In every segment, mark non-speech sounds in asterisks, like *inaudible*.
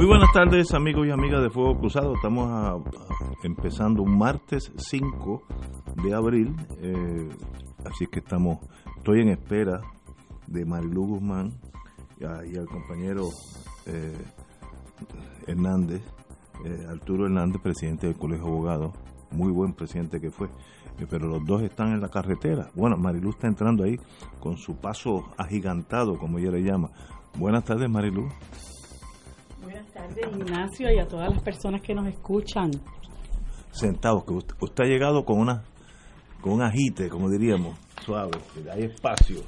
Muy buenas tardes amigos y amigas de Fuego Cruzado. Estamos a- empezando un martes 5 de abril, eh, así que estamos, estoy en espera de Marilu Guzmán y, a- y al compañero eh, Hernández, eh, Arturo Hernández, presidente del Colegio de Abogados, muy buen presidente que fue, eh, pero los dos están en la carretera. Bueno, Marilu está entrando ahí con su paso agigantado, como ella le llama. Buenas tardes Marilu. Tardes, Ignacio, y a todas las personas que nos escuchan. sentados, que usted, usted ha llegado con una con un agite, como diríamos, suave, hay espacio.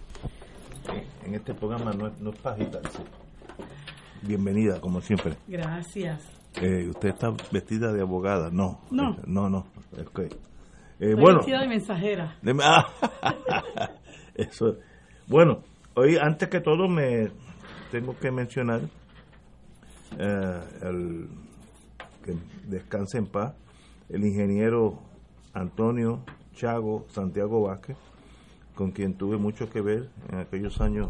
En, en este programa no es, no es para agitarse. Bienvenida, como siempre. Gracias. Eh, usted está vestida de abogada, no. No. No, no. ok. Eh, bueno, vestida de mensajera. de- ah, *laughs* eso. Bueno, hoy antes que todo me tengo que mencionar eh, el que descanse en paz el ingeniero Antonio Chago Santiago Vázquez, con quien tuve mucho que ver en aquellos años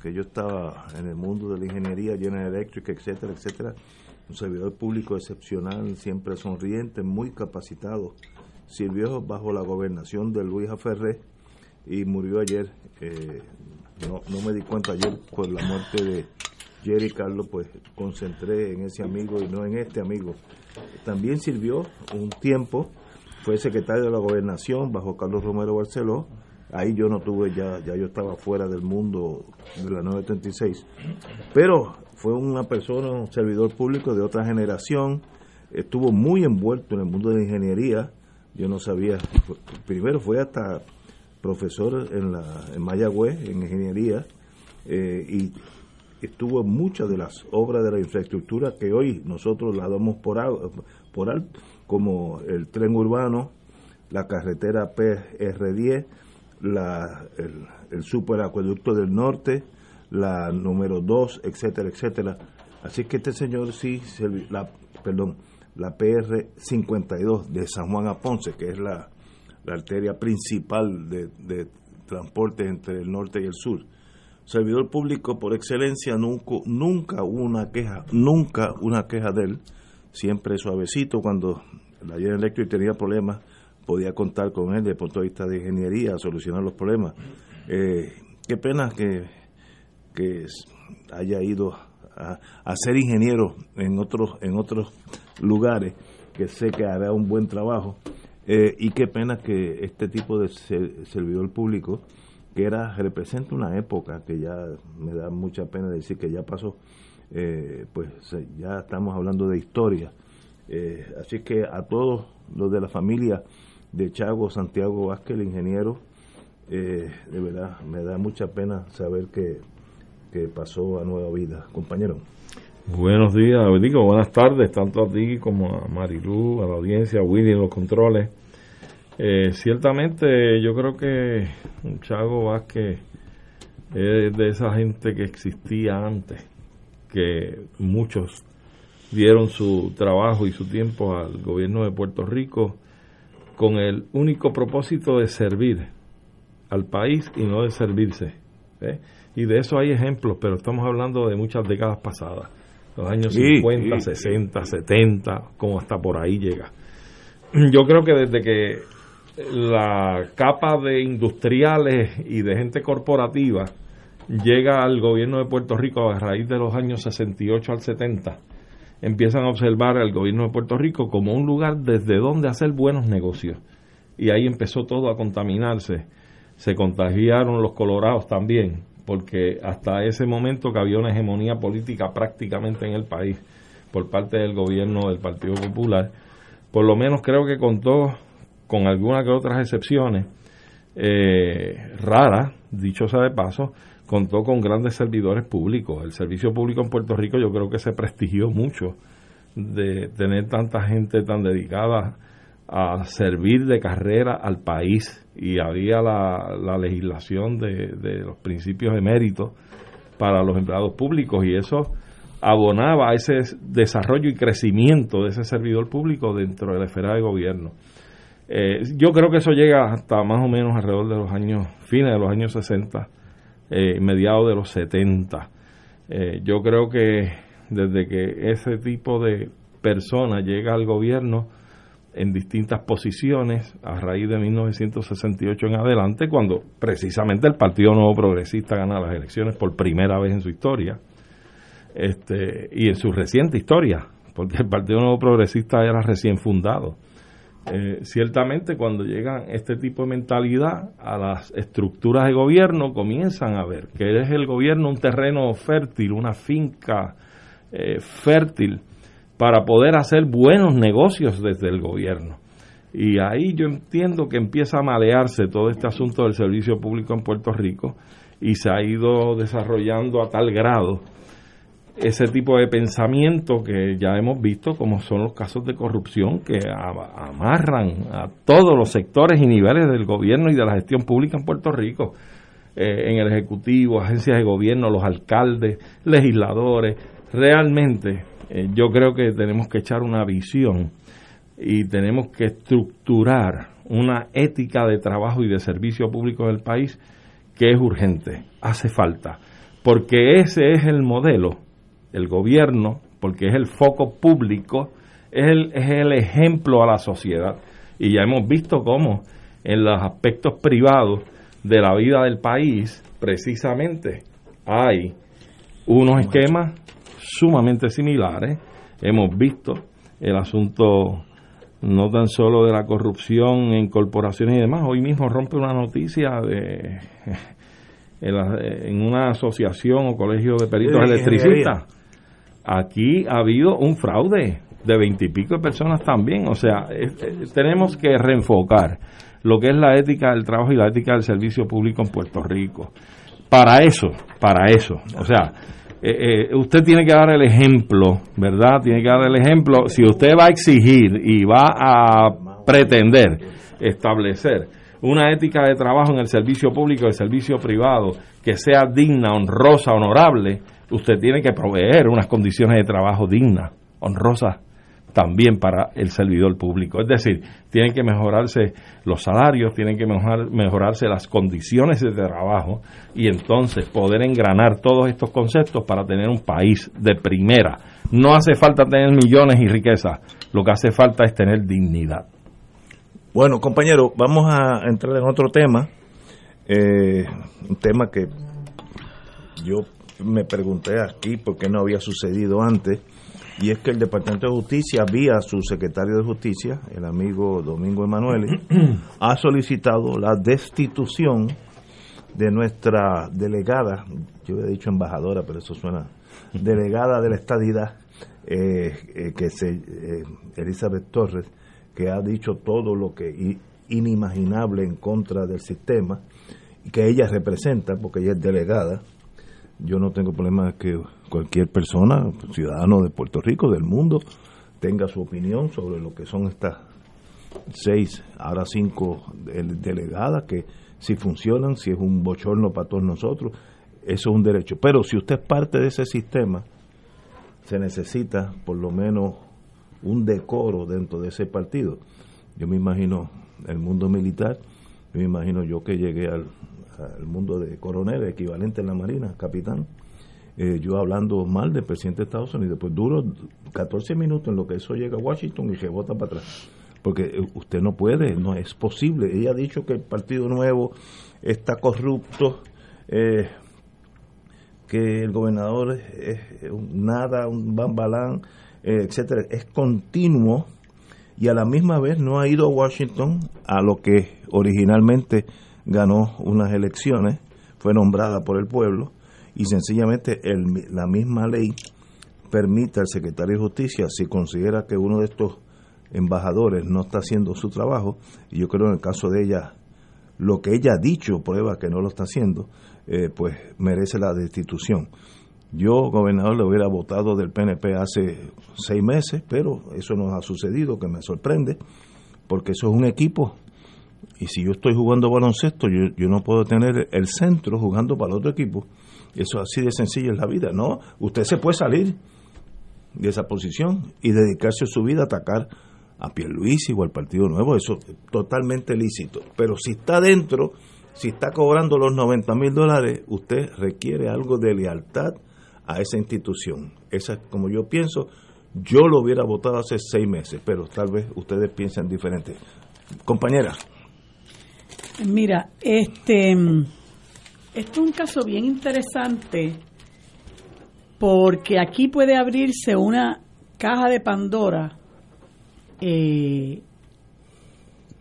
que yo estaba en el mundo de la ingeniería, General Electric, etcétera, etcétera. Un servidor público excepcional, siempre sonriente, muy capacitado. Sirvió bajo la gobernación de Luis Aferré y murió ayer. eh, no, no me di cuenta ayer por la muerte de Jerry Carlos, pues concentré en ese amigo y no en este amigo. También sirvió un tiempo, fue secretario de la gobernación bajo Carlos Romero Barceló. Ahí yo no tuve, ya, ya yo estaba fuera del mundo de la 936. Pero fue una persona, un servidor público de otra generación, estuvo muy envuelto en el mundo de la ingeniería. Yo no sabía, primero fue hasta profesor en, la, en Mayagüez, en ingeniería, eh, y estuvo en muchas de las obras de la infraestructura que hoy nosotros la damos por, por alto, como el tren urbano, la carretera PR10, la, el, superacueducto del norte, la número 2, etcétera, etcétera. Así que este señor sí, servi- la, perdón, la PR52 de San Juan a Ponce, que es la, la arteria principal de, de transporte entre el norte y el sur. Servidor público por excelencia, nunca, nunca hubo una queja, nunca una queja de él, siempre suavecito cuando la General Electric tenía problemas, podía contar con él desde el punto de vista de ingeniería, solucionar los problemas. Eh, qué pena que, que haya ido a, a ser ingeniero en otros, en otros lugares, que sé que hará un buen trabajo. Eh, y qué pena que este tipo de ser- servidor público, que era representa una época que ya me da mucha pena decir que ya pasó, eh, pues ya estamos hablando de historia. Eh, así que a todos los de la familia de Chago Santiago Vázquez, el ingeniero, eh, de verdad me da mucha pena saber que, que pasó a nueva vida. Compañero. Buenos días, digo buenas tardes, tanto a ti como a Marilú, a la audiencia, a Willy en los controles. Eh, ciertamente yo creo que Chago Vázquez es de esa gente que existía antes, que muchos dieron su trabajo y su tiempo al gobierno de Puerto Rico con el único propósito de servir al país y no de servirse. ¿eh? Y de eso hay ejemplos, pero estamos hablando de muchas décadas pasadas, los años Sí, 50, sí, 60, 70, como hasta por ahí llega. Yo creo que desde que la capa de industriales y de gente corporativa llega al gobierno de Puerto Rico a raíz de los años 68 al 70 empiezan a observar al gobierno de Puerto Rico como un lugar desde donde hacer buenos negocios. Y ahí empezó todo a contaminarse. Se contagiaron los colorados también, porque hasta ese momento que había una hegemonía política prácticamente en el país por parte del gobierno del Partido Popular, por lo menos creo que contó con algunas que otras excepciones eh, raras, dicho sea de paso, contó con grandes servidores públicos. El servicio público en Puerto Rico yo creo que se prestigió mucho de tener tanta gente tan dedicada a servir de carrera al país y había la, legislación de, los principios de mérito para los empleados públicos y eso abonaba ese desarrollo y crecimiento de ese servidor público dentro de la esfera de gobierno. Eh, yo creo que eso llega hasta más o menos alrededor de los años, fines de los años 60, eh, mediados de los 70. Eh, yo creo que desde que ese tipo de persona llega al gobierno en distintas posiciones a raíz de 1968 en adelante, cuando precisamente el Partido Nuevo Progresista gana las elecciones por primera vez en su historia este, y en su reciente historia, porque el Partido Nuevo Progresista era recién fundado. Eh, ciertamente cuando llegan este tipo de mentalidad a las estructuras de gobierno comienzan a ver que es el gobierno un terreno fértil, una finca eh, fértil para poder hacer buenos negocios desde el gobierno. Y ahí yo entiendo que empieza a malearse todo este asunto del servicio público en Puerto Rico y se ha ido desarrollando a tal grado ese tipo de pensamiento que ya hemos visto, como son los casos de corrupción que amarran a todos los sectores y niveles del gobierno y de la gestión pública en Puerto Rico, eh, en el Ejecutivo, agencias de gobierno, los alcaldes, legisladores. Realmente eh, yo creo que tenemos que echar una visión y tenemos que estructurar una ética de trabajo y de servicio público del país que es urgente, hace falta, porque ese es el modelo el gobierno, porque es el foco público, es el, es el ejemplo a la sociedad. Y ya hemos visto cómo en los aspectos privados de la vida del país, precisamente, hay unos esquemas sumamente similares. Hemos visto el asunto no tan solo de la corrupción en corporaciones y demás. Hoy mismo rompe una noticia de *laughs* en una asociación o colegio de peritos electricistas aquí ha habido un fraude de veintipico de personas también. O sea, tenemos que reenfocar lo que es la ética del trabajo y la ética del servicio público en Puerto Rico. Para eso, para eso. O sea, eh, eh, usted tiene que dar el ejemplo, ¿verdad? Tiene que dar el ejemplo. Si usted va a exigir y va a pretender establecer una ética de trabajo en el servicio público el servicio privado que sea digna, honrosa, honorable, usted tiene que proveer unas condiciones de trabajo dignas, honrosas también para el servidor público. Es decir, tienen que mejorarse los salarios, tienen que mejorar, mejorarse las condiciones de trabajo y entonces poder engranar todos estos conceptos para tener un país de primera. No hace falta tener millones y riquezas, lo que hace falta es tener dignidad. Bueno, compañero, vamos a entrar en otro tema, eh, un tema que yo me pregunté aquí por qué no había sucedido antes, y es que el Departamento de Justicia, vía su secretario de Justicia, el amigo Domingo Emanuele, *clears throat* ha solicitado la destitución de nuestra delegada, yo he dicho embajadora, pero eso suena, delegada de la estadidad, eh, eh, que se, eh, Elizabeth Torres, que ha dicho todo lo que inimaginable en contra del sistema, y que ella representa, porque ella es delegada, yo no tengo problema que cualquier persona, ciudadano de Puerto Rico, del mundo, tenga su opinión sobre lo que son estas seis, ahora cinco delegadas, que si funcionan, si es un bochorno para todos nosotros, eso es un derecho. Pero si usted es parte de ese sistema, se necesita por lo menos un decoro dentro de ese partido. Yo me imagino el mundo militar, me imagino yo que llegué al, el mundo de coronel, equivalente en la Marina, capitán, eh, yo hablando mal del presidente de Estados Unidos, pues duro 14 minutos en lo que eso llega a Washington y se vota para atrás. Porque eh, usted no puede, no es posible. Ella ha dicho que el Partido Nuevo está corrupto, eh, que el gobernador es, nada, un bambalán, eh, etcétera, es continuo y a la misma vez no ha ido a Washington a lo que originalmente ganó unas elecciones, fue nombrada por el pueblo y sencillamente la misma ley permite al secretario de Justicia, si considera que uno de estos embajadores no está haciendo su trabajo, y yo creo en el caso de ella, lo que ella ha dicho prueba que no lo está haciendo, eh, pues merece la destitución. Yo, gobernador, le hubiera votado del PNP hace seis meses, pero eso no ha sucedido, que me sorprende, porque eso es un equipo. Y si yo estoy jugando baloncesto, yo, no puedo tener el centro jugando para el otro equipo. Eso así de sencillo es la vida. No, usted se puede salir de esa posición y dedicarse su vida a atacar a Pierluisi o al Partido Nuevo. Eso es totalmente lícito. Pero si está dentro, si está cobrando los 90 mil dólares, usted requiere algo de lealtad a esa institución. Esa, como yo pienso, yo lo hubiera votado hace seis meses, pero tal vez ustedes piensan diferente. Compañera. Mira, este, esto es un caso bien interesante porque aquí puede abrirse una caja de Pandora eh,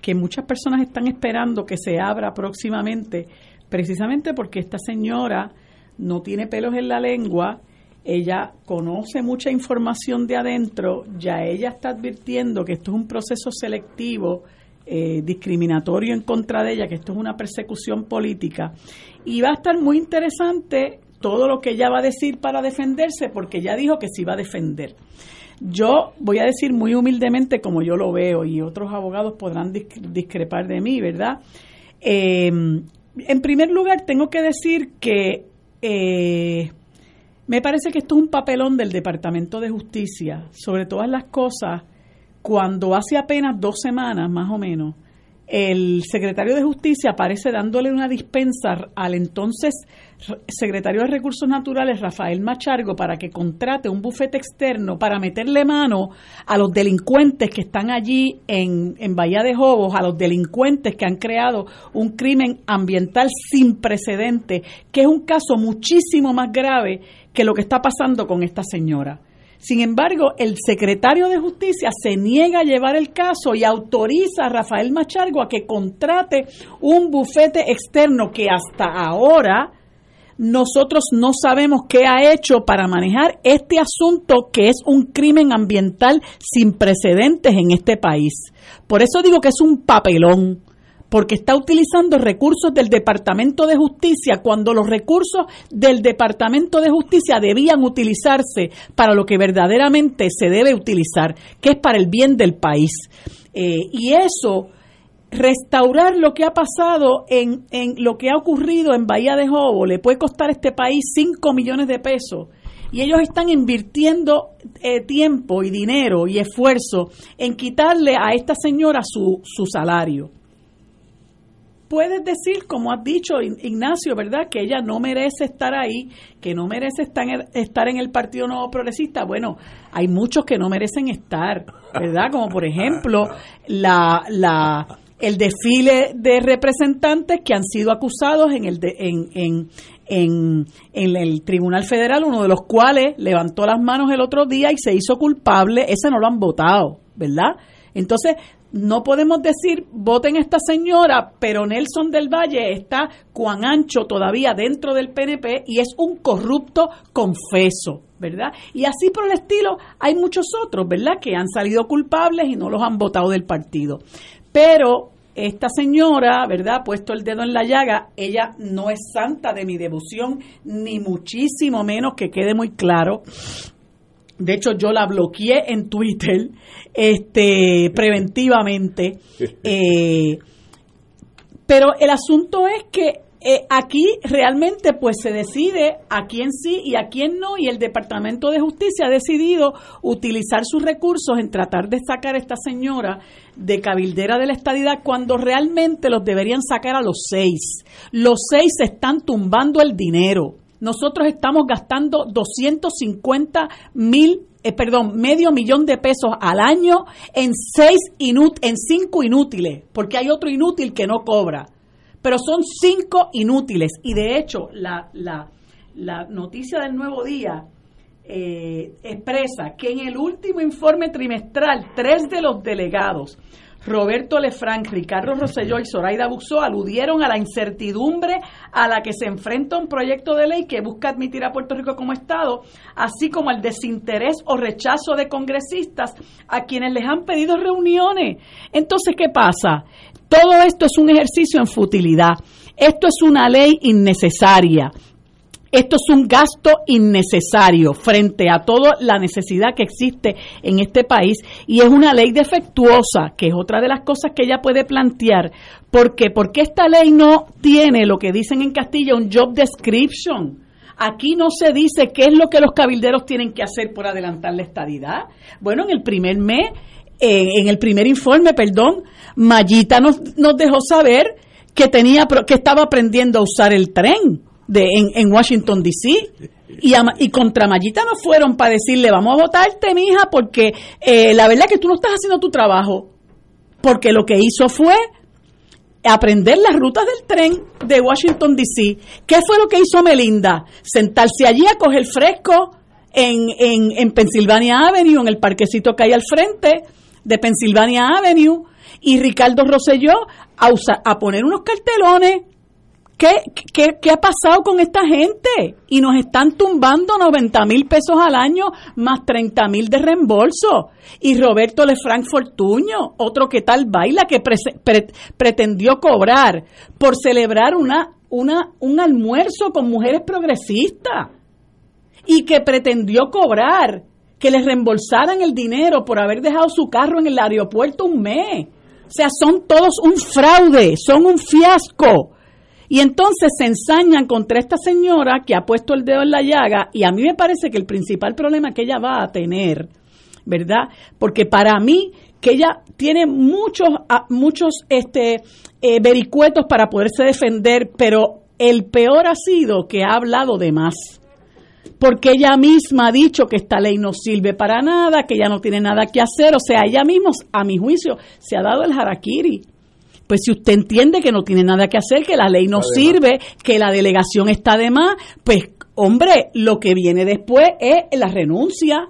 que muchas personas están esperando que se abra próximamente, precisamente porque esta señora no tiene pelos en la lengua, ella conoce mucha información de adentro, ya ella está advirtiendo que esto es un proceso selectivo, eh, discriminatorio en contra de ella, que esto es una persecución política. Y va a estar muy interesante todo lo que ella va a decir para defenderse, porque ella dijo que se iba a defender. Yo voy a decir muy humildemente como yo lo veo y otros abogados podrán discrepar de mí, ¿verdad? Eh, en primer lugar, tengo que decir que eh, me parece que esto es un papelón del Departamento de Justicia, sobre todas las cosas, cuando hace apenas dos semanas más o menos, el secretario de Justicia aparece dándole una dispensa al entonces secretario de Recursos Naturales, Rafael Machargo, para que contrate un bufete externo para meterle mano a los delincuentes que están allí en, Bahía de Jobos, a los delincuentes que han creado un crimen ambiental sin precedente, que es un caso muchísimo más grave que lo que está pasando con esta señora. Sin embargo, el secretario de Justicia se niega a llevar el caso y autoriza a Rafael Machargo a que contrate un bufete externo que hasta ahora nosotros no sabemos qué ha hecho para manejar este asunto que es un crimen ambiental sin precedentes en este país. Por eso digo que es un papelón porque está utilizando recursos del Departamento de Justicia cuando los recursos del Departamento de Justicia debían utilizarse para lo que verdaderamente se debe utilizar, que es para el bien del país. Eh, y eso, restaurar lo que ha pasado en, en lo que ha ocurrido en Bahía de Jobo, le puede costar a este país 5 millones de pesos y ellos están invirtiendo eh, tiempo y dinero y esfuerzo en quitarle a esta señora su, su salario puedes decir, como has dicho Ignacio, ¿verdad? Que ella no merece estar ahí, que no merece estar en, el, Partido Nuevo Progresista. Bueno, hay muchos que no merecen estar, ¿verdad? Como por ejemplo la, la, el desfile de representantes que han sido acusados en el, en, en, en, en, el Tribunal Federal, uno de los cuales levantó las manos el otro día y se hizo culpable, ese no lo han votado, ¿verdad? Entonces, no podemos decir voten esta señora, pero Nelson del Valle está cuan ancho todavía dentro del PNP y es un corrupto confeso, ¿verdad? Y así por el estilo hay muchos otros, ¿verdad? Que han salido culpables y no los han votado del partido. Pero esta señora, ¿verdad? Puesto el dedo en la llaga, ella no es santa de mi devoción, ni muchísimo menos que quede muy claro de hecho, yo la bloqueé en Twitter este, preventivamente. Eh, pero el asunto es que eh, aquí realmente pues se decide a quién sí y a quién no y el Departamento de Justicia ha decidido utilizar sus recursos en tratar de sacar a esta señora de cabildera de la estadidad cuando realmente los deberían sacar a los seis. Los seis se están tumbando el dinero nosotros estamos gastando 250 mil, eh, perdón, medio millón de pesos al año en seis inút en cinco inútiles, porque hay otro inútil que no cobra. Pero son cinco inútiles y de hecho la, la, la noticia del nuevo día eh, expresa que en el último informe trimestral, tres de los delegados, Roberto Lefranc, Ricardo Rosselló y Zoraida Buxó aludieron a la incertidumbre a la que se enfrenta un proyecto de ley que busca admitir a Puerto Rico como Estado, así como el desinterés o rechazo de congresistas a quienes les han pedido reuniones. Entonces, ¿qué pasa? Todo esto es un ejercicio en futilidad. Esto es una ley innecesaria. Esto es un gasto innecesario frente a toda la necesidad que existe en este país y es una ley defectuosa, que es otra de las cosas que ella puede plantear. ¿Por qué? Porque esta ley no tiene lo que dicen en Castilla un job description. Aquí no se dice qué es lo que los cabilderos tienen que hacer por adelantar la estadidad. Bueno, en el primer mes, en el primer informe, perdón, Mayita nos, nos dejó saber que tenía que estaba aprendiendo a usar el tren de, en, Washington, D.C. Y, contra Mayita no fueron para decirle, vamos a votarte, mija, porque eh, la verdad que tú no estás haciendo tu trabajo. Porque lo que hizo fue aprender las rutas del tren de Washington, D.C. ¿Qué fue lo que hizo Melinda? Sentarse allí a coger fresco en, en, en Pennsylvania Avenue, en el parquecito que hay al frente de Pennsylvania Avenue, y Ricardo Rosselló a, a poner unos cartelones ¿Qué, ha pasado con esta gente? Y nos están tumbando 90 mil pesos al año más 30 mil de reembolso. Y Roberto Lefranc Fortuño, otro que tal baila, que pretendió cobrar por celebrar una, una, un almuerzo con mujeres progresistas. Y que pretendió cobrar que les reembolsaran el dinero por haber dejado su carro en el aeropuerto un mes. O sea, son todos un fraude, son un fiasco. Y entonces se ensañan contra esta señora que ha puesto el dedo en la llaga y a mí me parece que el principal problema que ella va a tener, ¿verdad? Porque para mí que ella tiene muchos muchos este eh, vericuetos para poderse defender, pero el peor ha sido que ha hablado de más. Porque ella misma ha dicho que esta ley no sirve para nada, que ella no tiene nada que hacer. O sea, ella misma, a mi juicio, se ha dado el harakiri pues si usted entiende que no tiene nada que hacer, que la ley no sirve, que la delegación está de más, pues hombre, lo que viene después es la renuncia.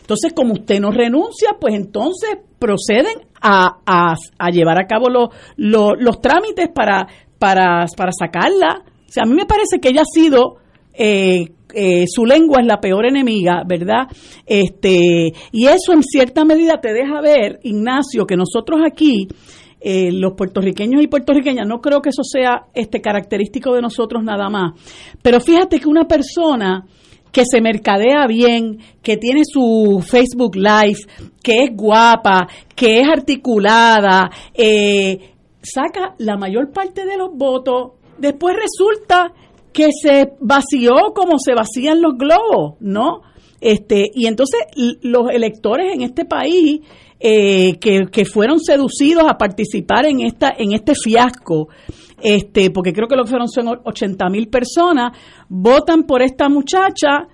Entonces, como usted no renuncia, pues entonces proceden a, llevar a cabo los, los, trámites para, para, para sacarla. O sea, a mí me parece que ella ha sido eh, eh, su lengua es la peor enemiga, ¿verdad? Este, y eso en cierta medida te deja ver, Ignacio, que nosotros aquí eh, los puertorriqueños y puertorriqueñas, no creo que eso sea este característico de nosotros nada más. Pero fíjate que una persona que se mercadea bien, que tiene su Facebook Live, que es guapa, que es articulada, eh, saca la mayor parte de los votos, después resulta que se vació como se vacían los globos, ¿no? Este, y entonces los electores en este país eh, que, fueron seducidos a participar en esta en este fiasco este porque creo que lo que fueron son 80 mil personas votan por esta muchacha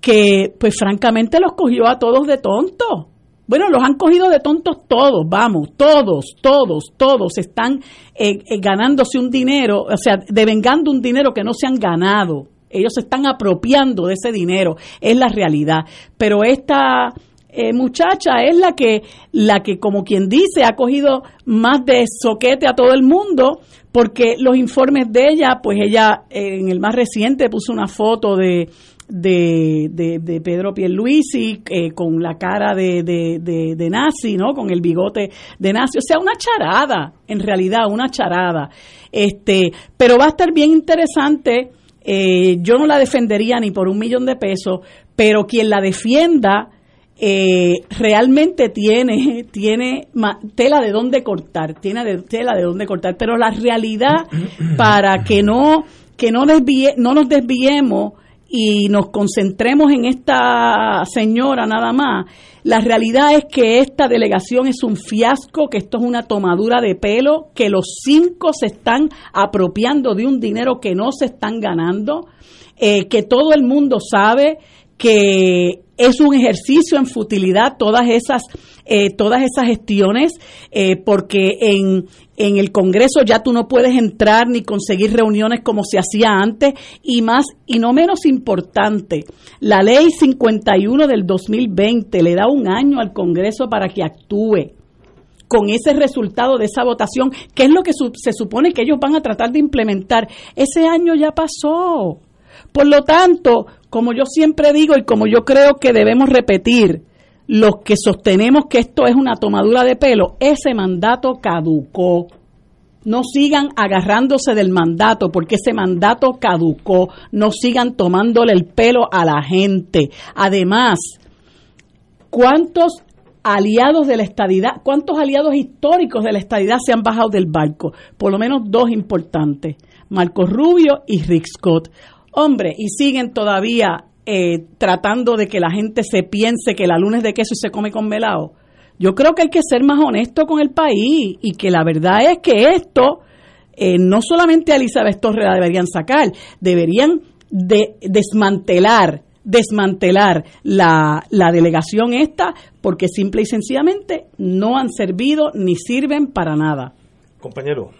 que pues francamente los cogió a todos de tontos bueno, los han cogido de tontos todos, vamos, todos, todos, todos están eh, eh, ganándose un dinero, o sea, devengando un dinero que no se han ganado. Ellos se están apropiando de ese dinero, es la realidad. Pero esta eh, muchacha es la que, la que, como quien dice, ha cogido más de soquete a todo el mundo, porque los informes de ella, pues ella en el más reciente puso una foto de, de, de, Pedro Pierluisi eh, con la cara de, de, de, nazi, ¿no? Con el bigote de nazi. O sea, una charada, en realidad, una charada. Este, pero va a estar bien interesante. Eh, yo no la defendería ni por un millón de pesos, pero quien la defienda eh, realmente tiene, tiene tela de dónde cortar, tiene de, tela de dónde cortar, pero la realidad *clears throat* para que no, que no, desvíe, no nos desviemos y nos concentremos en esta señora nada más, la realidad es que esta delegación es un fiasco, que esto es una tomadura de pelo, que los cinco se están apropiando de un dinero que no se están ganando, eh, que todo el mundo sabe que es un ejercicio en futilidad todas esas, eh, todas esas gestiones, eh, porque en, en el Congreso ya tú no puedes entrar ni conseguir reuniones como se hacía antes y más y no menos importante, la ley 51 del 2020 le da un año al Congreso para que actúe con ese resultado de esa votación, que es lo que se supone que ellos van a tratar de implementar. Ese año ya pasó. Por lo tanto, como yo siempre digo y como yo creo que debemos repetir, los que sostenemos que esto es una tomadura de pelo, ese mandato caducó. No sigan agarrándose del mandato porque ese mandato caducó. No sigan tomándole el pelo a la gente. Además, ¿cuántos aliados de la estadidad, cuántos aliados históricos de la estadidad se han bajado del barco? Por lo menos dos importantes, Marcos Rubio y Rick Scott. Hombre, y siguen todavía eh, tratando de que la gente se piense que la lunes de queso se come con melado. Yo creo que hay que ser más honesto con el país y que la verdad es que esto eh, no solamente a Elizabeth Torres la deberían sacar, deberían de desmantelar desmantelar la, la delegación esta porque simple y sencillamente no han servido ni sirven para nada. Compañero.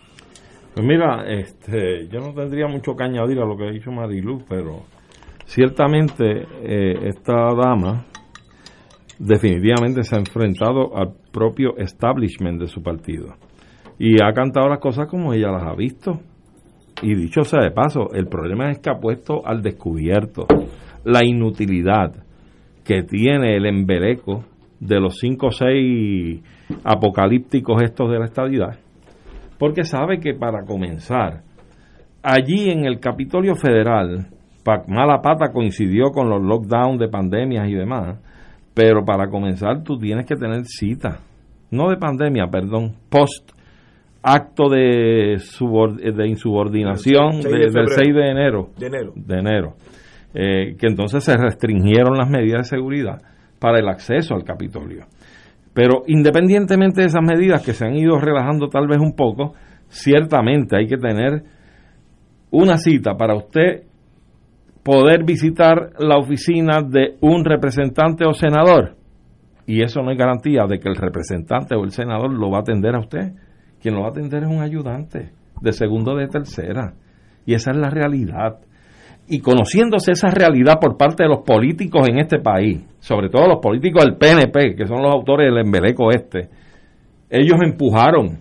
Pues mira, este, yo no tendría mucho que añadir a lo que ha dicho Marilu, pero ciertamente eh, esta dama definitivamente se ha enfrentado al propio establishment de su partido y ha cantado las cosas como ella las ha visto. Y dicho sea de paso, el problema es que ha puesto al descubierto la inutilidad que tiene el embeleco de los cinco o seis apocalípticos estos de la estadidad, porque sabe que para comenzar, allí en el Capitolio Federal, mala pata coincidió con los lockdowns de pandemias y demás, pero para comenzar tú tienes que tener cita, no de pandemia, perdón, post acto de, de insubordinación del 6 de enero. De enero. De enero eh, que entonces se restringieron las medidas de seguridad para el acceso al Capitolio. Pero independientemente de esas medidas que se han ido relajando tal vez un poco, ciertamente hay que tener una cita para usted poder visitar la oficina de un representante o senador. Y eso no hay garantía de que el representante o el senador lo va a atender a usted. Quien lo va a atender es un ayudante de segundo de tercera. Y esa es la realidad y conociéndose esa realidad por parte de los políticos en este país, sobre todo los políticos del PNP, que son los autores del embeleco este, ellos empujaron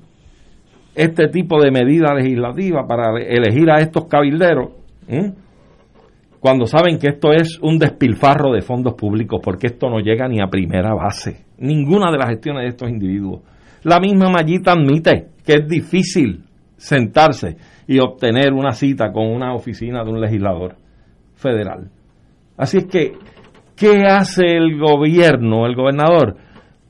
este tipo de medida legislativa para elegir a estos cabilderos, cuando saben que esto es un despilfarro de fondos públicos, porque esto no llega ni a primera base, ninguna de las gestiones de estos individuos. La misma Mallita admite que es difícil sentarse y obtener una cita con una oficina de un legislador federal. Así es que, ¿qué hace el gobierno, el gobernador,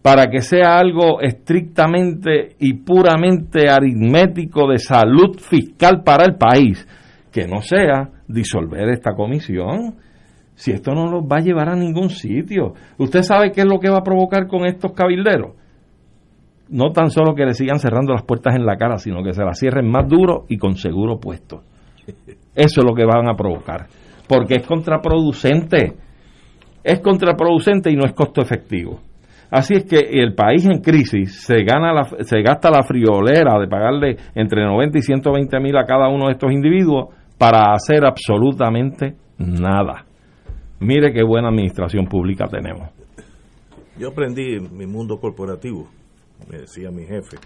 para que sea algo estrictamente y puramente aritmético de salud fiscal para el país? Que no sea disolver esta comisión. Si esto no los va a llevar a ningún sitio. ¿Usted sabe qué es lo que va a provocar con estos cabilderos? no tan solo que le sigan cerrando las puertas en la cara, sino que se las cierren más duro y con seguro puesto. Eso es lo que van a provocar, porque es contraproducente. Es contraproducente y no es costo efectivo. Así es que el país en crisis se, se gasta la friolera de pagarle entre 90 y 120 mil a cada uno de estos individuos para hacer absolutamente nada. Mire qué buena administración pública tenemos. Yo aprendí en mi mundo corporativo me decía mi jefe,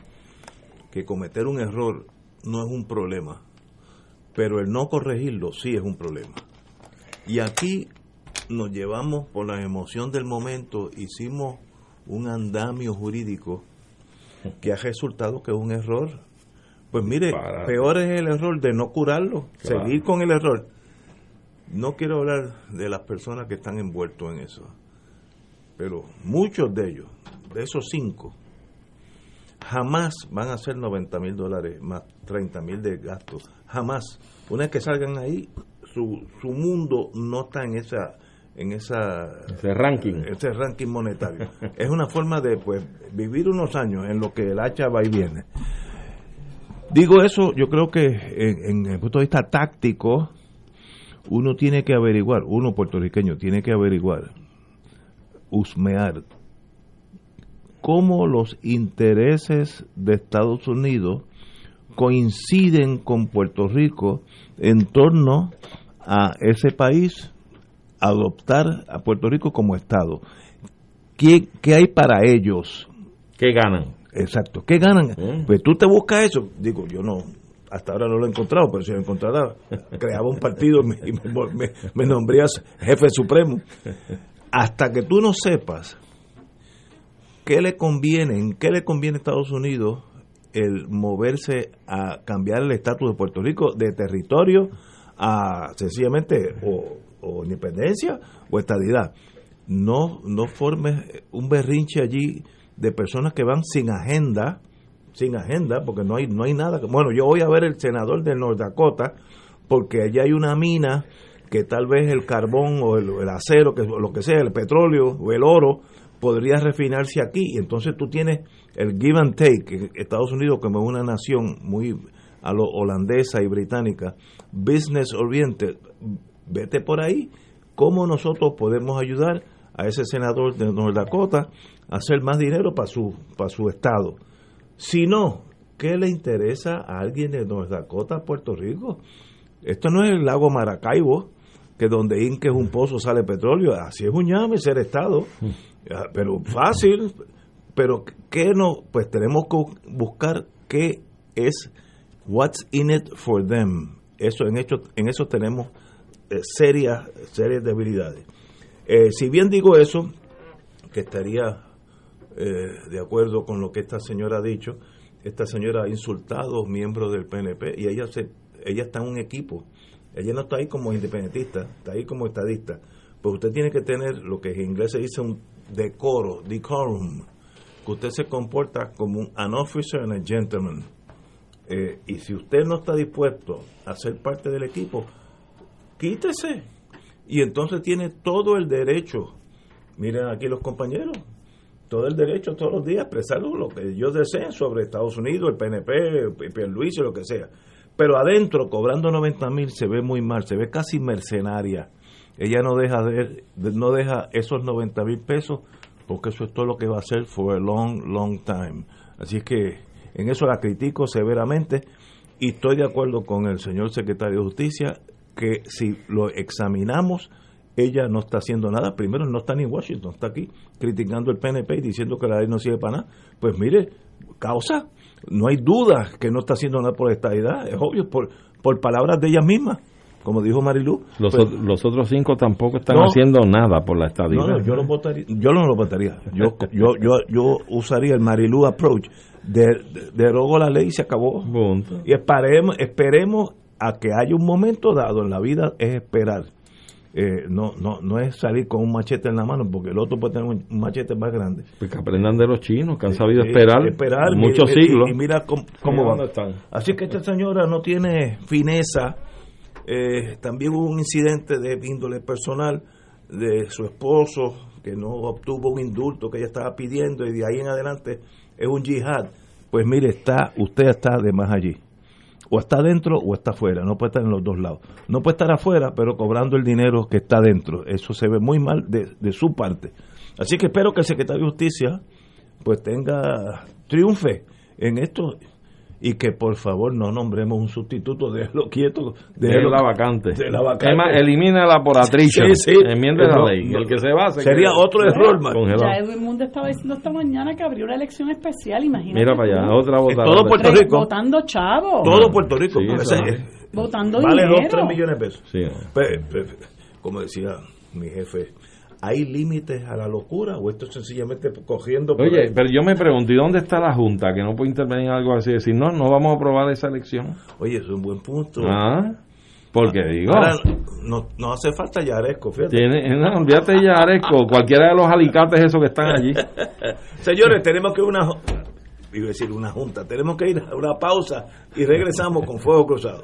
que cometer un error no es un problema, pero el no corregirlo sí es un problema. Y aquí nos llevamos por la emoción del momento, hicimos un andamio jurídico que ha resultado que es un error. Pues mire, peor es el error de no curarlo, seguir con el error. No quiero hablar de las personas que están envueltos en eso, pero muchos de ellos, de esos cinco, jamás van a ser 90 mil dólares más 30 mil de gastos. Jamás. Una vez que salgan ahí, su, su mundo no está en esa en esa ese ranking. ese ranking monetario. *laughs* Es una forma de pues vivir unos años en lo que el hacha va y viene. Digo eso yo creo que en, en el punto de vista táctico uno tiene que averiguar uno puertorriqueño tiene que averiguar husmear cómo los intereses de Estados Unidos coinciden con Puerto Rico en torno a ese país adoptar a Puerto Rico como Estado. ¿Qué, qué hay para ellos? ¿Qué ganan? Exacto, ¿qué ganan? Pues tú te buscas eso. Digo, yo no, hasta ahora no lo he encontrado, pero si lo encontrara, creaba un partido y me, me, nombrías jefe supremo. Hasta que tú no sepas qué le conviene, en qué le conviene a Estados Unidos el moverse a cambiar el estatus de Puerto Rico de territorio a sencillamente o, independencia o estadidad. No, no formes un berrinche allí de personas que van sin agenda, sin agenda, porque no hay, no hay nada. Bueno, yo voy a ver el senador de North Dakota, porque allá hay una mina que tal vez el carbón o el, acero, que lo que sea, el petróleo o el oro, podría refinarse aquí. Y entonces tú tienes el give and take. Estados Unidos, como una nación muy a lo holandesa y británica, business oriented, vete por ahí. ¿Cómo nosotros podemos ayudar a ese senador de North Dakota a hacer más dinero para su, para su estado? Si no, ¿qué le interesa a alguien de North Dakota, Puerto Rico? Esto no es el lago Maracaibo, que donde Inque es un pozo sale petróleo. Así es un llame ser estado. Pero fácil. Pero ¿qué no? Pues tenemos que buscar qué es what's in it for them. Eso en, hecho, en eso tenemos eh, serias, serias debilidades. Eh, si bien digo eso, que estaría eh, de acuerdo con lo que esta señora ha dicho, esta señora ha insultado miembros del PNP y ella, se, ella está en un equipo. Ella no está ahí como independentista, está ahí como estadista. Pues usted tiene que tener lo que en inglés se dice un decoro, decorum, que usted se comporta como un an officer and a gentleman. Y si usted no está dispuesto a ser parte del equipo, quítese. Y entonces tiene todo el derecho, miren aquí los compañeros, todo el derecho todos los días a expresar lo que ellos deseen sobre Estados Unidos, el PNP, Luis y lo que sea. Pero adentro, cobrando 90 mil, se ve muy mal, se ve casi mercenaria. Ella no deja, de, no deja esos 90 mil pesos porque eso es todo lo que va a hacer for a long, long time. Así es que en eso la critico severamente y estoy de acuerdo con el señor secretario de Justicia que si lo examinamos, ella no está haciendo nada. Primero, no está ni en Washington, está aquí criticando el PNP y diciendo que la ley no sirve para nada. Pues mire, causa, no hay duda que no está haciendo nada por esta edad, es obvio, por, por palabras de ella misma como dijo Marilu. Los, pues, los otros cinco tampoco están haciendo nada por la estadía. No, yo, lo votaría, yo no lo votaría. Yo, yo, yo, yo usaría el Marilu approach. De, derogo la ley y se acabó. Y esperemos, esperemos a que haya un momento dado en la vida es esperar. Eh, no, no, no es salir con un machete en la mano, porque el otro puede tener un machete más grande. Pues que aprendan de los chinos, que han sabido esperar, esperar muchos siglos. Y, mira cómo, van. Están. Así que esta señora no tiene fineza. Eh, también hubo un incidente de índole personal de su esposo, que no obtuvo un indulto que ella estaba pidiendo, y de ahí en adelante es un yihad. Pues mire, está, usted está de más allí o está dentro o está afuera, no puede estar en los dos lados. No puede estar afuera, pero cobrando el dinero que está dentro. Eso se ve muy mal de, de su parte. Así que espero que el secretario de Justicia pues tenga triunfe en esto y que por favor no nombremos un sustituto, déjelo quieto. de la vacante. De la vacante. elimina la por sí, sí. enmienda la ley. el que se va Sería otro error, más. Ya Edwin Mundo estaba diciendo esta mañana que abrió una elección especial, imagínate. Mira para allá, otra votación. Todo Puerto Rico. Votando chavo. Todo Puerto Rico. votando vale dinero. Vale 2, 3 millones de pesos. como decía mi jefe, ¿Hay límites a la locura o esto es sencillamente cogiendo... Oye, pero yo me pregunto, ¿y dónde está la Junta que no puede intervenir en algo así? Decir, no, no vamos a aprobar esa elección. Oye, es un buen punto. Ah, porque digo... no, no hace falta Yaresco, fíjate. Tiene, *laughs* no, olvídate Yaresco, cualquiera de los alicates esos que están allí. *laughs* Señores, tenemos que una... Iba a decir una junta, tenemos que ir a una pausa y regresamos con Fuego Cruzado.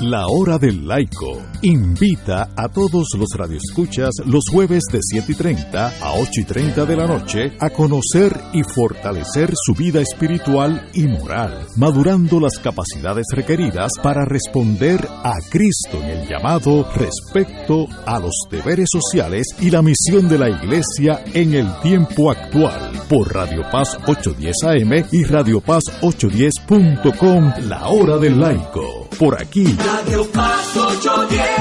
La hora del laico invita a todos los radioescuchas los jueves de 7 y 30 a 8 y 30 de la noche a conocer y fortalecer su vida espiritual y moral, madurando las capacidades requeridas para responder a Cristo en el llamado respecto a los deberes sociales y la misión de la Iglesia en el tiempo actual. Por Radio Paz 810 AM y Radio Paz 810.com, la hora del laico. Por aquí Radio Paz 810.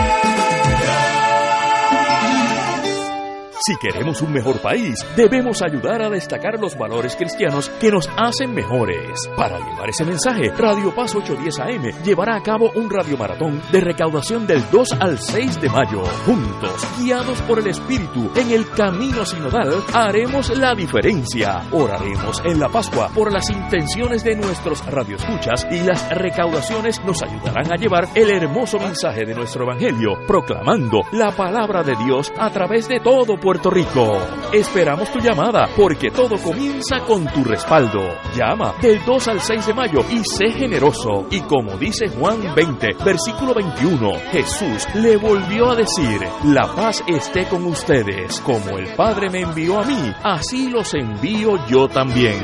Si queremos un mejor país, debemos ayudar a destacar los valores cristianos que nos hacen mejores. Para llevar ese mensaje, Radio Paz 810 AM llevará a cabo un radiomaratón de recaudación del 2 al 6 de mayo. Juntos, guiados por el Espíritu en el camino sinodal, haremos la diferencia. Oraremos en la Pascua por las intenciones de nuestros radioescuchas y las recaudaciones nos ayudarán a llevar el hermoso mensaje de nuestro Evangelio, proclamando la palabra de Dios a través de todo Puerto Rico. Esperamos tu llamada porque todo comienza con tu respaldo. Llama del 2 al 6 de mayo y sé generoso. Y como dice Juan 20, versículo 21, Jesús le volvió a decir, la paz esté con ustedes. Como el Padre me envió a mí, así los envío yo también.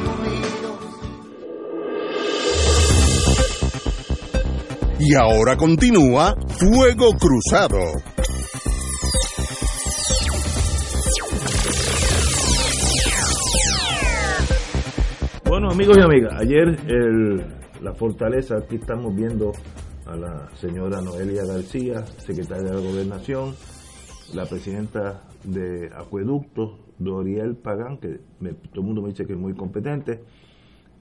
Y ahora continúa Fuego Cruzado. Bueno, amigos y amigas, ayer la fortaleza, aquí estamos viendo a la señora Noelia García, secretaria de Gobernación, la presidenta de Acueducto, Doriel Pagán, que todo el mundo me dice que es muy competente,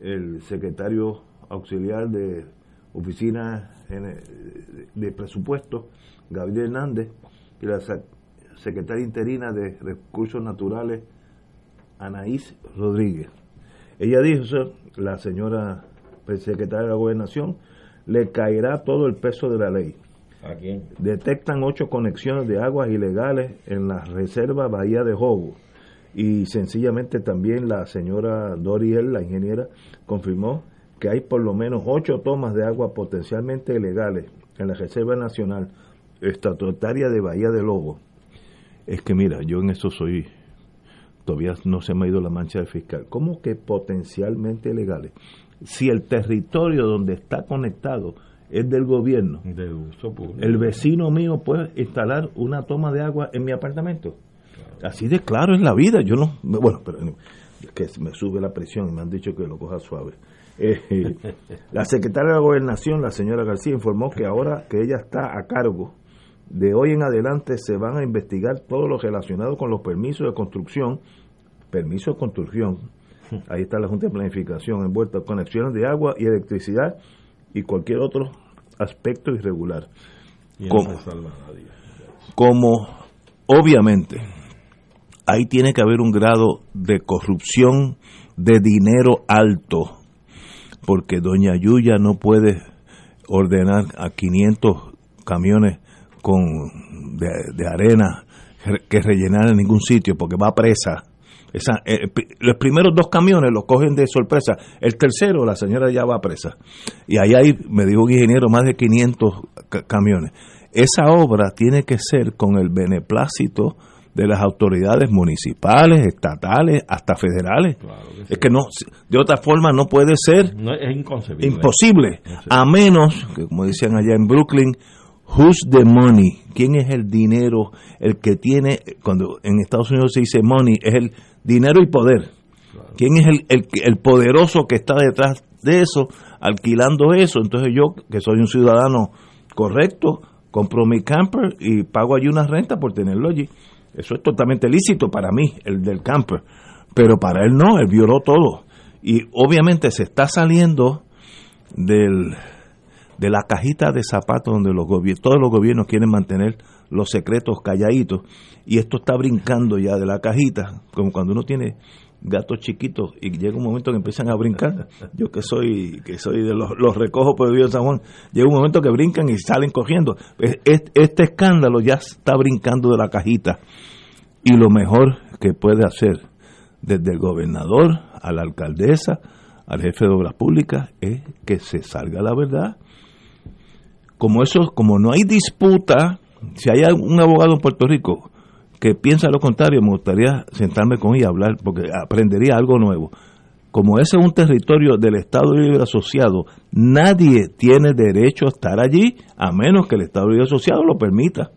el secretario auxiliar de Oficina Gene- de Presupuesto, Gabriel Hernández, y la secretaria interina de Recursos Naturales, Anaís Rodríguez. Ella dijo, la señora secretaria de la Gobernación, le caerá todo el peso de la ley. ¿A quién? Detectan ocho conexiones de aguas ilegales en la reserva Bahía de Jobo. Y sencillamente también la señora Doriel, la ingeniera, confirmó que hay por lo menos ocho tomas de agua potencialmente ilegales en la Reserva Nacional Estatutaria de Bahía de Lobo. Es que mira, yo en eso soy, todavía no se me ha ido la mancha del fiscal. ¿Cómo que potencialmente ilegales? Si el territorio donde está conectado es del gobierno, De uso el vecino mío puede instalar una toma de agua en mi apartamento. Así de claro es la vida. Yo no, bueno, pero es que me sube la presión y me han dicho que lo coja suave. Eh, *laughs* la secretaria de la Gobernación, la señora García, informó que ahora que ella está a cargo, de hoy en adelante se van a investigar todo lo relacionado con los permisos de construcción, permisos de construcción, *laughs* ahí está la Junta de Planificación envuelta, conexiones de agua y electricidad y cualquier otro aspecto irregular. Y como, se salva nadie. como obviamente ahí tiene que haber un grado de corrupción de dinero alto, porque doña Yuya no puede ordenar a 500 camiones con de, de arena que rellenar en ningún sitio, porque va presa. Esa, eh, los primeros dos camiones los cogen de sorpresa. El tercero, la señora ya va presa. Y ahí hay, me dijo un ingeniero, más de 500 ca- camiones. Esa obra tiene que ser con el beneplácito de las autoridades municipales, estatales, hasta federales. Es que no, de otra forma no puede ser No, es inconcebible. imposible, a menos que, como decían allá en Brooklyn, who's the money? ¿Quién es el dinero? El que tiene, cuando en Estados Unidos se dice money, es el dinero y poder. ¿Quién es el, el, el poderoso que está detrás de eso, alquilando eso? Entonces yo, que soy un ciudadano correcto, compro mi camper y pago allí una renta por tenerlo allí. Eso es totalmente lícito para mí, el del camper. Pero para él no, él violó todo. Y obviamente se está saliendo del, de la cajita de zapatos donde los gobiernos, todos los gobiernos quieren mantener los secretos calladitos y esto está brincando ya de la cajita, como cuando uno tiene gatos chiquitos y llega un momento que empiezan a brincar. *laughs* Yo que soy que soy de los, los recojos por el San Juan, llega un momento que brincan y salen es- Este escándalo ya está brincando de la cajita y lo mejor que puede hacer desde el gobernador a la alcaldesa, al jefe de obras públicas, es que se salga la verdad. Como eso, como no hay disputa, si hay un abogado en Puerto Rico que piensa lo contrario, me gustaría sentarme con él y hablar, porque aprendería algo nuevo. Como ese es un territorio del Estado Libre Asociado, nadie tiene derecho a estar allí a menos que el Estado Libre Asociado lo permita.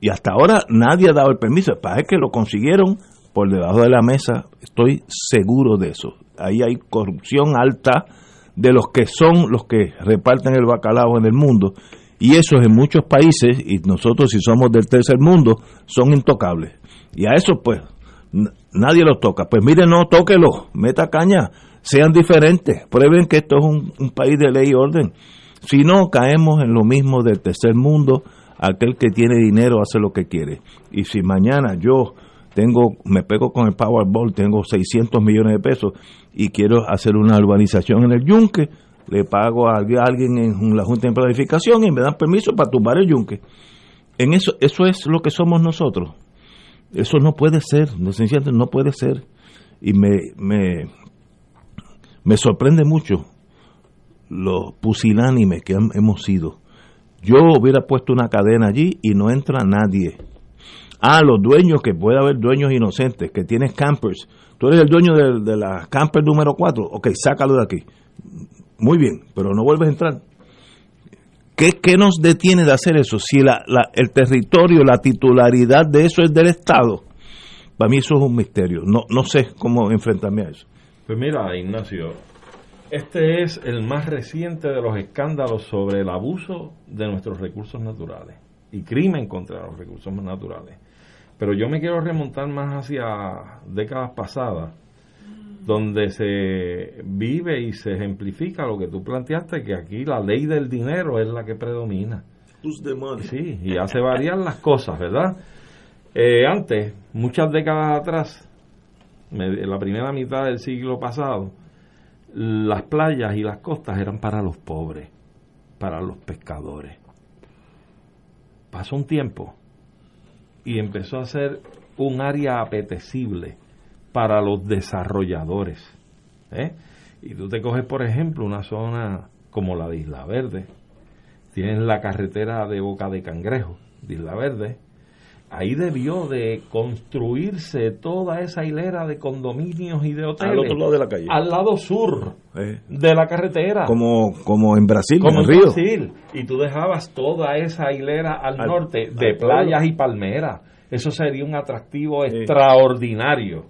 Y hasta ahora nadie ha dado el permiso. Parece que lo consiguieron por debajo de la mesa. Estoy seguro de eso. Ahí hay corrupción alta de los que son los que reparten el bacalao en el mundo. Y eso en muchos países, y nosotros si somos del tercer mundo, son intocables. Y a eso pues nadie los toca. Pues mire, no, tóquelo, meta caña, sean diferentes, prueben que esto es un, un país de ley y orden. Si no, caemos en lo mismo del tercer mundo, aquel que tiene dinero hace lo que quiere. Y si mañana yo tengo, me pego con el Powerball, tengo 600 millones de pesos y quiero hacer una urbanización en el Yunque, le pago a alguien- en la Junta de Planificación y me dan permiso para tumbar el Yunque. En eso, eso es lo que somos nosotros. Eso no puede ser, no, puede ser. Y me, me, me sorprende mucho lo pusilánimes que hemos sido. Yo hubiera puesto una cadena allí y no entra nadie. Ah, los dueños, que puede haber dueños inocentes, que tienes campers. Tú eres el dueño de, de la camper número 4. Ok, sácalo de aquí. Muy bien, pero no vuelves a entrar. ¿Qué, qué nos detiene de hacer eso? Si la, la- el territorio, la titularidad de eso es del Estado. Para mí eso es un misterio. No, no sé cómo enfrentarme a eso. Pues mira, Ignacio, este es el más reciente de los escándalos sobre el abuso de nuestros recursos naturales y crimen contra los recursos naturales. Pero yo me quiero remontar más hacia décadas pasadas, donde se vive y se ejemplifica lo que tú planteaste, que aquí la ley del dinero es la que predomina. Sí, y hace variar las cosas, ¿verdad? Eh, antes, muchas décadas atrás, en la primera mitad del siglo pasado, las playas y las costas eran para los pobres, para los pescadores. Pasó un tiempo y empezó a ser un área apetecible para los desarrolladores. ¿eh? Y tú te coges, por ejemplo, una zona como la de Isla Verde, tienes la carretera de Boca de Cangrejo, de Isla Verde, ahí debió de construirse toda esa hilera de condominios y de hoteles. Al otro lado de la calle. Al lado sur Eh, de la carretera. como, como en Brasil, Como en en el río. Brasil. Y tú dejabas toda esa hilera al, Al- norte al de pueblo. playas y palmeras. Eso sería un atractivo extraordinario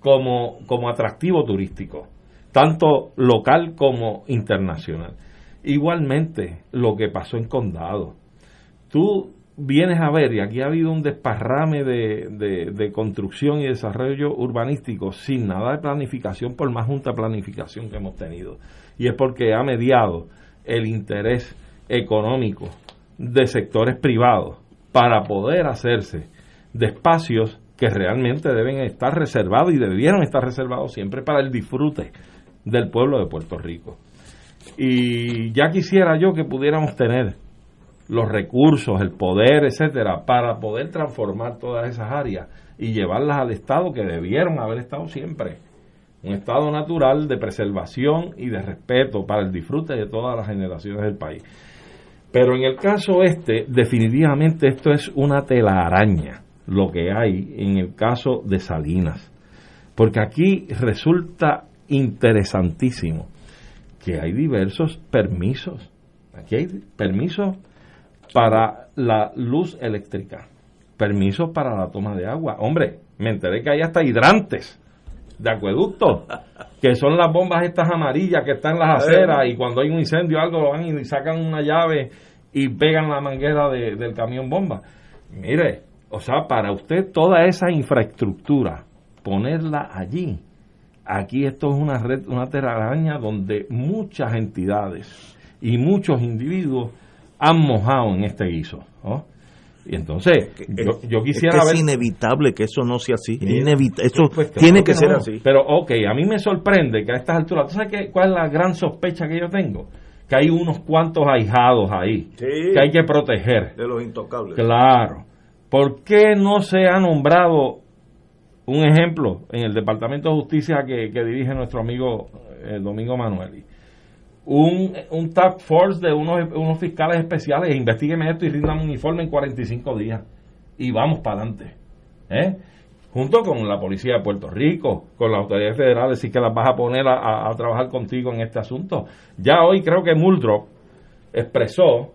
como, como atractivo turístico, tanto local como internacional. Igualmente, lo que pasó en Condado. Tú vienes a ver, y aquí ha habido un desparrame de, de- construcción y desarrollo urbanístico sin nada de planificación, por más junta planificación que hemos tenido. Y es porque ha mediado el interés económico de sectores privados para poder hacerse de espacios que realmente deben estar reservados y debieron estar reservados siempre para el disfrute del pueblo de Puerto Rico. Y ya quisiera yo que pudiéramos tener los recursos, el poder, etcétera, para poder transformar todas esas áreas y llevarlas al estado que debieron haber estado siempre. Un estado natural de preservación y de respeto para el disfrute de todas las generaciones del país. Pero en el caso este, definitivamente esto es una telaraña, lo que hay en el caso de Salinas. Porque aquí resulta interesantísimo que hay diversos permisos. Aquí hay permisos para la luz eléctrica, permisos para la toma de agua. Hombre, me enteré que hay hasta hidrantes de acueducto, que son las bombas estas amarillas que están en las aceras y cuando hay un incendio o algo van y sacan una llave y pegan la manguera del camión bomba. Mire, o sea, para usted toda esa infraestructura, ponerla allí, aquí esto es una red, una telaraña donde muchas entidades y muchos individuos han mojado en este guiso. Y entonces, yo, quisiera es ver. inevitable que eso no sea así. Eso pues, tiene que, ser así. Pero, ok, a mí me sorprende que a estas alturas. ¿Tú sabes qué, cuál es la gran sospecha que yo tengo? Que hay unos cuantos ahijados ahí que hay que proteger. De los intocables. Claro. ¿Por qué no se ha nombrado un ejemplo en el Departamento de Justicia que, dirige nuestro amigo eh, Domingo Manueli? Un, un task force de unos, unos fiscales especiales, e investiguen esto y rindan un informe en 45 días. Y vamos para adelante. ¿eh? Junto con la policía de Puerto Rico, con las autoridades federales, sí que las vas a poner a, trabajar contigo en este asunto. Ya hoy creo que Muldrop expresó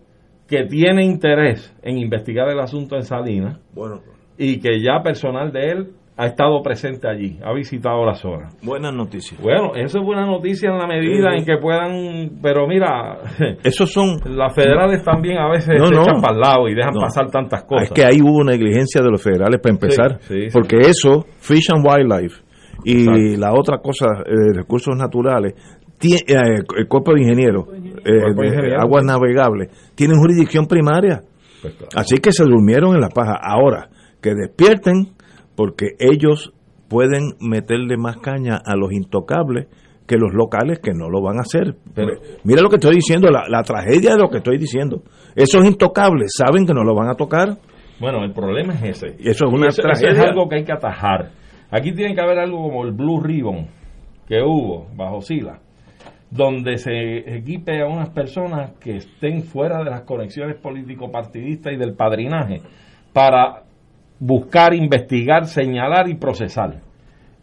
que tiene interés en investigar el asunto en Salinas bueno. y que ya personal de él ha estado presente allí, ha visitado la zona. Buenas noticias. Bueno, eso es buena noticia en la medida en que puedan, pero mira, *laughs* esos son *laughs* las federales también a veces se echan para el lado y dejan pasar tantas cosas. Es que ahí hubo negligencia de los federales para empezar, porque eso, Fish and Wildlife y la otra cosa, eh, recursos naturales, tiene, eh, el cuerpo de ingenieros, eh, aguas navegables, tienen jurisdicción primaria. Pues Así que se durmieron en la paja. Ahora, que despierten porque ellos pueden meterle más caña a los intocables que los locales que no lo van a hacer. Pero, mira lo que estoy diciendo, la, tragedia de lo que estoy diciendo. Esos intocables saben que no lo van a tocar. Bueno, el problema es ese. eso es una tragedia. es algo que hay que atajar. Aquí tiene que haber algo como el Blue Ribbon que hubo bajo Sila, donde se equipe a unas personas que estén fuera de las conexiones político-partidistas y del padrinaje para buscar, investigar, señalar y procesar.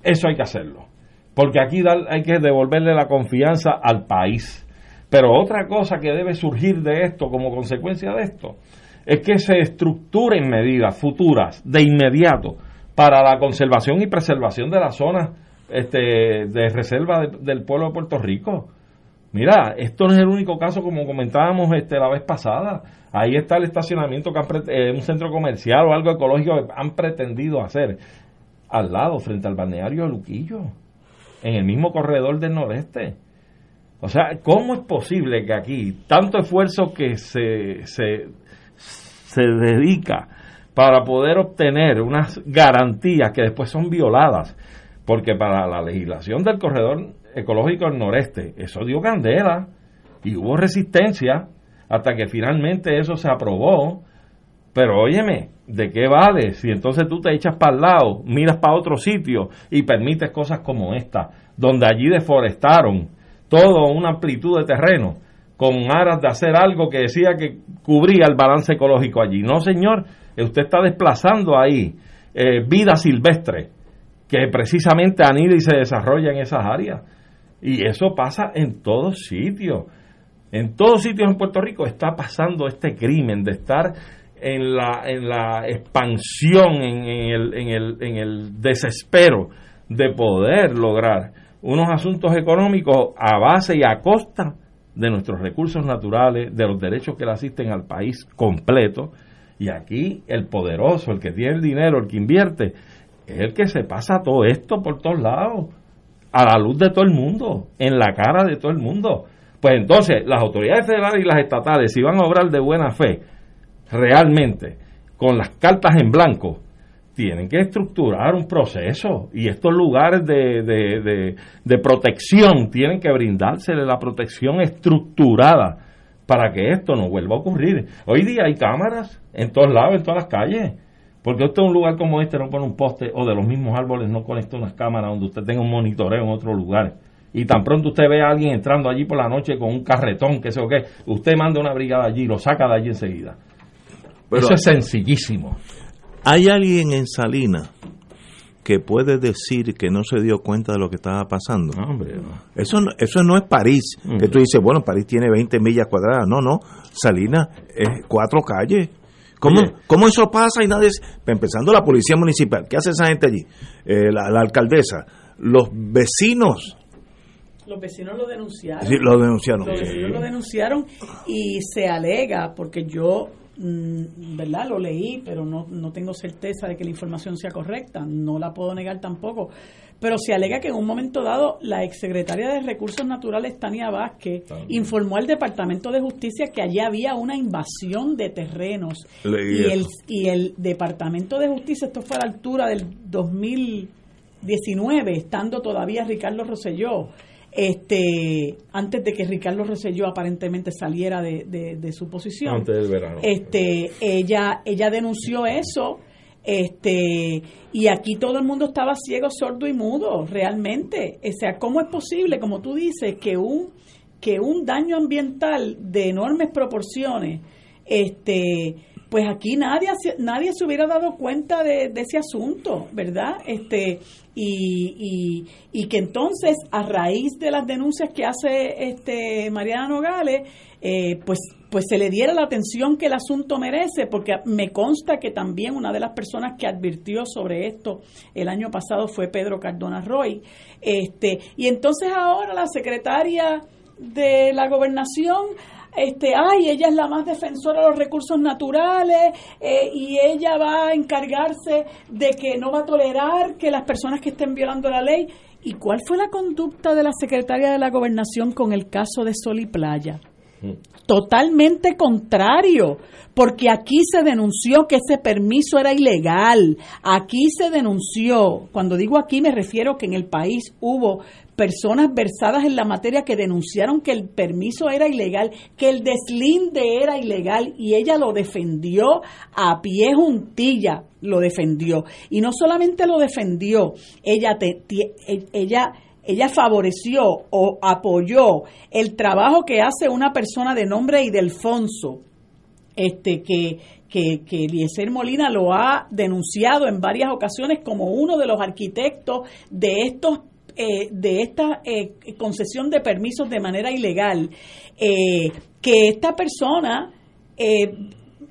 Eso hay que hacerlo. Porque aquí hay que devolverle la confianza al país. Pero otra cosa que debe surgir de esto como consecuencia de esto es que se estructuren medidas futuras de inmediato para la conservación y preservación de las zonas este, de reserva del pueblo de Puerto Rico. Mira, esto no es el único caso como comentábamos este, la vez pasada. Ahí está el estacionamiento que han eh, un centro comercial o algo ecológico que han pretendido hacer al lado, frente al balneario de Luquillo, en el mismo corredor del noreste. O sea, ¿cómo es posible que aquí tanto esfuerzo que se, se, se dedica para poder obtener unas garantías que después son violadas? Porque para la legislación del corredor ecológico del noreste. Eso dio candela y hubo resistencia hasta que finalmente eso se aprobó. Pero óyeme, ¿de qué vale si entonces tú te echas para el lado, miras para otro sitio y permites cosas como esta, donde allí deforestaron toda una amplitud de terreno con aras de hacer algo que decía que cubría el balance ecológico allí? No, señor, usted está desplazando ahí eh, vida silvestre que precisamente anida y se desarrolla en esas áreas. Y eso pasa en todos sitios. En todos sitios en Puerto Rico está pasando este crimen de estar en la, en la expansión, en, el, en, el, en el desespero de poder lograr unos asuntos económicos a base y a costa de nuestros recursos naturales, de los derechos que le asisten al país completo. Y aquí el poderoso, el que tiene el dinero, el que invierte, es el que se pasa todo esto por todos lados a la luz de todo el mundo, en la cara de todo el mundo. Pues entonces, las autoridades federales y las estatales, si van a obrar de buena fe, realmente con las cartas en blanco, tienen que estructurar un proceso y estos lugares de, de, de, protección tienen que brindársele la protección estructurada para que esto no vuelva a ocurrir. Hoy día hay cámaras en todos lados, en todas las calles. Porque usted un lugar como este no pone un poste o de los mismos árboles no conecta unas cámaras donde usted tenga un monitoreo en otro lugar. Y tan pronto usted ve a alguien entrando allí por la noche con un carretón, que sé o qué, usted manda una brigada allí y lo saca de allí enseguida. Eso es sencillísimo. ¿Hay alguien en Salinas que puede decir que no se dio cuenta de lo que estaba pasando? Eso, eso no es París, que tú dices, bueno, París tiene 20 millas cuadradas. No, no, Salinas es cuatro calles. ¿Cómo, ¿Cómo, eso pasa y nadie... Empezando la policía municipal, ¿qué hace esa gente allí? Eh, la, alcaldesa, los vecinos los vecinos lo denunciaron. Sí, lo denunciaron. Los vecinos lo denunciaron y se alega, porque yo ¿verdad? Lo leí, pero no, no tengo certeza de que la información sea correcta, no la puedo negar tampoco. Pero se alega que en un momento dado la exsecretaria de Recursos Naturales, Tania Vázquez, informó al Departamento de Justicia que allí había una invasión de terrenos. y el, y el Departamento de Justicia, esto fue a la altura del 2019, estando todavía Ricardo Rosselló, este antes de que Ricardo Rosselló aparentemente saliera de, su posición antes del verano. este ella ella denunció eso este y aquí todo el mundo estaba ciego sordo y mudo realmente. O sea cómo es posible como tú dices que un que un daño ambiental de enormes proporciones este pues aquí nadie nadie se hubiera dado cuenta de, ese asunto, ¿verdad? Este y, y, que entonces a raíz de las denuncias que hace este Mariana Nogales, eh, pues pues se le diera la atención que el asunto merece, porque me consta que también una de las personas que advirtió sobre esto el año pasado fue Pedro Cardona Roy. Este, y entonces ahora la secretaria de la gobernación este, ay, ella es la más defensora de los recursos naturales eh, y ella va a encargarse de que no va a tolerar que las personas que estén violando la ley. ¿Y cuál fue la conducta de la secretaria de la gobernación con el caso de Sol y Playa? Totalmente contrario, porque aquí se denunció que ese permiso era ilegal. Aquí se denunció, cuando digo aquí me refiero que en el país hubo personas versadas en la materia que denunciaron que el permiso era ilegal, que el deslinde era ilegal y ella lo defendió a pie juntilla, lo defendió. Y no solamente lo defendió, ella, te, ella ella favoreció o apoyó el trabajo que hace una persona de nombre Idelfonso, este, que, que, que Molina lo ha denunciado en varias ocasiones como uno de los arquitectos de estos eh, de esta eh, concesión de permisos de manera ilegal, eh, que esta persona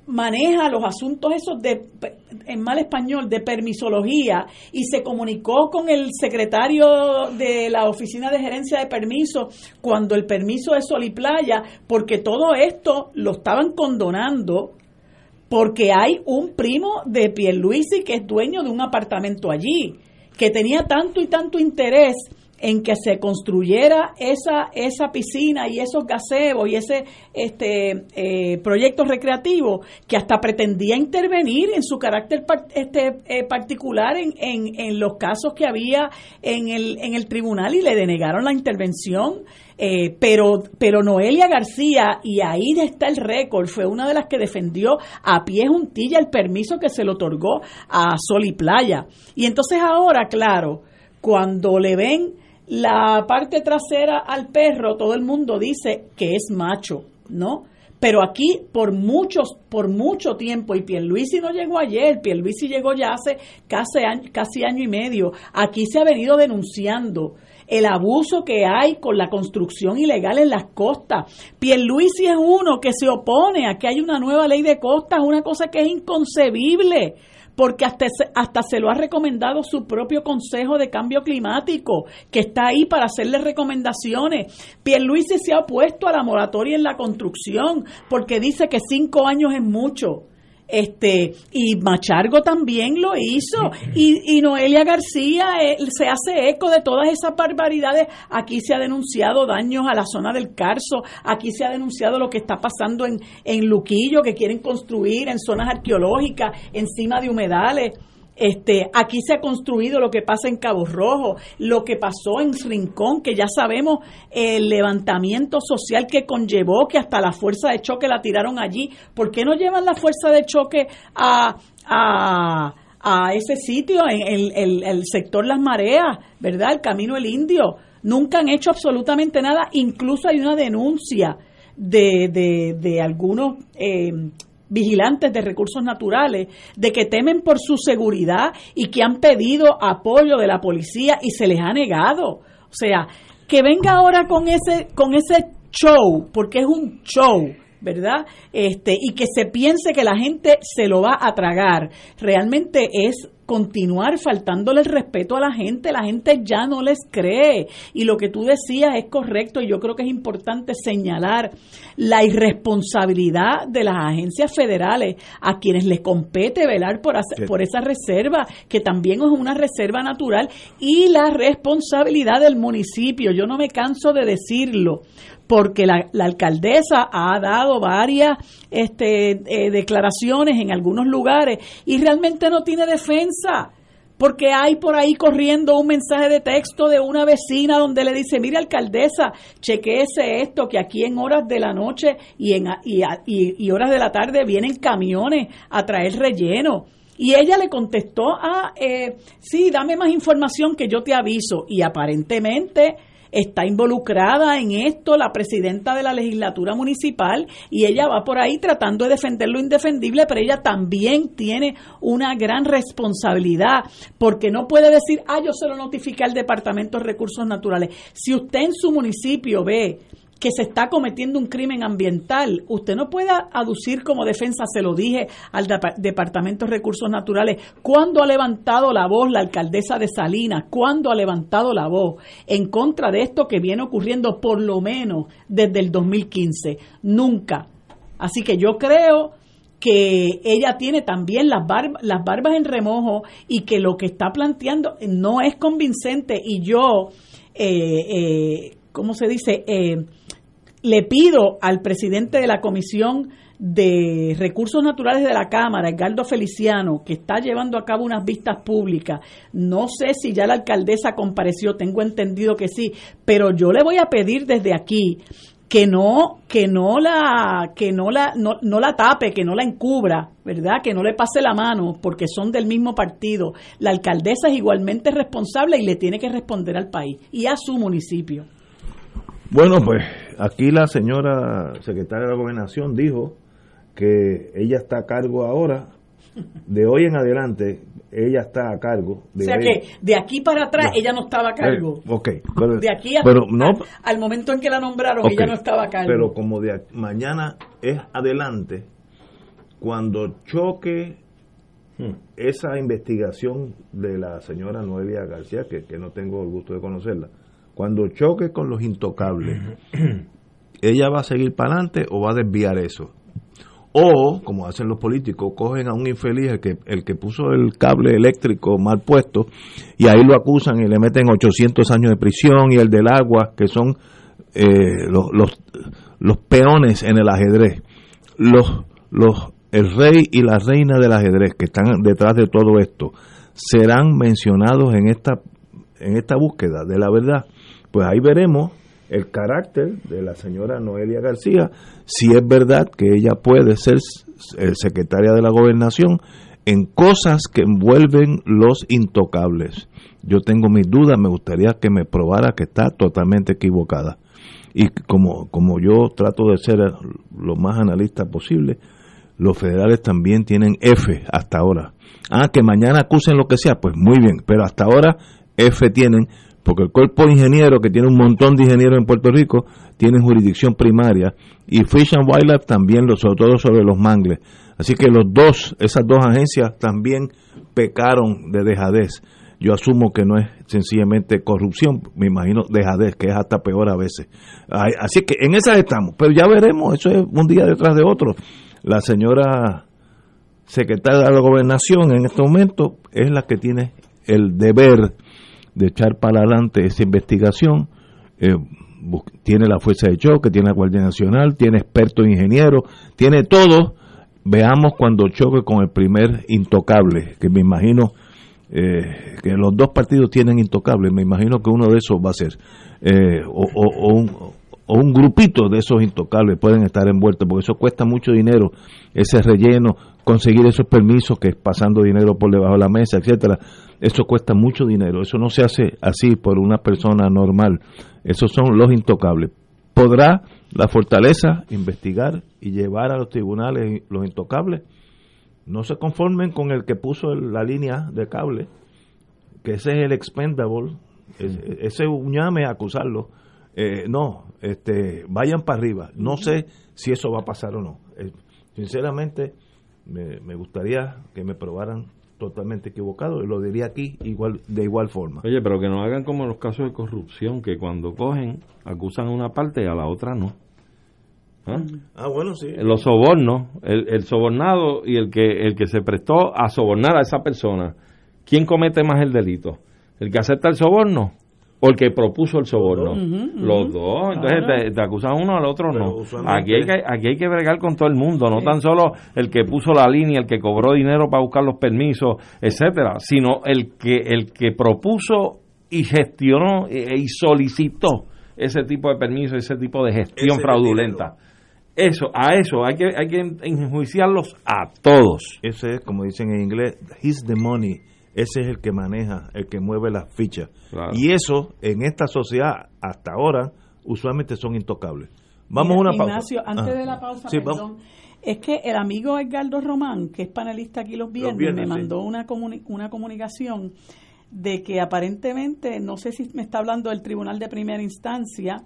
maneja los asuntos esos de, en mal español, de permisología y se comunicó con el secretario de la Oficina de Gerencia de Permisos cuando el permiso es Sol y Playa, porque todo esto lo estaban condonando porque hay un primo de Pierluisi que es dueño de un apartamento allí, que tenía tanto y tanto interés en que se construyera esa, esa piscina y esos gazebos y ese este, eh, proyecto recreativo que hasta pretendía intervenir en su carácter este, eh, particular en, en, los casos que había en el, en el tribunal y le denegaron la intervención. Eh, pero, pero Noelia García, y ahí está el récord, fue una de las que defendió a pie juntilla el permiso que se le otorgó a Sol y Playa. Y entonces ahora, claro, cuando le ven la parte trasera al perro, todo el mundo dice que es macho, ¿no? Pero aquí por muchos, por mucho tiempo, y Pierluisi no llegó ayer, Pierluisi llegó ya hace casi año, casi año y medio, aquí se ha venido denunciando el abuso que hay con la construcción ilegal en las costas. Pierluisi es uno que se opone a que haya una nueva ley de costas, una cosa que es inconcebible porque hasta, hasta se lo ha recomendado su propio Consejo de Cambio Climático, que está ahí para hacerle recomendaciones. Pierluisi se ha opuesto a la moratoria en la construcción, porque dice que cinco años es mucho. Este y Machargo también lo hizo. Y, y Noelia García eh, se hace eco de todas esas barbaridades. Aquí se ha denunciado daños a la zona del Carso. Aquí se ha denunciado lo que está pasando en, en Luquillo que quieren construir en zonas arqueológicas encima de humedales este, aquí se ha construido lo que pasa en Cabo Rojo, lo que pasó en Rincón, que ya sabemos el levantamiento social que conllevó, que hasta la fuerza de choque la tiraron allí. ¿Por qué no llevan la fuerza de choque a, a, a ese sitio, en el, el, sector Las Mareas, ¿verdad? El Camino El Indio. Nunca han hecho absolutamente nada, incluso hay una denuncia de, de, de algunos eh, vigilantes de recursos naturales de que temen por su seguridad y que han pedido apoyo de la policía y se les ha negado. O sea, que venga ahora con ese con ese show, porque es un show, ¿verdad? Este y que se piense que la gente se lo va a tragar, realmente es continuar faltándole el respeto a la gente, la gente ya no les cree. Y lo que tú decías es correcto y yo creo que es importante señalar la irresponsabilidad de las agencias federales a quienes les compete velar por, por esa reserva, que también es una reserva natural, y la responsabilidad del municipio. Yo no me canso de decirlo porque la, alcaldesa ha dado varias este, eh, declaraciones en algunos lugares y realmente no tiene defensa porque hay por ahí corriendo un mensaje de texto de una vecina donde le dice, mire alcaldesa, chequeese esto, que aquí en horas de la noche y, en, y, y, horas de la tarde vienen camiones a traer relleno. Y ella le contestó, ah, eh, sí, dame más información que yo te aviso. Y aparentemente está involucrada en esto la presidenta de la legislatura municipal y ella va por ahí tratando de defender lo indefendible, pero ella también tiene una gran responsabilidad porque no puede decir, ah, yo se lo notifique al Departamento de Recursos Naturales. Si usted en su municipio ve que se está cometiendo un crimen ambiental. Usted no puede aducir como defensa, se lo dije al Departamento de Recursos Naturales, cuando ha levantado la voz la alcaldesa de Salinas, cuando ha levantado la voz en contra de esto que viene ocurriendo por lo menos desde el 2015. Nunca. Así que yo creo que ella tiene también las, barbas en remojo y que lo que está planteando no es convincente y yo, eh, eh, ¿cómo se dice? Eh, le pido al presidente de la Comisión de Recursos Naturales de la Cámara, Edgardo Feliciano, que está llevando a cabo unas vistas públicas. No sé si ya la alcaldesa compareció, tengo entendido que sí, pero yo le voy a pedir desde aquí que no que no la que no la no, no, la tape, que no la encubra, ¿verdad? Que no le pase la mano porque son del mismo partido. La alcaldesa es igualmente responsable y le tiene que responder al país y a su municipio. Bueno, pues aquí la señora secretaria de la gobernación dijo que ella está a cargo ahora, de hoy en adelante, ella está a cargo. De o sea que de aquí para atrás ella no estaba a cargo. Eh, ok, de aquí al momento en que la nombraron ella no estaba a cargo. Pero como de mañana es adelante, cuando choque hmm. esa investigación de la señora Noelia García, que, que no tengo el gusto de conocerla, cuando choque con los intocables, ella va a seguir para adelante o va a desviar eso. O, como hacen los políticos, cogen a un infeliz, el que, el que puso el cable eléctrico mal puesto, y ahí lo acusan y le meten 800 años de prisión, y el del agua, que son eh, los, los, los, peones en el ajedrez. Los, los, el rey y la reina del ajedrez, que están detrás de todo esto, serán mencionados en esta, en esta búsqueda de la verdad pues ahí veremos el carácter de la señora Noelia García, si es verdad que ella puede ser secretaria de la gobernación en cosas que envuelven los intocables. Yo tengo mis dudas, me gustaría que me probara que está totalmente equivocada. Y como, como yo trato de ser lo más analista posible, los federales también tienen F hasta ahora. Ah, que mañana acusen lo que sea, pues muy bien, pero hasta ahora F tienen porque el cuerpo de ingenieros, que tiene un montón de ingenieros en Puerto Rico, tiene jurisdicción primaria, y Fish and Wildlife también, sobre todo sobre los mangles. Así que los dos, esas dos agencias también pecaron de dejadez. Yo asumo que no es sencillamente corrupción, me imagino dejadez, que es hasta peor a veces. Así que en esas estamos, pero ya veremos, eso es un día detrás de otro. La señora secretaria de la gobernación en este momento es la que tiene el deber de echar para adelante esa investigación. Eh, tiene la fuerza de choque, tiene la Guardia Nacional, tiene expertos ingenieros, tiene todo. Veamos cuando choque con el primer intocable, que me imagino eh, que los dos partidos tienen intocables, me imagino que uno de esos va a ser, eh, o un, o un grupito de esos intocables pueden estar envueltos, porque eso cuesta mucho dinero, ese relleno, conseguir esos permisos que es pasando dinero por debajo de la mesa, etcétera, eso cuesta mucho dinero, eso no se hace así por una persona normal, esos son los intocables. ¿Podrá la fortaleza investigar y llevar a los tribunales los intocables? No se conformen con el que puso la línea de cable, que ese es el expendable, es- ese uñame acusarlo. Eh, no, este, vayan para arriba. No sé si eso va a pasar o no. Eh, sinceramente, me, me gustaría que me probaran totalmente equivocado y lo diría aquí igual de igual forma. Oye, pero que no hagan como los casos de corrupción, que cuando cogen, acusan a una parte y a la otra no. ¿Ah? Ah, bueno, sí. Los sobornos, el, el sobornado y el que, el que se prestó a sobornar a esa persona, ¿quién comete más el delito? ¿El que acepta el soborno o el que propuso el soborno? Los dos. Entonces te, te acusan uno al otro no. Aquí hay, que, aquí hay que bregar con todo el mundo, no tan solo el que puso la línea, el que cobró dinero para buscar los permisos, etcétera, sino el que, el que propuso y gestionó e- y solicitó ese tipo de permiso, ese tipo de gestión Ese fraudulenta. Eso, a eso hay que, hay que enjuiciarlos a todos. Ese es, como dicen en inglés, he's the money. Ese es el que maneja, el que mueve las fichas. Claro. Y eso, en esta sociedad, hasta ahora, usualmente son intocables. Vamos a una pausa. Ignacio, antes Ah. de la pausa, Sí, perdón, vamos. es que el amigo Edgardo Román, que es panelista aquí los viernes, viernes, me sí. mandó una, comuni- una comunicación de que aparentemente, no sé si me está hablando del Tribunal de Primera Instancia,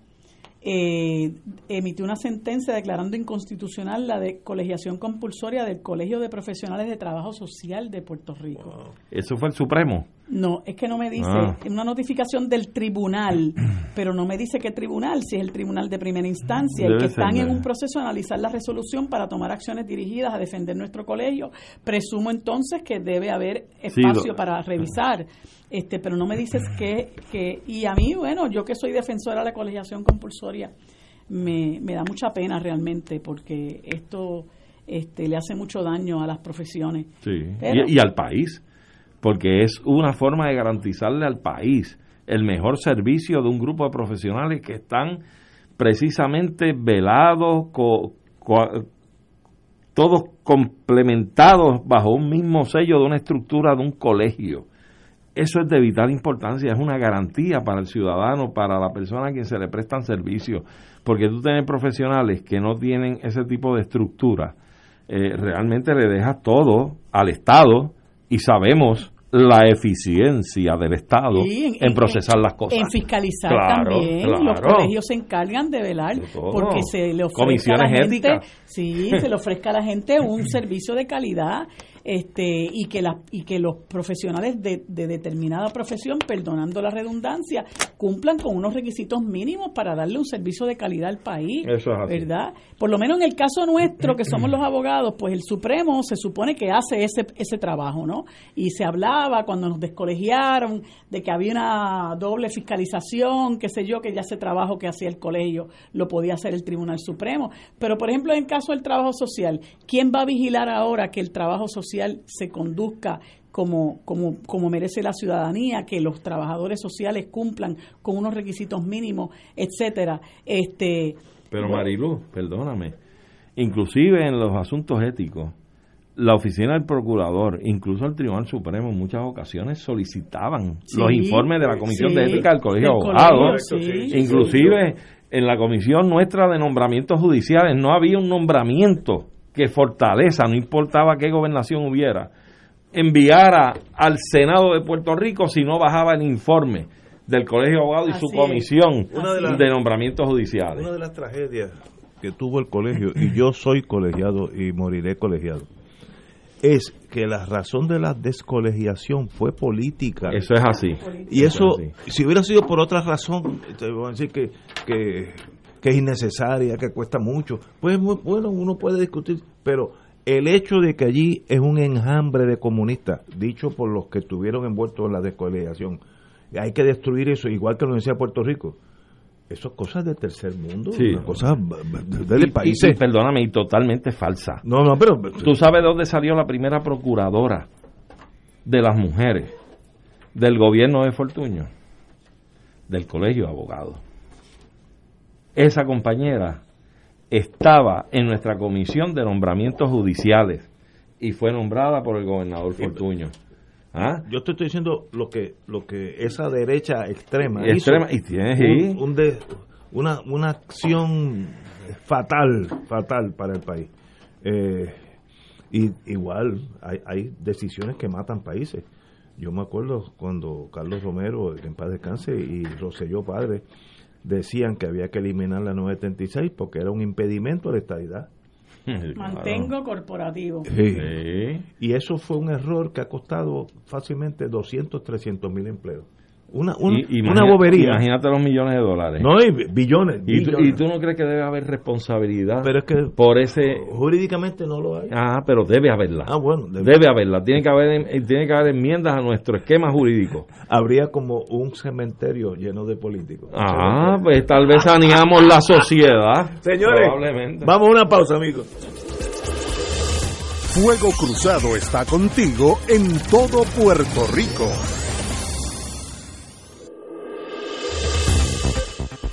eh, emitió una sentencia declarando inconstitucional la de colegiación compulsoria del Colegio de Profesionales de Trabajo Social de Puerto Rico. Eso fue el Supremo. No, es que no me dice, Ah. es una notificación del tribunal, *clears throat* pero no me dice qué tribunal, si es el tribunal de primera instancia, y Debe que ser están en un proceso de analizar la resolución para tomar acciones dirigidas a defender nuestro colegio. Presumo entonces que debe haber Sí, espacio lo- para revisar, este, pero no me dices que, que, y a mí, bueno, yo que soy defensora de la colegiación compulsoria, me, me da mucha pena realmente, porque esto este, le hace mucho daño a las profesiones. Sí. Pero- Y, y al país, porque es una forma de garantizarle al país el mejor servicio de un grupo de profesionales que están precisamente velados, co- todos complementados bajo un mismo sello de una estructura de un colegio. Eso es de vital importancia, es una garantía para el ciudadano, para la persona a quien se le prestan servicios, porque tú tienes profesionales que no tienen ese tipo de estructura, eh, realmente le dejas todo al Estado y sabemos la eficiencia del Estado en, procesar las cosas. En fiscalizar Claro, también. Los colegios se encargan de velar De porque se le ofrezca Comisiones a la gente, éticas. sí, se le ofrezca a la gente un *laughs* servicio de calidad este y que la, y que los profesionales de, de determinada profesión, perdonando la redundancia, cumplan con unos requisitos mínimos para darle un servicio de calidad al país, Eso es así. ¿verdad? Por lo menos en el caso nuestro, que somos *clears throat* los abogados, pues el Supremo se supone que hace ese, ese trabajo, ¿no? Y se hablaba cuando nos descolegiaron de que había una doble fiscalización, qué sé yo, que ya ese trabajo que hacía el colegio lo podía hacer el Tribunal Supremo. Pero, por ejemplo, en el caso del trabajo social, ¿quién va a vigilar ahora que el trabajo social se conduzca como, como, como merece la ciudadanía, que los trabajadores sociales cumplan con unos requisitos mínimos, etcétera? Este, Pero Marilu, perdóname, inclusive en los asuntos éticos, la oficina del procurador, incluso el Tribunal Supremo en muchas ocasiones solicitaban Sí, los informes de la Comisión de Ética del Colegio de Abogados. sí. inclusive en la comisión nuestra de nombramientos judiciales no había un nombramiento que Fortaleza, no importaba qué gobernación hubiera, enviara al Senado de Puerto Rico si no bajaba el informe del Colegio de Abogados y su comisión de nombramientos judiciales. Una de las tragedias que tuvo el colegio, y yo soy colegiado y moriré colegiado, es que la razón de la descolegiación fue política. Eso es así. y eso, es así. si hubiera sido por otra razón, te voy a decir que, que, que es innecesaria, que cuesta mucho, pues bueno, uno puede discutir, pero el hecho de que allí es un enjambre de comunistas, dicho por los que estuvieron envueltos en la descoalización, hay que destruir eso, igual que lo decía Puerto Rico. Eso es cosas del tercer mundo, Sí. cosas de, Y- y- países. y perdóname, y totalmente falsa. no, no, pero ¿Tú sabes dónde salió la primera procuradora de las mujeres del gobierno de Fortuño? Del colegio de abogados. Esa compañera estaba en nuestra comisión de nombramientos judiciales y fue nombrada por el gobernador Fortuño. ¿Ah? yo te estoy diciendo lo que lo que esa derecha extrema, Extrema, hizo. y tiene, sí. un- un de- una, una acción fatal, fatal para el país. Eh, y igual hay, hay decisiones que matan países. Yo me acuerdo cuando Carlos Romero, que en paz descanse, y Roselló Padre decían que había que eliminar la 976 porque era un impedimento a la estadidad. Mantengo corporativo. Sí. Y eso fue un error que ha costado fácilmente 200, 300 mil empleos. Una, una imagina- bobería. Imagínate los millones de dólares. No, y billones. ¿Y, tú, billones. y tú no crees que debe haber responsabilidad Pero es que por ese... jurídicamente no lo hay. Ah, pero debe haberla. Ah, bueno, debe- Debe haberla. Tiene que haber, eh, tiene que haber enmiendas a nuestro esquema jurídico. *laughs* Habría como un cementerio lleno de políticos. Ah, pues tal vez saneamos la sociedad. *laughs* Señores, Probablemente. vamos a una pausa, amigos. Fuego Cruzado está contigo en todo Puerto Rico.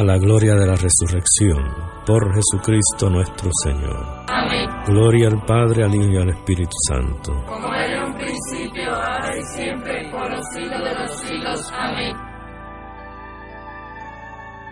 a la gloria de la resurrección, por Jesucristo nuestro Señor. Amén. Gloria al Padre, al Hijo y al Espíritu Santo. Como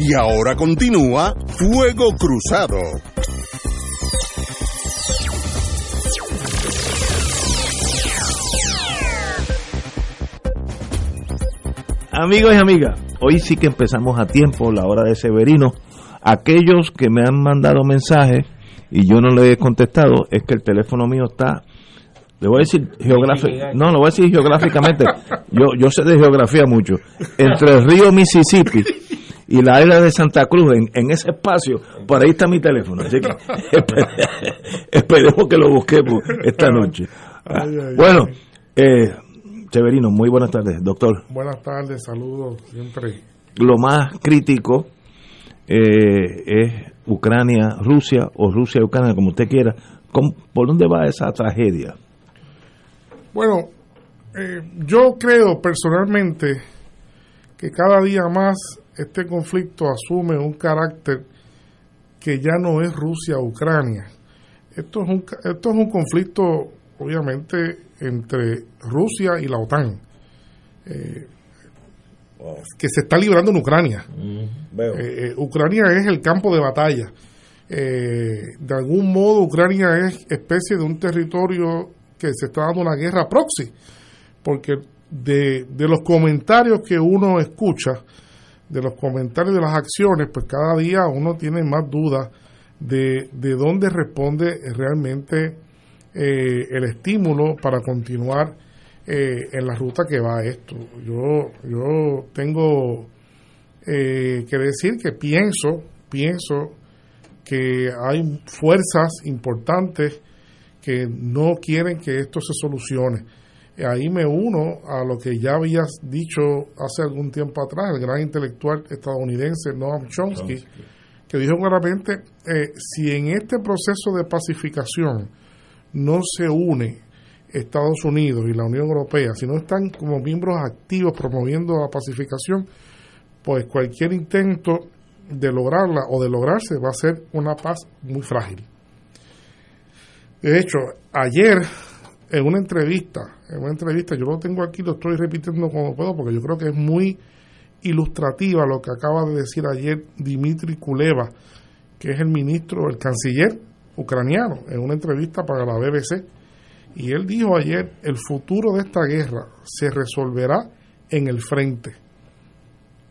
Y ahora continúa Fuego Cruzado. Amigos y amigas, hoy sí que empezamos a tiempo, la hora de Severino. Aquellos que me han mandado mensajes y yo no le he contestado, es que el teléfono mío está, le voy a decir geográficamente, no, lo voy a decir geográficamente, yo, yo sé de geografía mucho, entre el río Mississippi y la área de Santa Cruz, en, en ese espacio, por ahí está mi teléfono. Así que *laughs* *laughs* esperemos que lo busquemos esta noche. bueno, eh, Severino, muy buenas tardes, doctor. Buenas tardes, saludos siempre. Lo más crítico eh, es Ucrania, Rusia o Rusia, Ucrania, como usted quiera. ¿Por dónde va esa tragedia? Bueno, eh, yo creo personalmente que cada día más este conflicto asume un carácter que ya no es Rusia-Ucrania. Esto es un, esto es un conflicto, obviamente, entre Rusia y la OTAN, eh, que se está librando en Ucrania. Mm, eh, Ucrania es el campo de batalla. de algún modo, Ucrania es especie de un territorio que se está dando una guerra proxy porque de, los comentarios que uno escucha, de los comentarios de las acciones, pues cada día uno tiene más dudas de, de dónde responde realmente eh, el estímulo para continuar eh, en la ruta que va esto. Yo, yo tengo eh, que decir que pienso, pienso que hay fuerzas importantes que no quieren que esto se solucione ahí me uno a lo que ya habías dicho hace algún tiempo atrás, el gran intelectual estadounidense Noam Chomsky, que dijo claramente, eh, si en este proceso de pacificación no se une Estados Unidos y la Unión Europea, si no están como miembros activos promoviendo la pacificación, pues cualquier intento de lograrla o de lograrse va a ser una paz muy frágil. De hecho, ayer en una entrevista, en una entrevista, yo lo tengo aquí, lo estoy repitiendo como puedo, porque yo creo que es muy ilustrativa lo que acaba de decir ayer Dimitri Kuleva, que es el ministro, el canciller ucraniano, en una entrevista para la BBC. Y él dijo ayer, el futuro de esta guerra se resolverá en el frente,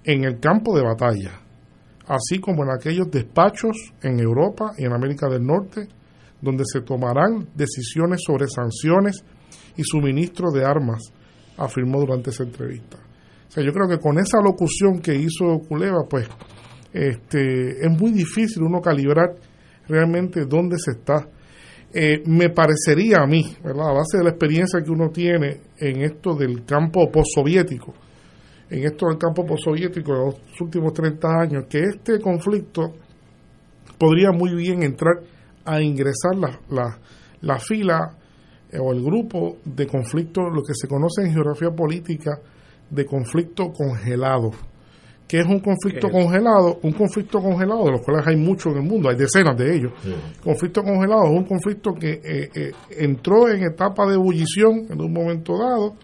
en el campo de batalla, así como en aquellos despachos en Europa y en América del Norte donde se tomarán decisiones sobre sanciones y suministro de armas, afirmó durante esa entrevista. O sea, yo creo que con esa locución que hizo Culeva, pues este, es muy difícil uno calibrar realmente dónde se está. Eh, me parecería a mí, ¿verdad? a base de la experiencia que uno tiene en esto del campo postsoviético, en esto del campo postsoviético de los últimos 30 años, que este conflicto podría muy bien entrar a ingresar la, la, la fila o el grupo de conflictos, lo que se conoce en geografía política de conflicto congelado. ¿Qué es un conflicto congelado? Un conflicto congelado, de los cuales hay muchos en el mundo, hay decenas de ellos. Conflicto congelado es un conflicto que eh, eh, entró en etapa de ebullición en un momento dado,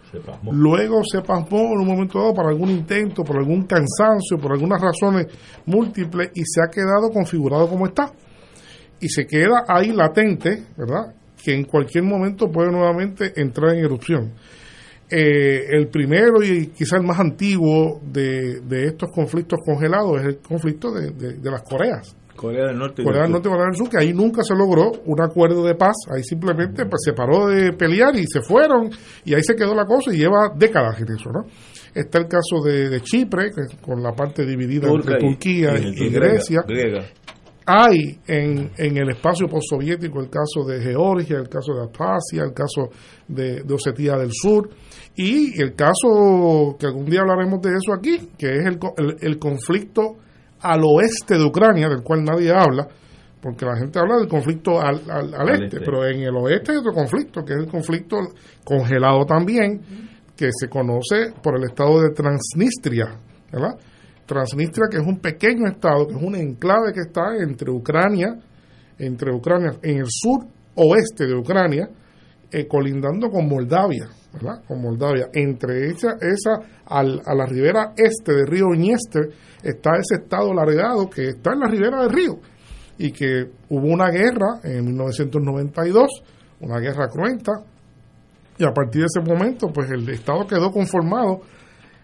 luego se pasmó en un momento dado para algún intento, por algún cansancio, por algunas razones múltiples y se ha quedado configurado como está y se queda ahí latente, ¿verdad? Que en cualquier momento puede nuevamente entrar en erupción. Eh, el primero y quizás el más antiguo de, estos conflictos congelados es el conflicto de, las Coreas. Corea del Norte. Corea del Norte y Corea del Sur, que ahí nunca se logró un acuerdo de paz, ahí simplemente pues, se paró de pelear y se fueron, y ahí se quedó la cosa y lleva décadas en eso, ¿no? Está el caso de, Chipre, con la parte dividida entre Turquía y, Grecia hay en, en el espacio postsoviético el caso de Georgia, el caso de Abjasia, el caso de, de, Osetía del Sur y el caso que algún día hablaremos de eso aquí, que es el, el, conflicto al oeste de Ucrania, del cual nadie habla, porque la gente habla del conflicto al, al, este, este, pero en el oeste hay otro conflicto, que es el conflicto congelado también, que se conoce por el estado de Transnistria, ¿verdad? Transnistria, que es un pequeño estado, que es un enclave que está entre Ucrania, entre Ucrania, en el sur oeste de Ucrania, eh, colindando con Moldavia, ¿verdad? Con Moldavia. Entre esa, esa a la ribera este del río Dniester está ese estado largado que está en la ribera del río y que hubo una guerra en 1992, una guerra cruenta, y a partir de ese momento, pues el estado quedó conformado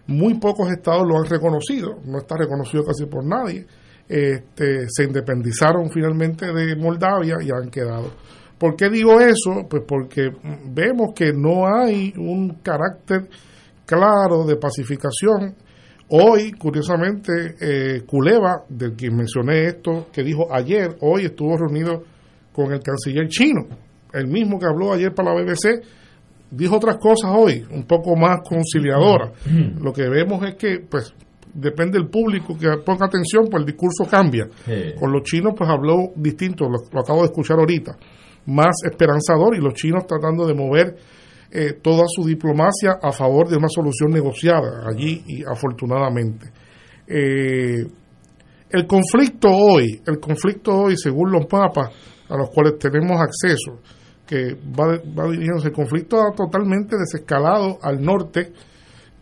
muy pocos estados lo han reconocido, no está reconocido casi por nadie. Este, se independizaron finalmente de Moldavia y han quedado. ¿Por qué digo eso? Pues porque vemos que no hay un carácter claro de pacificación Hoy, curiosamente, eh, Culeva, del que mencioné esto, que dijo ayer, hoy estuvo reunido con el canciller chino, el mismo que habló ayer para la BBC, dijo otras cosas hoy, un poco más conciliadoras. Lo que vemos es que, pues, depende del público que ponga atención, pues el discurso cambia. Con los chinos, pues habló distinto, lo, acabo de escuchar ahorita, más esperanzador y los chinos tratando de mover eh, toda su diplomacia a favor de una solución negociada allí y afortunadamente. Eh, el conflicto hoy, el conflicto hoy, según los mapas a los cuales tenemos acceso, que va, va dirigiéndose, el conflicto ha totalmente desescalado al norte,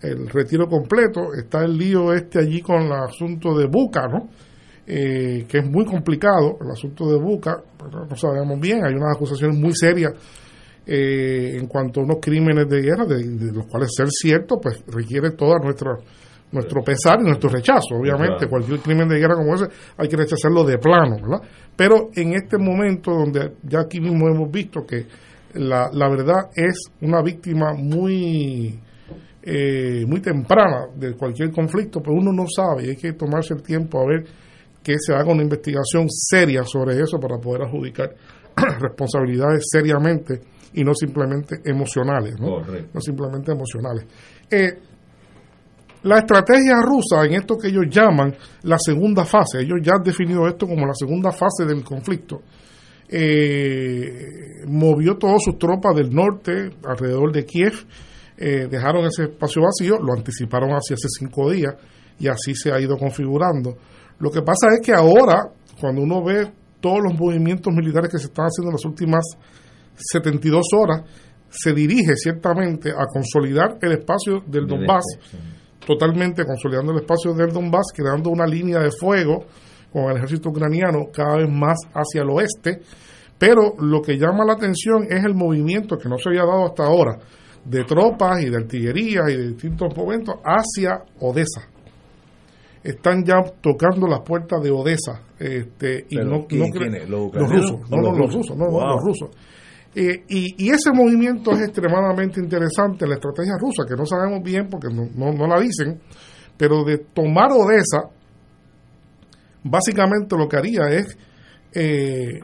el retiro completo, está el lío este allí con el asunto de Buca, ¿no? Eh, que es muy complicado, el asunto de Buca, no sabemos bien, hay unas acusaciones muy serias eh, en cuanto a unos crímenes de guerra, de, los cuales ser cierto, pues requiere toda nuestra nuestro pesar y nuestro rechazo. Obviamente, cualquier crimen de guerra como ese hay que rechazarlo de plano, ¿verdad? Pero en este momento donde ya aquí mismo hemos visto que la, la verdad es una víctima muy eh, muy temprana de cualquier conflicto, pero uno no sabe y hay que tomarse el tiempo a ver que se haga una investigación seria sobre eso para poder adjudicar *clears throat* responsabilidades seriamente y no simplemente emocionales, ¿no? No simplemente emocionales. Eh, la estrategia rusa en esto que ellos llaman la segunda fase, ellos ya han definido esto como la segunda fase del conflicto, eh, movió todas sus tropas del norte alrededor de Kiev, eh, dejaron ese espacio vacío, lo anticiparon hace hace cinco días y así se ha ido configurando. Lo que pasa es que ahora, cuando uno ve todos los movimientos militares que se están haciendo en las últimas 72 horas, se dirige ciertamente a consolidar el espacio del Donbass totalmente consolidando el espacio del Donbass, creando una línea de fuego con el ejército ucraniano cada vez más hacia el oeste. Pero lo que llama la atención es el movimiento que no se había dado hasta ahora de tropas y de artillería y de distintos momentos hacia Odessa. Están ya tocando las puertas de Odessa. Este, y no, ¿Los, rusos, no, no, los rusos, no, no, los rusos. Eh, y, ese movimiento es extremadamente interesante, la estrategia rusa, que no sabemos bien porque no, no, la dicen, pero de tomar Odessa, básicamente lo que haría es eh,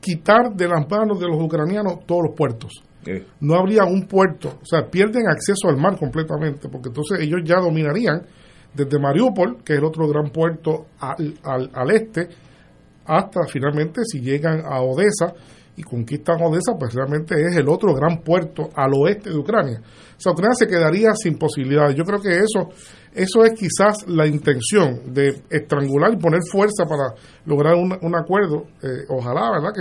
quitar de las manos de los ucranianos todos los puertos. No habría un puerto, o sea, pierden acceso al mar completamente, porque entonces ellos ya dominarían desde Mariupol, que es el otro gran puerto al, al, al este, hasta finalmente si llegan a Odessa, y conquistan Odessa, pues realmente es el otro gran puerto al oeste de Ucrania. O sea, Ucrania se quedaría sin posibilidades. Yo creo que eso, eso es quizás la intención de estrangular y poner fuerza para lograr un, acuerdo. Eh, ojalá, ¿verdad?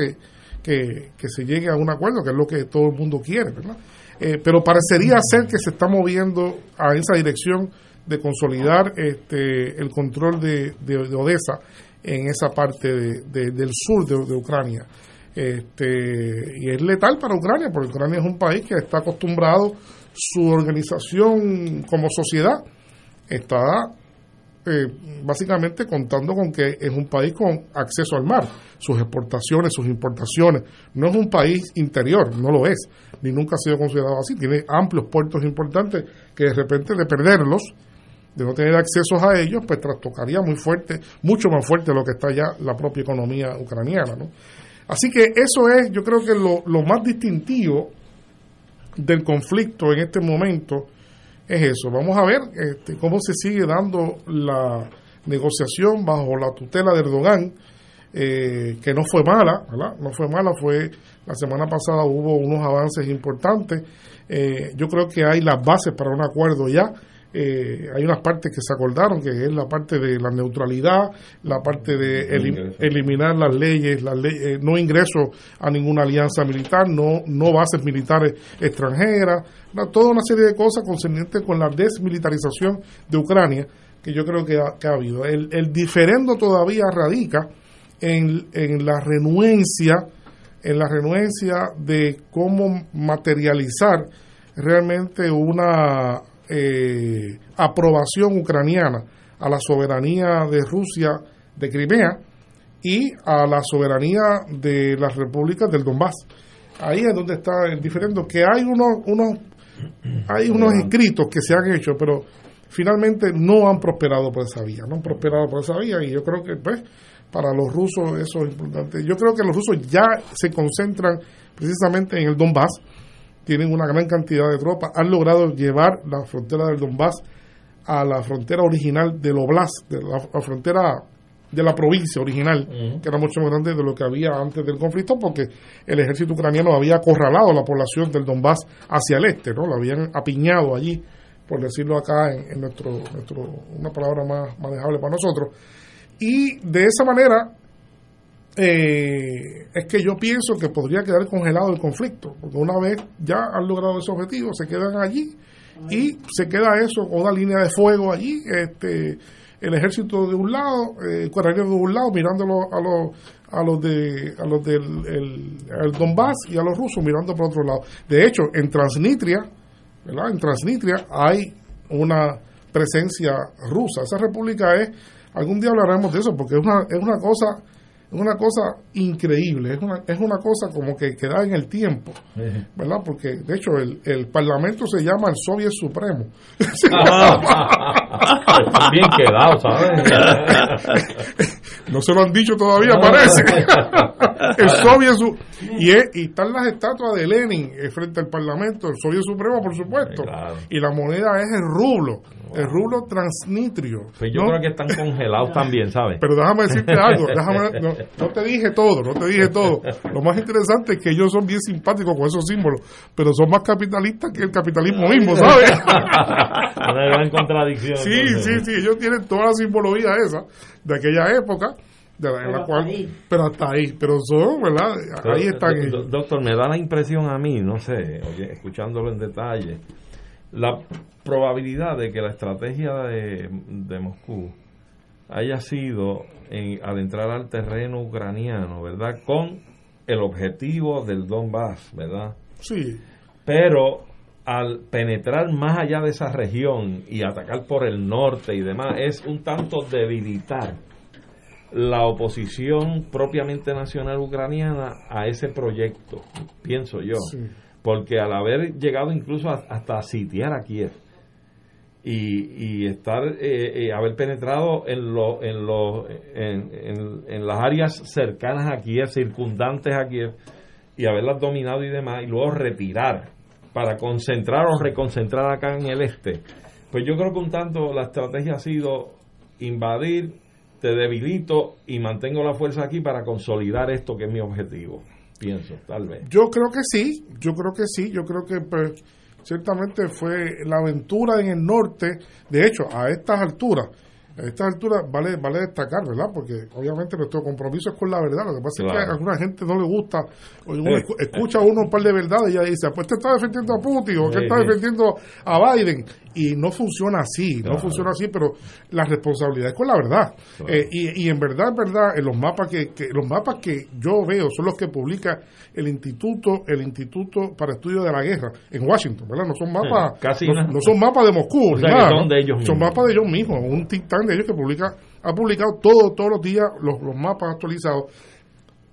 Que, que, se llegue a un acuerdo, que es lo que todo el mundo quiere, ¿verdad? Eh, pero parecería ser que se está moviendo a esa dirección de consolidar este, el control de, de, Odessa en esa parte del sur de Ucrania. Este, y es letal para Ucrania, porque Ucrania es un país que está acostumbrado, su organización como sociedad está eh, básicamente contando con que es un país con acceso al mar, sus exportaciones, sus importaciones. No es un país interior, no lo es, ni nunca ha sido considerado así. Tiene amplios puertos importantes que de repente de perderlos, de no tener acceso a ellos, pues trastocaría muy fuerte, mucho más fuerte lo que está ya la propia economía ucraniana. ¿no? Así que eso es, yo creo que lo, lo más distintivo del conflicto en este momento es eso. Vamos a ver este, cómo se sigue dando la negociación bajo la tutela de Erdogan, eh, que no fue mala, ¿verdad? No fue mala, fue la semana pasada hubo unos avances importantes. Eh, yo creo que hay las bases para un acuerdo ya. Eh, hay unas partes que se acordaron, que es la parte de la neutralidad, la parte de eliminar las leyes, las eh, no ingreso a ninguna alianza militar, no, no bases militares extranjeras, toda una serie de cosas concernientes con la desmilitarización de Ucrania, que yo creo que ha, habido. El, el, diferendo todavía radica en, en la renuencia, en la renuencia de cómo materializar realmente una eh, aprobación ucraniana a la soberanía de Rusia de Crimea y a la soberanía de las repúblicas del Donbass. Ahí es donde está el diferendo, que hay unos, unos, hay unos escritos que se han hecho, pero finalmente no han prosperado por esa vía, no han prosperado por esa vía y yo creo que pues para los rusos eso es importante. Yo creo que los rusos ya se concentran precisamente en el Donbass, tienen una gran cantidad de tropas, han logrado llevar la frontera del Donbass a la frontera original del Oblast, de la, frontera de la provincia original, que era mucho más grande de lo que había antes del conflicto, porque el ejército ucraniano había acorralado la población del Donbass hacia el este, ¿no? La habían apiñado allí, por decirlo acá en, nuestro, nuestro, una palabra más manejable para nosotros. Y de esa manera eh, es que yo pienso que podría quedar congelado el conflicto, porque una vez ya han logrado ese objetivo, se quedan allí y se queda eso con una línea de fuego allí, este el ejército de un lado, eh, de un lado, mirándolo a los a los de a los del el, Donbass y a los rusos mirando por otro lado. De hecho, en Transnistria, ¿verdad? En Transnistria hay una presencia rusa. Esa república es algún día hablaremos de eso porque es una es una cosa es una cosa increíble, es una, es una cosa como que queda en el tiempo, ¿verdad? Porque de hecho el, el Parlamento se llama el Soviet Supremo. *laughs* bien quedado, ¿sabes? *laughs* no se lo han dicho todavía, parece. *laughs* el Soviet y, y están las estatuas de Lenin eh, frente al Parlamento, el Soviet Supremo, por supuesto. Y la moneda es el rublo el rublo transnitrio. Pues yo creo que están congelados también, ¿sabes? Pero déjame decirte algo, *laughs* déjame, no, te dije todo, no te dije todo. Lo más interesante es que ellos son bien simpáticos con esos símbolos, pero son más capitalistas que el capitalismo mismo, ¿sabes? *laughs* Una gran contradicción. Sí, sí, sí, ellos tienen toda la simbología esa de aquella época. De la, cual, pero hasta ahí, pero son, ¿verdad? ahí están. doctor, me da la impresión a mí, no sé, escuchándolo en detalle, la probabilidad de que la estrategia de, Moscú haya sido en adentrar al terreno ucraniano, ¿verdad? Con el objetivo del Donbass, ¿verdad? Sí. Pero al penetrar más allá de esa región y atacar por el norte y demás, es un tanto debilitar la oposición propiamente nacional ucraniana a ese proyecto, pienso yo. Porque al haber llegado incluso hasta a sitiar a Kiev, y, y estar eh, eh, haber penetrado en lo, en, lo, en, en, las áreas cercanas a Kiev, circundantes a Kiev, y haberlas dominado y demás, y luego retirar para concentrar o reconcentrar acá en el este. Pues yo creo que un tanto la estrategia ha sido invadir, te debilito y mantengo la fuerza aquí para consolidar esto que es mi objetivo. Pienso, tal vez. Yo creo que sí, yo creo que sí, yo creo que pues, ciertamente fue la aventura en el norte. De hecho, a estas alturas, a estas alturas vale, vale destacar, ¿verdad? Porque obviamente nuestro compromiso es con la verdad. Lo que pasa es que a alguna gente no le gusta, o uno escucha uno un par de verdades y ya dice, pues te está defendiendo a Putin o que está defendiendo a Biden. Y no funciona así, no funciona así, pero la responsabilidad es con la verdad. Eh, y, y, en verdad, en verdad, en los mapas que, los mapas que yo veo son los que publica el instituto, el instituto para estudio de la guerra en Washington, ¿verdad? No son mapas, no, son mapas de Moscú, son, de ellos son mapas de ellos mismos, un think tank de ellos que publica, ha publicado todo, todos los días los, los mapas actualizados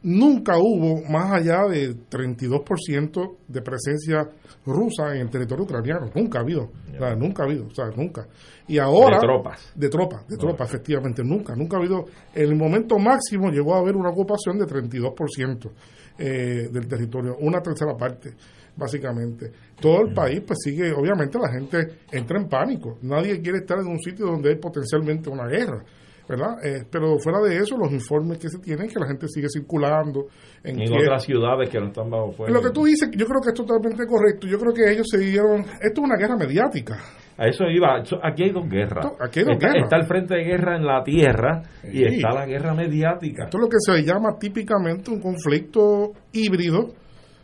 nunca hubo más allá de 32% de presencia rusa en el territorio ucraniano. Nunca ha habido. nunca ha habido. O sea, nunca. Y ahora. De tropas. De tropas, de tropas, efectivamente. Nunca, nunca ha habido. En el momento máximo llegó a haber una ocupación de 32% eh, del territorio. Una tercera parte, básicamente. Todo el país, pues sigue. Obviamente la gente entra en pánico. Nadie quiere estar en un sitio donde hay potencialmente una guerra. ¿verdad? Eh, pero fuera de eso, los informes que se tienen, que la gente sigue circulando. En, otras ciudades que no están bajo fuego. Lo que tú dices, yo creo que es totalmente correcto. Yo creo que ellos se dieron. Esto es una guerra mediática. A eso iba. Aquí hay dos guerras. aquí hay dos está, guerras. está, el frente de guerra en la tierra y está la guerra mediática. Esto es lo que se llama típicamente un conflicto híbrido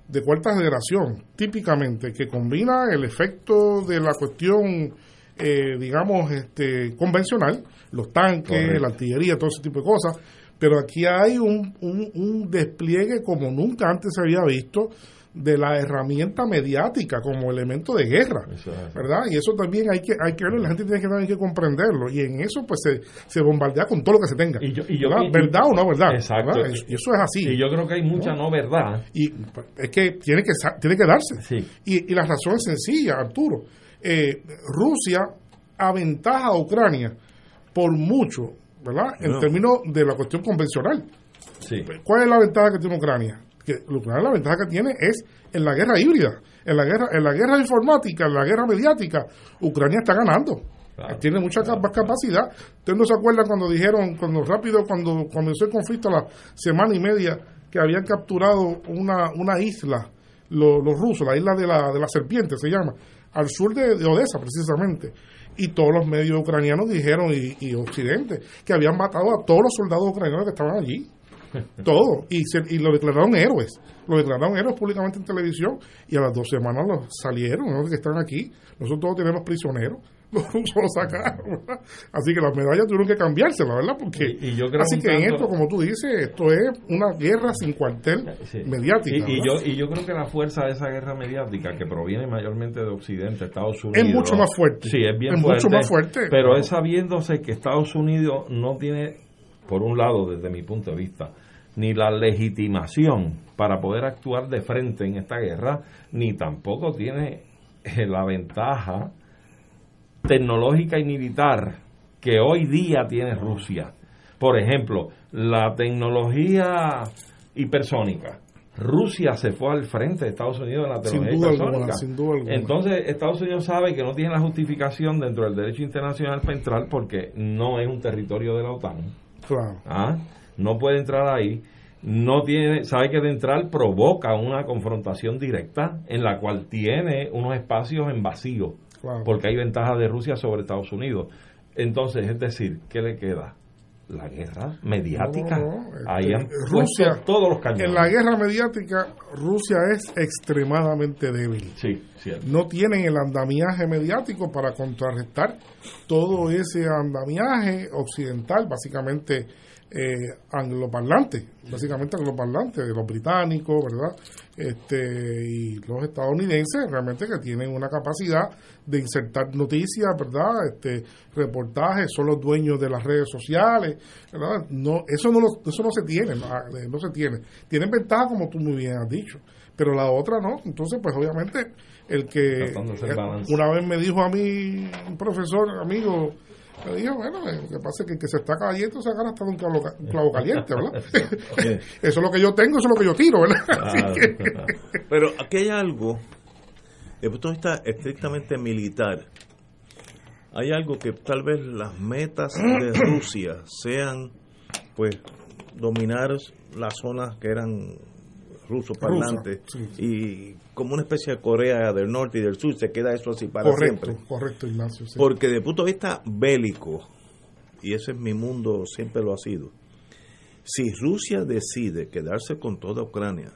de cuarta generación, típicamente, que combina el efecto de la cuestión eh, digamos, este, convencional, los tanques, la artillería, todo ese tipo de cosas, pero aquí hay un, un, despliegue como nunca antes se había visto de la herramienta mediática como elemento de guerra, ¿verdad? Y eso también hay que hay que verlo, la gente tiene que también que comprenderlo y en eso pues se, se bombardea con todo lo que se tenga. Y yo, ¿Verdad o no verdad? Exacto. Y eso es así. Y yo creo que hay mucha no, verdad. Y pues, es que tiene que tiene que darse. Y, y la razón es sencilla, Arturo eh, Rusia aventaja a Ucrania por mucho, ¿verdad? En No. términos de la cuestión convencional. ¿Cuál es la ventaja que tiene Ucrania? Que Ucrania la ventaja que tiene es en la guerra híbrida, en la guerra, en la guerra informática, en la guerra mediática, Ucrania está ganando. Tiene mucha más capacidad. Ustedes no se acuerdan cuando dijeron, cuando rápido, cuando comenzó el conflicto a la semana y media, que habían capturado una, una isla, lo- los rusos, la isla de la, de la serpiente se llama, al sur de, de Odessa precisamente. Y todos los medios ucranianos dijeron, y, y Occidente, que habían matado a todos los soldados ucranianos que estaban allí. *laughs* Todo. Y, se- y lo declararon héroes. Lo declararon héroes públicamente en televisión y a las dos semanas los salieron, ¿no? que están aquí. Nosotros todos tenemos prisioneros. *laughs* Los rusos los sacaron. ¿verdad? Así que las medallas tuvieron que cambiárselas, ¿verdad? Porque, Y- y yo así que en esto, como tú dices, esto es una guerra sin cuartel mediática. Y, y ¿verdad? yo, y yo creo que la fuerza de esa guerra mediática, que proviene mayormente de Occidente, Estados Unidos. Es mucho más fuerte. Sí, es bien Es fuerte. mucho más fuerte. Pero es sabiéndose que Estados Unidos no tiene, por un lado, desde mi punto de vista, ni la legitimación para poder actuar de frente en esta guerra, ni tampoco tiene eh, la ventaja tecnológica y militar que hoy día tiene Rusia. Por ejemplo, la tecnología hipersónica. Rusia se fue al frente de Estados Unidos en la Sin tecnología duda hipersónica. alguna, sin duda alguna. Entonces, Estados Unidos sabe que no tiene la justificación dentro del derecho internacional para entrar porque no es un territorio de la OTAN. Claro. ¿ah? No puede entrar ahí. No tiene, sabe que de entrar provoca una confrontación directa en la cual tiene unos espacios en vacío, Claro. porque hay ventaja de Rusia sobre Estados Unidos. Entonces, es decir, ¿qué le queda? La guerra mediática. No, no, este, Ahí han Rusia, todos los cañones. En la guerra mediática, Rusia es extremadamente débil. Sí, cierto. No tienen el andamiaje mediático para contrarrestar todo ese andamiaje occidental, básicamente eh, angloparlante, básicamente angloparlante, de los británicos, ¿verdad? Este, y los estadounidenses realmente que tienen una capacidad de insertar noticias, ¿verdad? Este, reportajes, son los dueños de las redes sociales, ¿verdad? No, eso no, lo- eso no se tiene, no, eh, no se tiene. Tienen ventaja como tú muy bien has dicho, pero la otra no. Entonces, pues obviamente el que eh, una vez me dijo a mí un profesor amigo bueno, eh, lo que pasa es que el que se está cayendo se agarra hasta de un clavo, ca- un clavo caliente, ¿verdad? *laughs* *laughs* eso es lo que yo tengo, eso es lo que yo tiro, ¿verdad? Que- Pero aquí hay algo, desde el punto de vista estrictamente militar, hay algo que tal vez las metas de *clears throat* Rusia sean, pues, dominar las zonas que eran rusos parlantes Rusa, y como una especie de Corea del Norte y del Sur se queda eso así para correcto, siempre. correcto, Ignacio. sí. Porque desde el punto de vista bélico, y ese es mi mundo, siempre lo ha sido, si Rusia decide quedarse con toda Ucrania,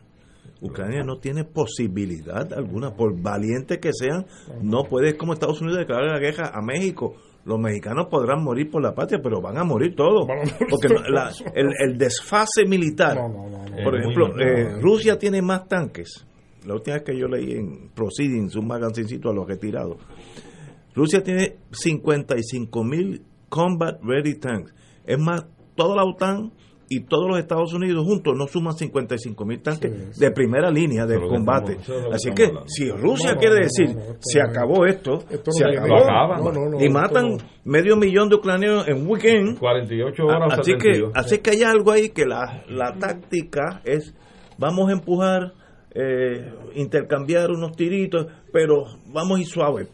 Ucrania no tiene posibilidad alguna, por valiente que sean, no puede como Estados Unidos declarar la guerra a México. Los mexicanos podrán morir por la patria, pero van a morir todos. Porque no- la- el, el desfase militar, por Es ejemplo, muy eh, notable. Rusia tiene más tanques. La última vez que yo leí en Proceedings, un magazincito a los retirados, Rusia tiene 55 mil combat ready tanks. Es más, toda la OTAN y todos los Estados Unidos juntos no suman 55 mil tanques de primera línea de que combate. estamos- que Así que hablando. si Rusia No, no, quiere decir, no, no, esto se acabó esto, esto no se acabó, Lo acaban. No, no, no, y matan no. medio millón de ucranianos en un weekend. 48 horas. Así que, 72. así que hay algo ahí que la, la táctica es, vamos a empujar, eh, intercambiar unos tiritos, pero vamos a ir suave,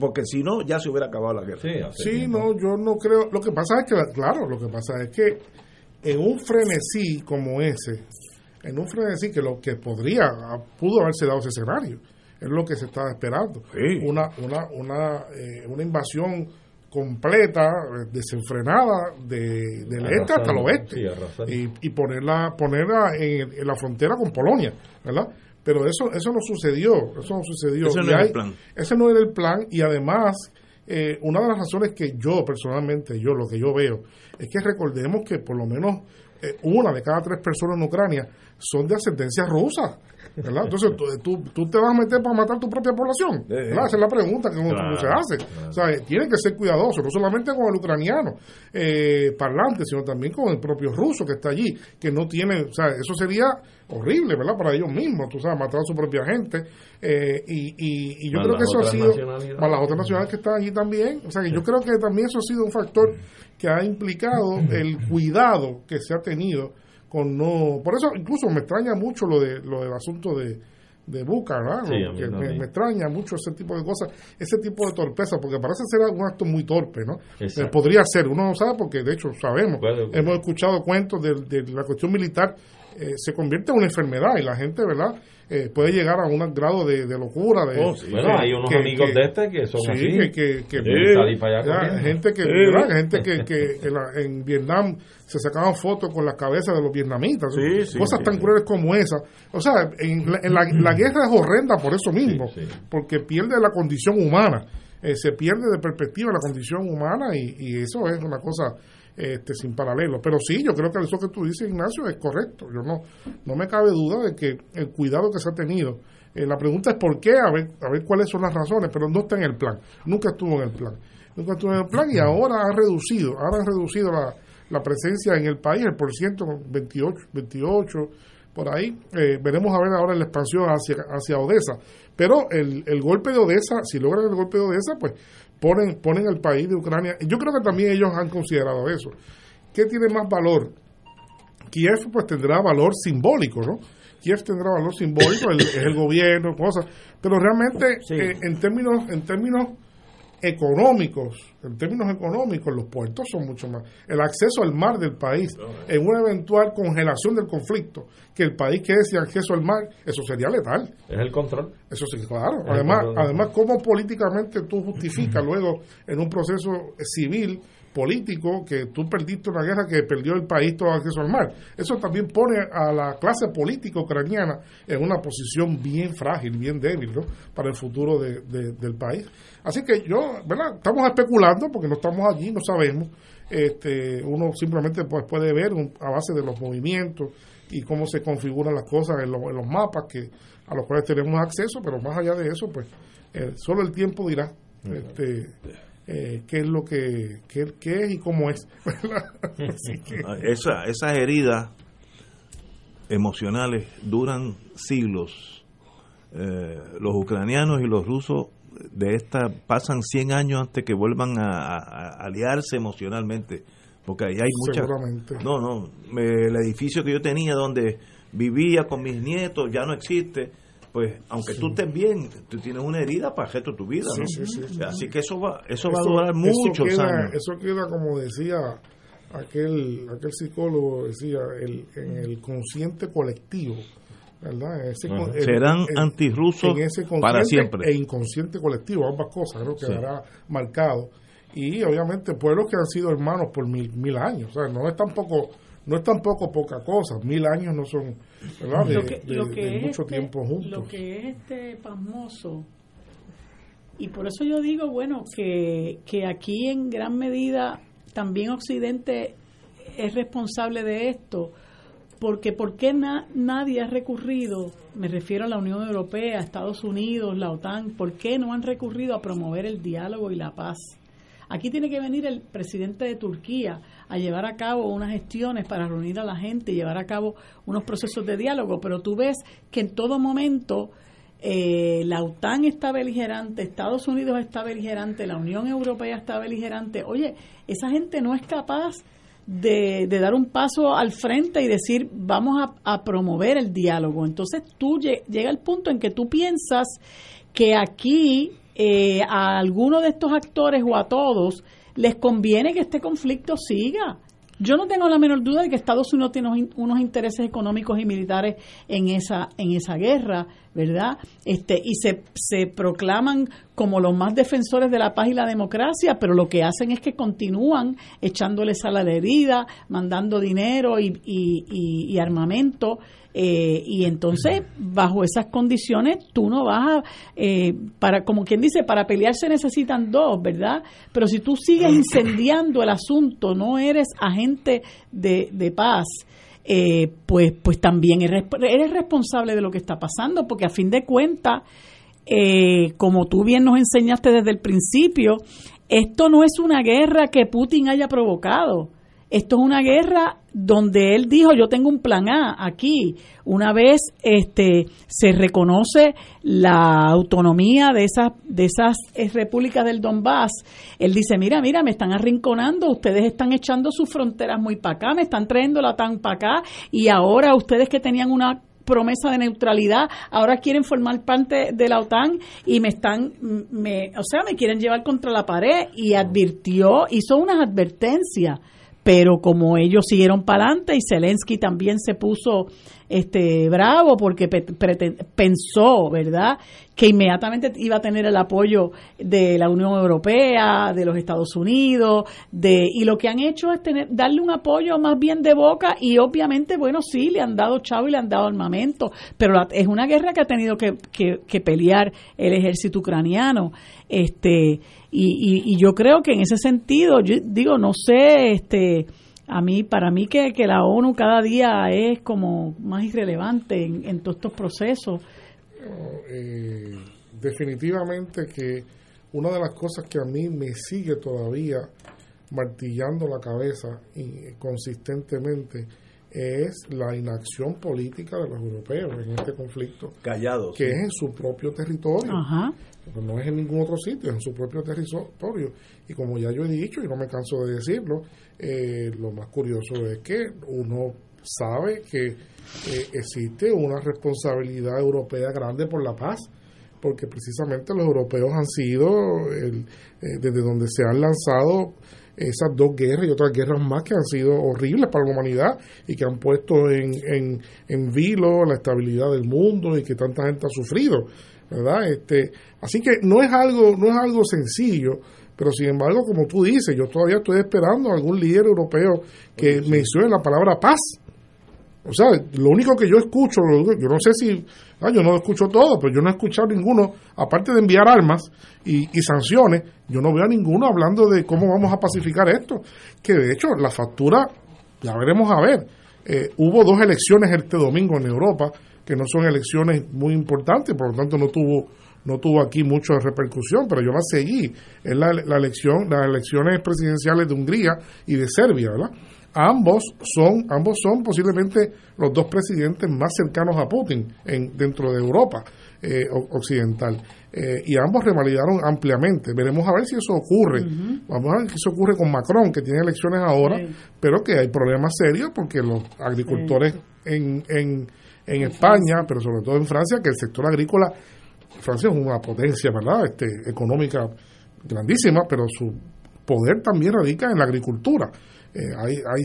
porque si no, ya se hubiera acabado la guerra. Sí, no, yo no creo. Lo que pasa es que, claro, lo que pasa es que en un frenesí como ese, en un frenesí que lo que podría, pudo haberse dado ese escenario, es lo que se estaba esperando. Sí. Una, una, una, eh, una invasión completa, eh, desenfrenada, de, del este hasta el oeste. sí, y, y ponerla, ponerla en, en la frontera con Polonia, ¿verdad? Pero eso, eso no sucedió, eso no sucedió. Ese no era el plan. ese no era el plan y además eh, una de las razones que yo personalmente, yo lo que yo veo, es que recordemos que por lo menos eh, una de cada tres personas en Ucrania son de ascendencia rusa. ¿Verdad? Entonces, tú, tú, te vas a meter para matar tu propia población. ¿verdad? Esa es la pregunta que uno, se hace. O sea, tiene que ser cuidadoso, no solamente con el ucraniano eh, parlante, sino también con el propio ruso que está allí, que no tiene, o sea, eso sería horrible, ¿verdad? Para ellos mismos, tú sabes, matar a su propia gente. Eh, y, y, yo creo que eso ha sido, para las otras nacionales que están allí también, o sea, que yo creo que también eso ha sido un factor que ha implicado el cuidado que se ha tenido con no por eso incluso me extraña mucho lo de lo del asunto de de Buca, ¿verdad? me, extraña mucho ese tipo de cosas, ese tipo de torpeza, porque parece ser un acto muy torpe, ¿no? Eh, podría ser, uno no sabe porque de hecho sabemos, hemos escuchado cuentos de, de la cuestión militar, eh, se convierte en una enfermedad y la gente, ¿verdad? Eh, puede llegar a un grado de, locura. De, oh, bueno, hay unos amigos de este que son así. Que, que, gente que, ¿verdad? gente que, que en, Vietnam se sacaban fotos con las cabezas de los vietnamitas. cosas tan crueles como esas. O sea, en, la, guerra es horrenda por eso mismo, porque pierde la condición humana. Eh, se pierde de perspectiva la condición humana y, y eso es una cosa este, sin paralelo. Pero sí, yo creo que eso que tú dices, Ignacio, es correcto. Yo no, no me cabe duda de que el cuidado que se ha tenido. Eh, la pregunta es por qué, a ver, a ver cuáles son las razones, pero no está en el plan. Nunca estuvo en el plan. Nunca estuvo en el plan y ahora ha reducido, ahora ha reducido la, la presencia en el país, el por ciento 28, 28 por ahí. Eh, veremos a ver ahora la expansión hacia, hacia Odessa. Pero el, el golpe de Odessa, si logran el golpe de Odessa, pues ponen, ponen al país de Ucrania. Yo creo que también ellos han considerado eso. ¿Qué tiene más valor? Kiev pues tendrá valor simbólico, ¿no? Kiev tendrá valor simbólico, el, es el gobierno, cosas, pero realmente eh, en términos en términos económicos, en términos económicos, los puertos son mucho más. El acceso al mar del país, en una eventual congelación del conflicto, que el país quede sin acceso al mar, eso sería letal. Es el control. Eso sí, claro. además, además, ¿cómo políticamente tú justificas luego en un proceso civil político que tú perdiste una guerra que perdió el país todo acceso al mar. Eso también pone a la clase política ucraniana en una posición bien frágil, bien débil ¿no? para el futuro de, del país. Así que yo, ¿verdad? Estamos especulando porque no estamos allí, no sabemos. Este, uno simplemente pues, puede ver a base de los movimientos y cómo se configuran las cosas en, en, los mapas que a los cuales tenemos acceso, pero más allá de eso, pues eh, solo el tiempo dirá. Este, eh, qué es lo que qué, es y cómo es. *laughs* Esa, esas heridas emocionales duran siglos. Eh, los ucranianos y los rusos de esta pasan 100 años antes que vuelvan a, aliarse emocionalmente porque ahí hay muchas no no el edificio que yo tenía donde vivía con mis nietos ya no existe pues aunque tú estés bien, tú tienes una herida para el resto de tu vida, Así que eso va, eso, va a durar muchos eso queda, años. Eso queda como decía aquel, aquel psicólogo, decía, el, en el consciente colectivo. ¿verdad? Serán antirrusos para siempre. E inconsciente colectivo, ambas cosas, creo que quedará marcado. Y obviamente pueblos que han sido hermanos por mil, mil años, o sea, no es tampoco no es tampoco poca cosa, mil años no son ¿verdad? De, mucho este, tiempo juntos. Lo que es este pasmoso, y por eso yo digo, bueno, que, que aquí en gran medida también Occidente es responsable de esto, porque ¿por qué nadie ha recurrido, me refiero a la Unión Europea, Estados Unidos, la OTAN, ¿por qué no han recurrido a promover el diálogo y la paz? Aquí tiene que venir el presidente de Turquía a llevar a cabo unas gestiones para reunir a la gente y llevar a cabo unos procesos de diálogo, pero tú ves que en todo momento eh, la OTAN está beligerante, Estados Unidos está beligerante, la Unión Europea está beligerante. Oye, esa gente no es capaz de, dar un paso al frente y decir vamos a, promover el diálogo. Entonces tú llega el punto en que tú piensas que aquí eh, a alguno de estos actores o a todos les conviene que este conflicto siga. Yo no tengo la menor duda de que Estados Unidos tiene unos intereses económicos y militares en esa en esa guerra, ¿verdad? Este y se, se proclaman como los más defensores de la paz y la democracia, pero lo que hacen es que continúan echándole sal a la herida, mandando dinero y, y, y armamento eh, y entonces, bajo esas condiciones, tú no vas a, eh, para, como quien dice, para pelear se necesitan dos, ¿verdad? Pero si tú sigues incendiando el asunto, no eres agente de, de paz, eh, pues, pues también eres, eres responsable de lo que está pasando, porque a fin de cuentas, eh, como tú bien nos enseñaste desde el principio, esto no es una guerra que Putin haya provocado. Esto es una guerra donde él dijo yo tengo un plan A aquí. Una vez este se reconoce la autonomía de esas de esas eh, repúblicas del Donbass, él dice mira mira me están arrinconando, ustedes están echando sus fronteras muy para acá, me están trayendo la tan para acá y ahora ustedes que tenían una promesa de neutralidad, ahora quieren formar parte de la OTAN y me están, me, o sea, me quieren llevar contra la pared y advirtió, hizo unas advertencias pero como ellos siguieron para adelante y Zelensky también se puso este bravo porque pensó, ¿verdad?, que inmediatamente iba a tener el apoyo de la Unión Europea, de los Estados Unidos, de y lo que han hecho es tener darle un apoyo más bien de boca y obviamente, bueno, sí, le han dado chavo y le han dado armamento, pero es una guerra que ha tenido que, que pelear el ejército ucraniano. Este, y, y, yo creo que en ese sentido, yo digo, no sé, este, a mí, para mí que, que la ONU cada día es como más irrelevante en, todos estos procesos. Eh, definitivamente que una de las cosas que a mí me sigue todavía martillando la cabeza y consistentemente es la inacción política de los europeos en este conflicto. Callados. Que es en su propio territorio. Ajá. No es en ningún otro sitio, es en su propio territorio. Y como ya yo he dicho, y no me canso de decirlo, eh, lo más curioso es que uno sabe que eh, existe una responsabilidad europea grande por la paz porque precisamente los europeos han sido, el, eh, desde donde se han lanzado esas dos guerras y otras guerras más que han sido horribles para la humanidad y que han puesto en, en, en vilo la estabilidad del mundo y que tanta gente ha sufrido, ¿verdad? Este, así que no es algo, no es algo sencillo, pero sin embargo, como tú dices, yo todavía estoy esperando a algún líder europeo que mencione la palabra paz. O sea, lo único que yo escucho, yo no sé si, ah, yo no escucho todo, pero yo no he escuchado ninguno, aparte de enviar armas y, sanciones, yo no veo a ninguno hablando de cómo vamos a pacificar esto. Que de hecho, la factura, ya veremos a ver. Eh, hubo dos elecciones este domingo en Europa, que no son elecciones muy importantes, por lo tanto no tuvo no tuvo aquí mucha repercusión, pero yo la seguí. Es la, la elección, las elecciones presidenciales de Hungría y de Serbia, ¿verdad? ambos son ambos son posiblemente los dos presidentes más cercanos a Putin en, dentro de Europa eh, occidental. Eh, y ambos revalidaron ampliamente. Veremos a ver si eso ocurre. Vamos a ver si eso ocurre con Macron que tiene elecciones ahora pero que hay problemas serios porque los agricultores en, en, en España pero sobre todo en Francia que el sector agrícola Francia es una potencia verdad este económica grandísima pero su poder también radica en la agricultura eh, hay, hay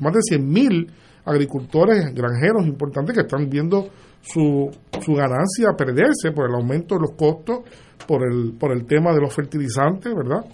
más de 100.000 agricultores granjeros importantes que están viendo su, su ganancia perderse por el aumento de los costos, por el, por el tema de los fertilizantes, ¿verdad?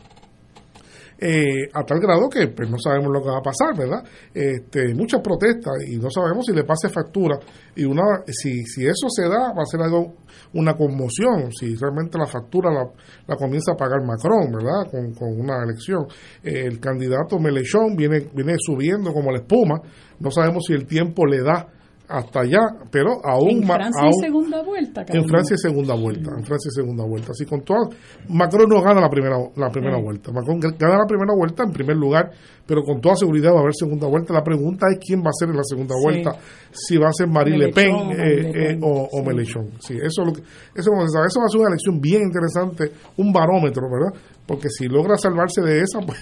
Eh, a tal grado que pues, no sabemos lo que va a pasar, ¿verdad? Este, muchas protestas y no sabemos si le pase factura y una si, si eso se da va a ser algo una conmoción si realmente la factura la, comienza a pagar Macron, ¿verdad? Con, con una elección. Eh, el candidato Melechón viene viene subiendo como la espuma, no sabemos si el tiempo le da hasta allá, pero aún más. En Francia y segunda vuelta. En Francia segunda vuelta, en Francia segunda vuelta. Así con todo, Macron no gana la primera la primera vuelta. Macron gana la primera vuelta en primer lugar, pero con toda seguridad va a haber segunda vuelta. La pregunta es quién va a ser en la segunda vuelta, si va a ser Marie Le Pen eh, eh, o, o Mélenchon. Sí, eso, lo que, eso, eso va a ser una elección bien interesante, un barómetro, ¿verdad? Porque si logra salvarse de esa, *laughs* pues,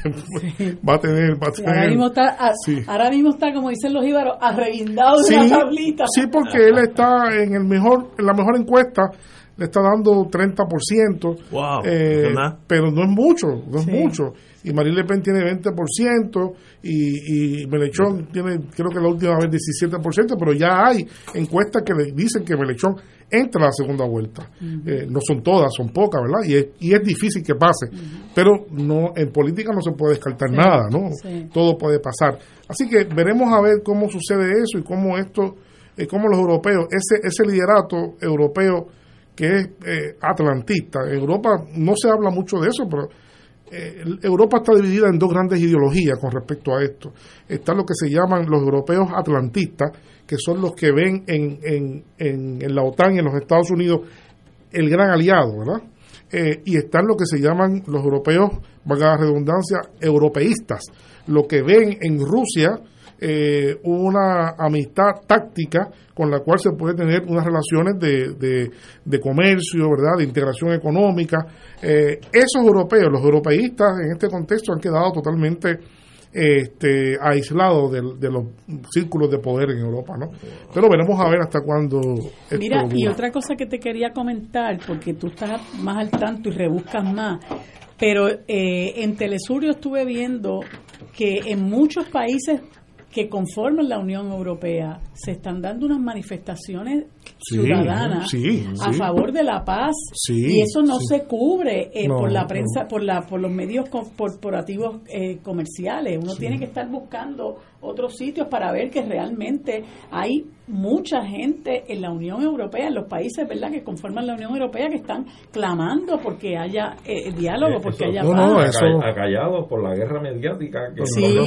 va a tener... Va a tener ahora, mismo está, ahora mismo está, como dicen los íbaros, arreguindado de la tablita. Sí, porque él está en el mejor en la mejor encuesta, le está dando 30%, wow, eh, pero no es mucho, no es mucho. Y Marie Le Pen tiene 20% y, y Melechón tiene, creo que la última vez 17%, pero ya hay encuestas que le dicen que Melechón entra a la segunda vuelta. Eh, no son todas, son pocas, ¿verdad? Y es, y es difícil que pase. Pero no en política no se puede descartar nada, ¿no? Todo puede pasar. Así que veremos a ver cómo sucede eso y cómo esto, eh, cómo los europeos, ese, ese liderato europeo que es eh, atlantista, en Europa no se habla mucho de eso, pero eh, Europa está dividida en dos grandes ideologías con respecto a esto. Está lo que se llaman los europeos atlantistas, que son los que ven en, en, en, la OTAN y en los Estados Unidos el gran aliado, ¿verdad? Eh, y están lo que se llaman los europeos, valga la redundancia, europeístas, lo que ven en Rusia eh, una amistad táctica con la cual se puede tener unas relaciones de, de, comercio, ¿verdad? de integración económica. Eh, esos europeos, los europeístas en este contexto han quedado totalmente este, aislados de, de, los círculos de poder en Europa. ¿no? Pero veremos a ver hasta cuándo. Mira, y otra cosa que te quería comentar, porque tú estás más al tanto y rebuscas más, pero eh, en Telesur yo estuve viendo que en muchos países que conforman la Unión Europea se están dando unas manifestaciones ciudadanas a favor de la paz y eso no se cubre eh, por la prensa por la por los medios corporativos eh, comerciales. Uno tiene que estar buscando otros sitios para ver que realmente hay mucha gente en la Unión Europea, en los países verdad que conforman la Unión Europea, que están clamando porque haya eh, diálogo, eh, porque haya paz. Acallados por la guerra mediática que sí,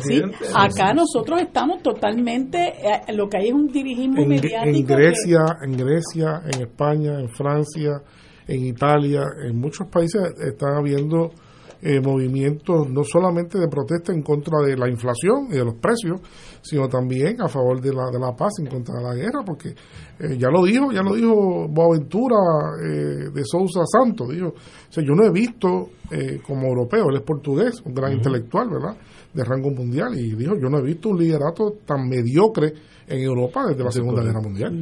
sí. Acá nosotros estamos totalmente, eh, lo que hay es un dirigismo mediático. En Grecia, en Grecia, en España, en Francia, en Italia, en muchos países están habiendo eh, movimientos no solamente de protesta en contra de la inflación y de los precios, sino también a favor de la, de la paz, en contra de la guerra, porque eh, ya lo dijo, ya lo dijo Boaventura eh, de Sousa Santos, dijo, o sea, yo no he visto como europeo, él es portugués, un gran intelectual, ¿verdad?, de rango mundial, y dijo, yo no he visto un liderato tan mediocre en Europa desde la Segunda Guerra Mundial.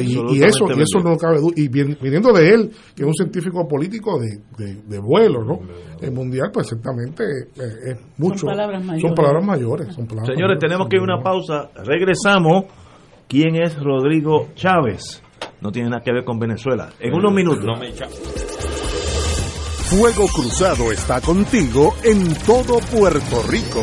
y, eso, y eso no cabe duda. Y viniendo de él, que es un científico político de, de, vuelo, ¿no? El mundial, pues ciertamente eh, es mucho. Son palabras mayores. Son palabras mayores. Señores, tenemos que ir a una pausa. Regresamos. ¿Quién es Rodrigo Chávez? No tiene nada que ver con Venezuela. En unos minutos. Fuego Cruzado está contigo en todo Puerto Rico.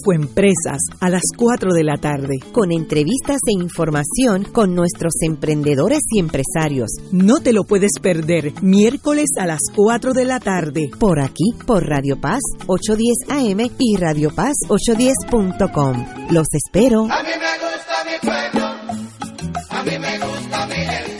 Infoempresas a las 4 de la tarde. Con entrevistas e información con nuestros emprendedores y empresarios. No te lo puedes perder. Miércoles a las 4 de la tarde. Por aquí, por Radio Paz 810 AM y Radio Paz 810.com. Los espero. A mí me gusta mi pueblo. A mí me gusta mi gente.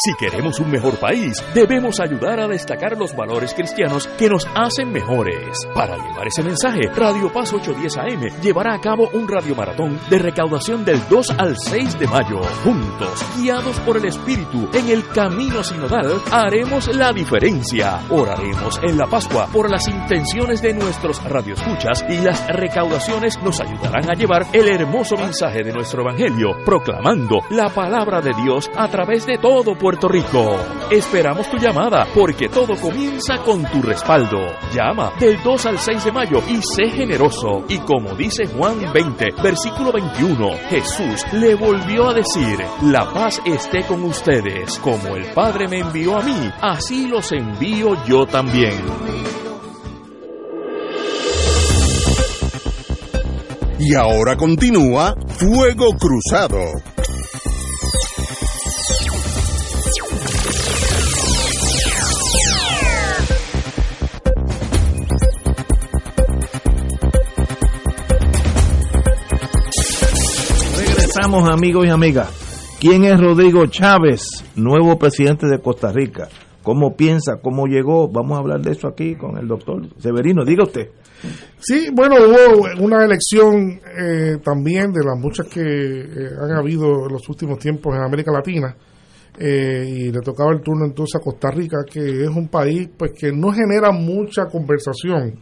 Si queremos un mejor país, debemos ayudar a destacar los valores cristianos que nos hacen mejores. Para llevar ese mensaje, Radio Paz 810 AM llevará a cabo un radiomaratón de recaudación del 2 al 6 de mayo. Juntos, guiados por el Espíritu, en el camino sinodal, haremos la diferencia. Oraremos en la Pascua por las intenciones de nuestros radioescuchas y las recaudaciones nos ayudarán a llevar el hermoso mensaje de nuestro Evangelio, proclamando la palabra de Dios a través de todo Puerto Rico. Esperamos tu llamada porque todo comienza con tu respaldo. Llama del 2 al 6 de mayo y sé generoso. Y como dice Juan 20, versículo 21, Jesús le volvió a decir, la paz esté con ustedes. Como el Padre me envió a mí, así los envío yo también. Y ahora continúa Fuego Cruzado. Amigos y amigas. ¿Quién es Rodrigo Chávez, nuevo presidente de Costa Rica? ¿Cómo piensa? ¿Cómo llegó? Vamos a hablar de eso aquí con el doctor Severino. Diga usted. Sí, bueno, hubo una elección eh, también de las muchas que eh, han habido en los últimos tiempos en América Latina. eh, y le tocaba el turno entonces a Costa Rica, que es un país pues que no genera mucha conversación,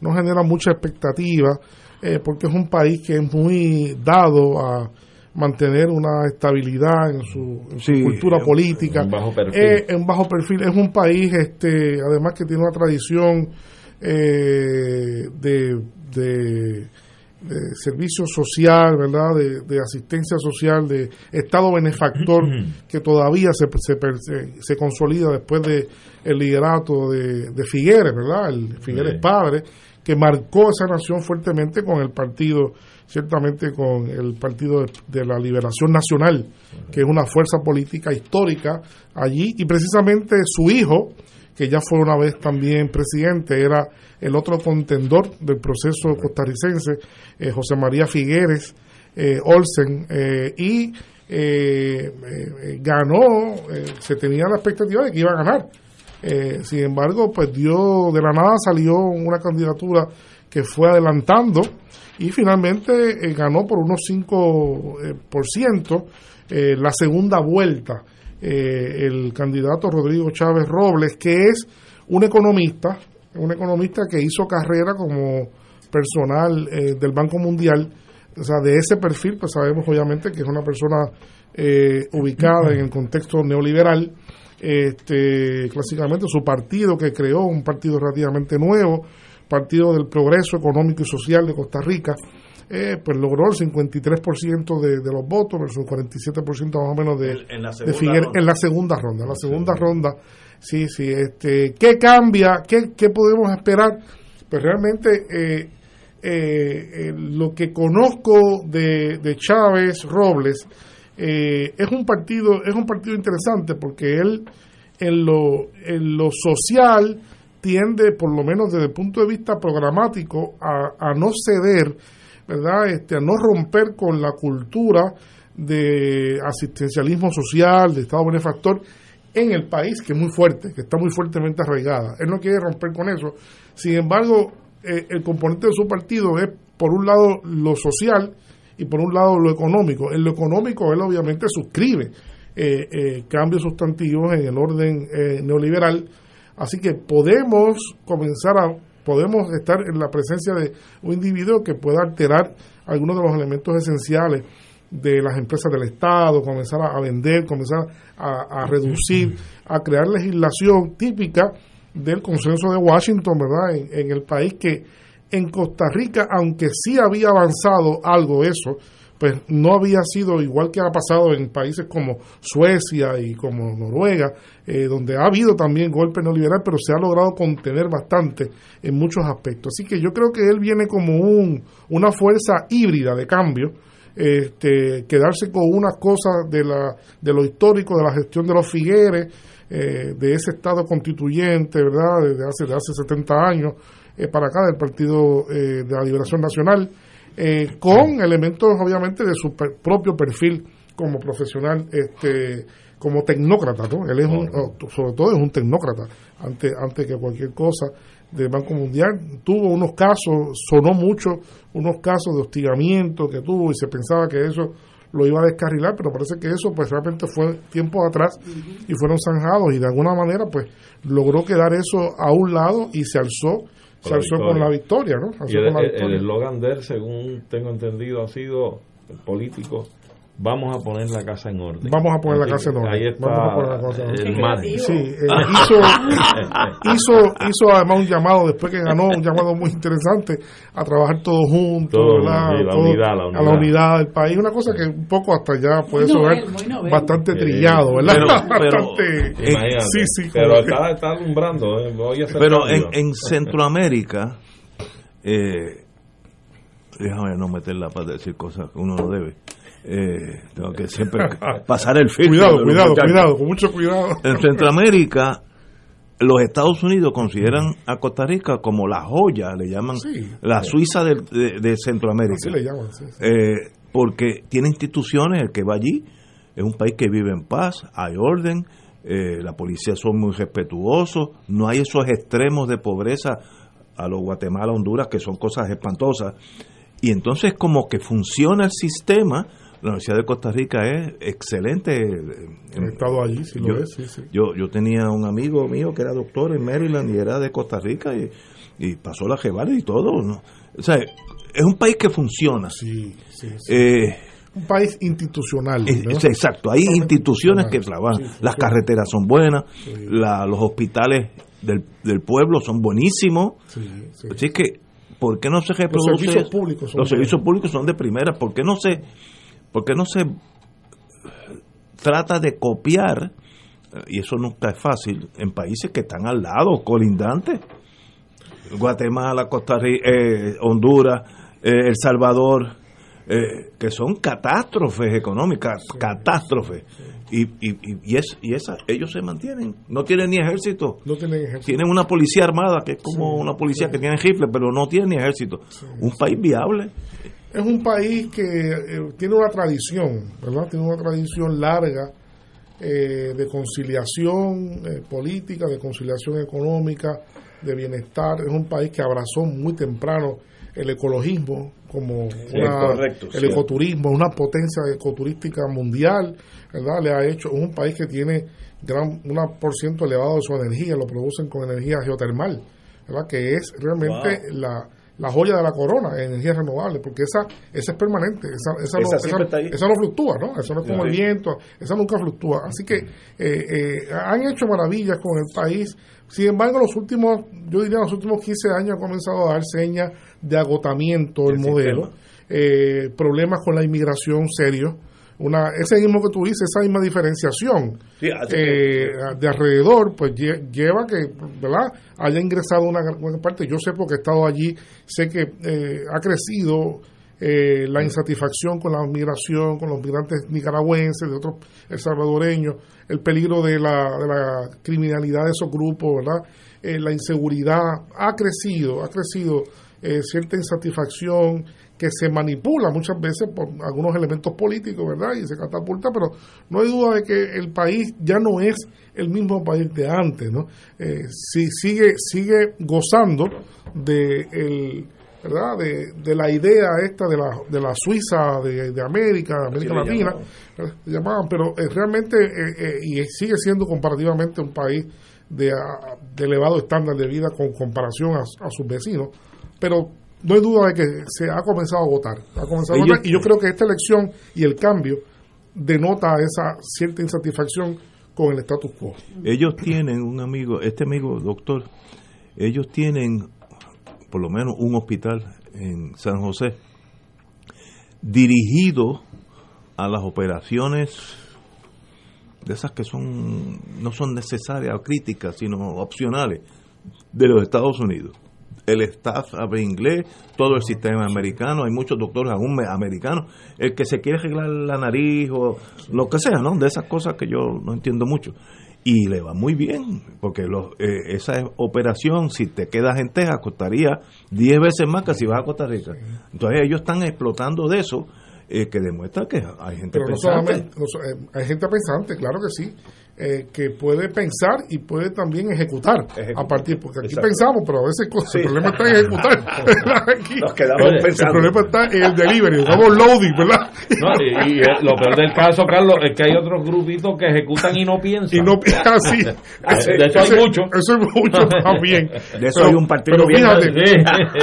no genera mucha expectativa, eh, porque es un país que es muy dado a mantener una estabilidad en su, en su Sí, cultura política, un bajo perfil. Eh, en bajo perfil. Es un país, este, además que tiene una tradición eh, de, de, de servicio social, ¿verdad? De, de asistencia social, de Estado benefactor, que todavía se, se, se- se consolida después de el liderato de, de Figueres, ¿verdad? El Figueres Sí. padre, que marcó esa nación fuertemente con el partido, ciertamente con el Partido de, la Liberación Nacional, que es una fuerza política histórica allí, y precisamente su hijo, que ya fue una vez también presidente, era el otro contendor del proceso costarricense, eh, José María Figueres eh, Olsen, eh, y eh, eh, ganó, se tenía la expectativa de que iba a ganar. Sin embargo, pues dio de la nada salió una candidatura que fue adelantando y finalmente eh, ganó por unos 5% eh, por ciento, eh, la segunda vuelta el candidato Rodrigo Chávez Robles, que es un economista, un economista que hizo carrera como personal del Banco Mundial, o sea, de ese perfil, pues sabemos obviamente que es una persona ubicada en el contexto neoliberal, este, clásicamente su partido que creó, un partido relativamente nuevo, Partido del Progreso Económico y Social de Costa Rica, eh, pues logró el 53% de, de los votos versus el 47% más o menos de, En la de Figueres en la segunda ronda. En la segunda ronda, sí, sí. Este, ¿Qué cambia? ¿Qué, qué podemos esperar? Pues realmente eh, eh, eh, lo que conozco de, de Chávez Robles eh, es un partido es un partido interesante porque él en lo, en lo social tiende, por lo menos desde el punto de vista programático, a, no ceder, ¿verdad? Este, a no romper con la cultura de asistencialismo social, de Estado benefactor en el país, que es muy fuerte, que está muy fuertemente arraigada. Él no quiere romper con eso. Sin embargo, eh, el componente de su partido es, por un lado, lo social y por un lado, lo económico. En lo económico, él obviamente suscribe eh, eh, cambios sustantivos en el orden eh, neoliberal. Así que podemos comenzar a, podemos estar en la presencia de un individuo que pueda alterar algunos de los elementos esenciales de las empresas del Estado, comenzar a, vender, comenzar a, a reducir, a crear legislación típica del consenso de Washington, ¿verdad? En, en el país que en Costa Rica, aunque sí había avanzado algo eso, pues no había sido igual que ha pasado en países como Suecia y como Noruega, eh, donde ha habido también golpe neoliberal, pero se ha logrado contener bastante en muchos aspectos. Así que yo creo que él viene como un, una fuerza híbrida de cambio, este, quedarse con unas cosas de, la, de lo histórico, de la gestión de los Figueres, eh, de ese Estado constituyente, ¿verdad?, desde hace, de hace 70 años eh, para acá, del Partido eh, de la Liberación Nacional, eh, con elementos, obviamente, de su per- propio perfil como profesional, este como tecnócrata, ¿no? Él es un, sobre todo es un tecnócrata, antes, antes que cualquier cosa del Banco Mundial. Tuvo unos casos, sonó mucho, unos casos de hostigamiento que tuvo y se pensaba que eso lo iba a descarrilar, pero parece que eso pues realmente fue tiempos atrás y fueron zanjados y de alguna manera pues logró quedar eso a un lado y se alzó, se alzó con la victoria, ¿no? Y el eslogan de él, según tengo entendido, ha sido el político. Vamos a poner la casa en orden. Vamos a poner la casa en orden. Ahí está Vamos a poner la casa en orden. el. Sí, eh, *laughs* hizo, hizo, hizo además un llamado después que ganó, un llamado muy interesante a trabajar todos juntos, Todo, ¿verdad? sí, la Todo- unidad, la a la unidad. del país, una cosa que un poco hasta ya puede sonar bastante trillado, ¿verdad? Pero- *laughs* bastante, sí, sí, pero está, está alumbrando. eh, voy a hacer Pero en, en Centroamérica, eh, déjame no meter la para decir cosas que uno no debe. Eh, tengo que siempre *laughs* pasar el filtro. cuidado, cuidado, muchachos. cuidado, con mucho cuidado. En Centroamérica, los Estados Unidos consideran a Costa Rica como la joya, le llaman Sí. la Suiza de, de- de Centroamérica. Así le llaman, sí. Eh, porque tiene instituciones, el que va allí es un país que vive en paz, hay orden, eh, la policía son muy respetuosos, no hay esos extremos de pobreza a los Guatemala, Honduras, que son cosas espantosas. Y entonces como que funciona el sistema, la Universidad de Costa Rica es excelente. He estado allí, si lo yo, es, sí, sí. Yo, yo tenía un amigo mío que era doctor en Maryland y era de Costa Rica y, y pasó la Jeval y todo. ¿no? O sea, es un país que funciona. Sí, sí, sí. Eh, un país institucional. es- ¿no? es exacto, hay instituciones que trabajan. Las carreteras son buenas, la- los hospitales del, del pueblo son buenísimos. Sí, sí. Así que, ¿por qué no se reproduce? servicios públicos son los servicios públicos son de primera. ¿Por qué no se, por qué no se trata de copiar? eh, Y eso nunca es fácil en países que están al lado, colindantes. Guatemala, Costa Rica, eh, Honduras, eh, El Salvador, eh, que son catástrofes económicas, catástrofes. Y, y, y, y es, y esa, ellos se mantienen, no tienen ni ejército. No tienen ejército. Tienen una policía armada que es como Sí, una policía que tiene rifle, pero no tiene ni ejército. Un país viable. Es un país que eh, tiene una tradición, ¿verdad? Tiene una tradición larga eh, de conciliación eh, política, de conciliación económica, de bienestar. Es un país que abrazó muy temprano el ecologismo como una- correcto, el sí. ecoturismo, una potencia ecoturística mundial, ¿verdad? Le ha hecho, es un país que tiene gran, una por ciento elevado de su energía, lo producen con energía geotermal, ¿verdad? Que es realmente la, la joya de la corona, energía renovable, porque esa, esa es permanente, esa, esa, no, Esa siempre esa- está ahí. esa no fluctúa, ¿no? Eso no es como el viento, esa nunca fluctúa. Así que eh, eh, han hecho maravillas con el país. Sin embargo, los últimos, yo diría los últimos 15 años ha comenzado a dar señas de agotamiento del El modelo, eh, problemas con la inmigración serios. Una, ese mismo que tú dices, esa misma diferenciación Sí, eh, de alrededor, pues lle- lleva que, ¿verdad? Haya ingresado una gran parte. Yo sé porque he estado allí, sé que eh, ha crecido eh, la insatisfacción con la migración, con los migrantes nicaragüenses, de otros el salvadoreños, el peligro de la, de la criminalidad de esos grupos, ¿verdad? Eh, la inseguridad ha crecido, ha crecido eh, cierta insatisfacción que se manipula muchas veces por algunos elementos políticos, ¿verdad? Y se catapulta, pero no hay duda de que el país ya no es el mismo país de antes, ¿no? Eh, si sigue sigue gozando de el ¿verdad? De, de la idea esta de la, de la Suiza de, de América, de América Latina, llamaban. pero eh, realmente, eh, eh, y sigue siendo comparativamente un país de, ah, de elevado estándar de vida con comparación a, a sus vecinos, pero no hay duda de que se ha comenzado a votar, ha comenzado a votar, y yo creo que esta elección y el cambio denota esa cierta insatisfacción con el status quo. Ellos tienen un amigo, este amigo doctor, ellos tienen por lo menos un hospital en San José dirigido a las operaciones de esas que son no son necesarias o críticas, sino opcionales de los Estados Unidos. El staff habla inglés, todo el sistema americano, hay muchos doctores aún me- americanos. El que se quiere arreglar la nariz o lo que sea, ¿no? De esas cosas que yo no entiendo mucho. Y le va muy bien, porque los, eh, esa operación, si te quedas en Texas, costaría 10 veces más que si vas a Costa Rica. Entonces ellos están explotando de eso, eh, que demuestra que hay gente Pero no pensante. solamente, no so- eh, hay gente pensante, claro que sí, eh, que puede pensar y puede también ejecutar, a partir, porque aquí Exacto. pensamos, pero a veces Sí. el problema está en ejecutar. *laughs* *laughs* Aquí, Nos quedamos el, pensando. problema está en el delivery, estamos loading, ¿verdad? *laughs* No, y, y, eh, lo peor del caso, Carlos, es que hay otros grupitos que ejecutan y no piensan. Y no así. De hecho, hay mucho. Eso es mucho también. De eso hay un partido pero bien fíjate. Sí.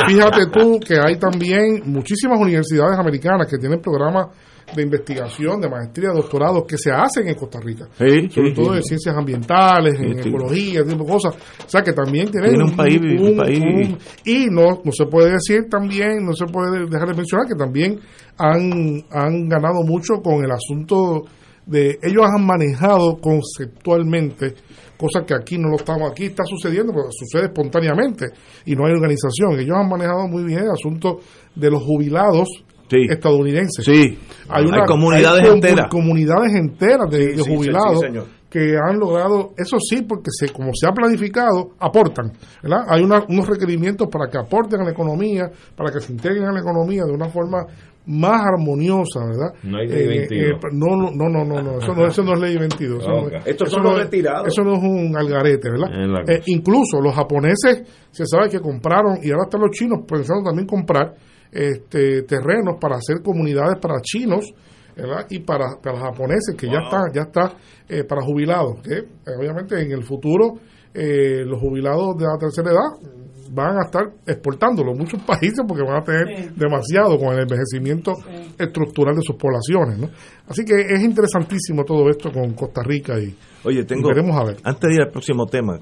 fíjate tú que hay también muchísimas universidades americanas que tienen programas de investigación, de maestría, de doctorado que se hacen en Costa Rica. Sí, sobre sí, todo sí. en ciencias ambientales, en ecología, ese tipo de cosas. O sea que también tienen Tiene un país- un país- y no, no se puede decir también, no se puede dejar de mencionar que también han, han ganado mucho con el asunto de ellos han manejado conceptualmente cosas que aquí no lo estamos aquí está sucediendo pero sucede espontáneamente y no hay organización ellos han manejado muy bien el asunto de los jubilados Sí. estadounidenses Sí. Hay comunidades hay comu- enteras. comunidades enteras de, jubilados señor. que han logrado, eso sí, porque se, como se ha planificado, aportan. ¿verdad? Hay una- unos requerimientos para que aporten a la economía, para que se integren a la economía de una forma más armoniosa, ¿verdad? No hay ley Eh, 22. eh, no, no, no, no, no, no, eso no, eso no es ley 22. Eso, no. Estos eso son no los es- retirados. Eso no es un algarete, ¿verdad? Eh, incluso los japoneses se sabe que compraron, y ahora están los chinos pensando también comprar este, terrenos para hacer comunidades para chinos ¿verdad? y para, para japoneses, que ya está, ya está eh, para jubilados. Que eh, obviamente en el futuro eh, los jubilados de la tercera edad van a estar exportándolo a muchos *laughs* países porque van a tener demasiado con el envejecimiento estructural de sus poblaciones. ¿no? Así que es interesantísimo todo esto con Costa Rica y, Oye, tengo. y veremos a ver. Antes de ir al próximo tema,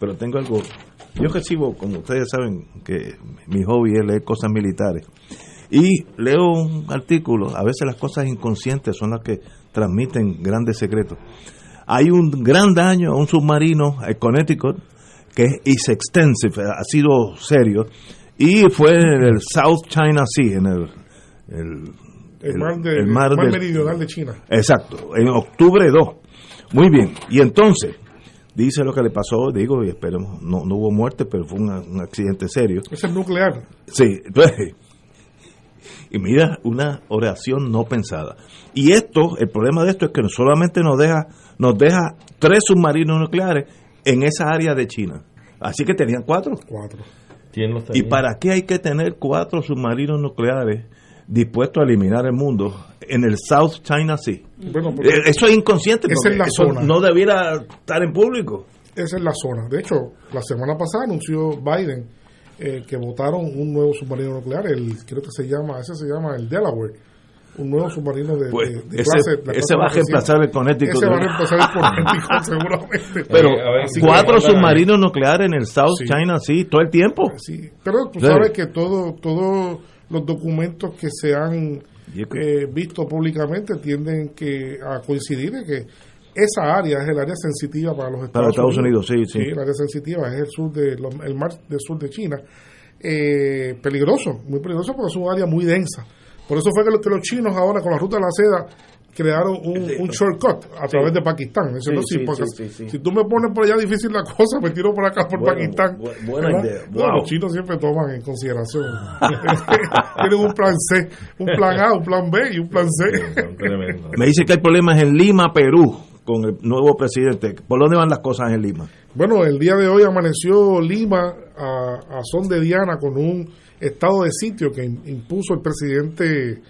pero tengo algo. Yo recibo, como ustedes saben, que mi hobby es leer cosas militares. Y leo un artículo, a veces las cosas inconscientes son las que transmiten grandes secretos. Hay un gran daño a un submarino, el Connecticut, que es extensive, ha sido serio, y fue en el South China Sea, en el, el, El, mar, de- el mar mar meridional de China. Exacto, en octubre 2. Muy bien, y entonces, dice lo que le pasó, digo, y esperemos, no, no hubo muerte, pero fue un, un accidente serio. Es el nuclear. Sí, entonces, *laughs* y mira, una oración no pensada. Y esto, el problema de esto es que solamente nos deja, nos deja tres submarinos nucleares en esa área de China. Así que tenían cuatro. Cuatro. ¿Quién los ¿Y para qué hay que tener cuatro submarinos nucleares dispuestos a eliminar el mundo en el South China Sea? Bueno, Eh, Eso es inconsciente. Esa porque es la eso zona. no debiera estar en público. esa es la zona. De hecho, la semana pasada anunció Biden eh, que votaron un nuevo submarino nuclear, el creo que se llama, ese se llama el Delaware, un nuevo submarino de, Pues, de- de ese- clase. la ese va a reemplazar el Connecticut, Ese va a reemplazar el Connecticut *laughs* seguramente. Pero ver, cuatro submarinos nucleares en el South Sí. China Sea todo el tiempo. Sí, pero tú Sí. sabes que todo, todos los documentos que se han eh, visto públicamente tienden que a coincidir en que esa área es el área sensitiva para los Estados, Para Estados Unidos, sí, sí. el área sensitiva es el sur de los- el mar del sur de China. Eh, peligroso, muy peligroso porque es un área muy densa. Por eso fue que, lo- que los chinos ahora con la ruta de la seda crearon un, un shortcut a través de Pakistán. Diciendo, Sí, sí, sí, porque sí, sí, sí. Si tú me pones por allá difícil la *laughs* cosa, me tiro por acá por Bueno, Pakistán. bu- buena ¿verdad? idea. No. Los chinos siempre toman en consideración. *laughs* *laughs* Tienen un plan C, un plan A, un plan B y un plan C. Me dice que hay problemas en Lima, Perú, con el nuevo presidente. ¿Por dónde van las cosas en Lima? Bueno, el día de hoy amaneció Lima a, a son de Diana con un estado de sitio que im- impuso el presidente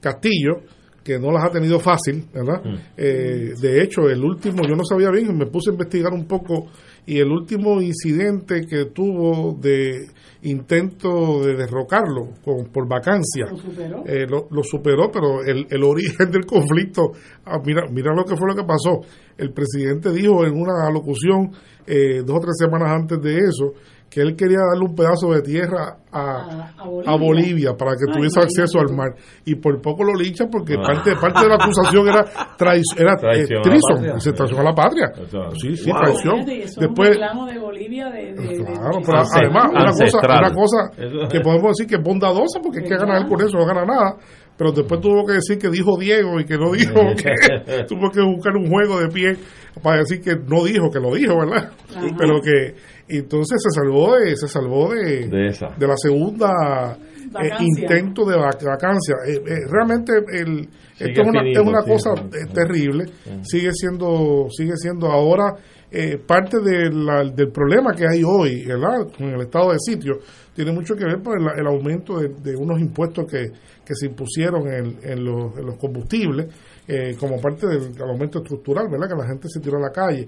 Castillo, que no las ha tenido fácil, ¿verdad? Eh, de hecho, el último, yo no sabía bien, me puse a investigar un poco, y el último incidente que tuvo de intento de derrocarlo con, por vacancia, ¿Lo superó? eh, lo, lo superó, pero el, el origen *laughs* del conflicto, ah, mira, mira lo que fue lo que pasó. El presidente dijo en una locución eh, dos o tres semanas antes de eso que él quería darle un pedazo de tierra a, A- a Bolivia. a Bolivia para que Ay, tuviese acceso al mar. Y por poco lo linchan porque Ah. parte, parte de la acusación era, traición, era eh, Traición patria. se traición a la patria. Eso- Sí, sí, Wow. traición. Es un Después, reclamo de Bolivia de, de- de- Claro, de- pero Ancestral. además una cosa, una cosa que podemos decir que es bondadosa porque es que gana él con eso, no gana nada. Pero después tuvo que decir que dijo Diego y que no dijo que *laughs* tuvo que buscar un juego de pie para decir que no dijo que lo dijo, ¿verdad? Ajá. Pero que entonces se salvó de se salvó de, De esa. de la segunda eh, intento de vac- vacancia. Eh, eh, realmente el, Sigue esto es una, finito, es una sí, cosa sí. terrible. Sigue siendo sigue siendo ahora eh, parte de la- del problema que hay hoy, ¿verdad? Con el estado de sitio, tiene mucho que ver por el, el aumento de, de unos impuestos que, que se impusieron en, en los, en los combustibles, eh, como parte del, del aumento estructural, ¿verdad? Que la gente se tiró a la calle.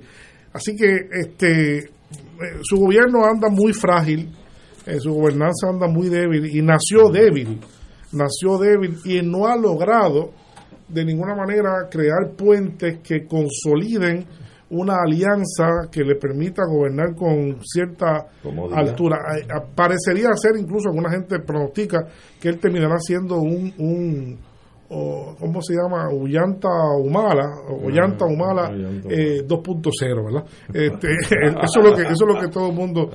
Así que este eh, su gobierno anda muy frágil, eh, su gobernanza anda muy débil y nació débil, nació débil y no ha logrado de ninguna manera crear puentes que consoliden una alianza que le permita gobernar con cierta altura. Eh, Parecería ser, incluso alguna gente pronostica, que él terminará siendo un, un, o ¿cómo se llama? Ullanta Humala, o Ollanta Humala eh, 2.0, ¿verdad? Este, *laughs* eso, es lo que, eso es lo que todo el mundo,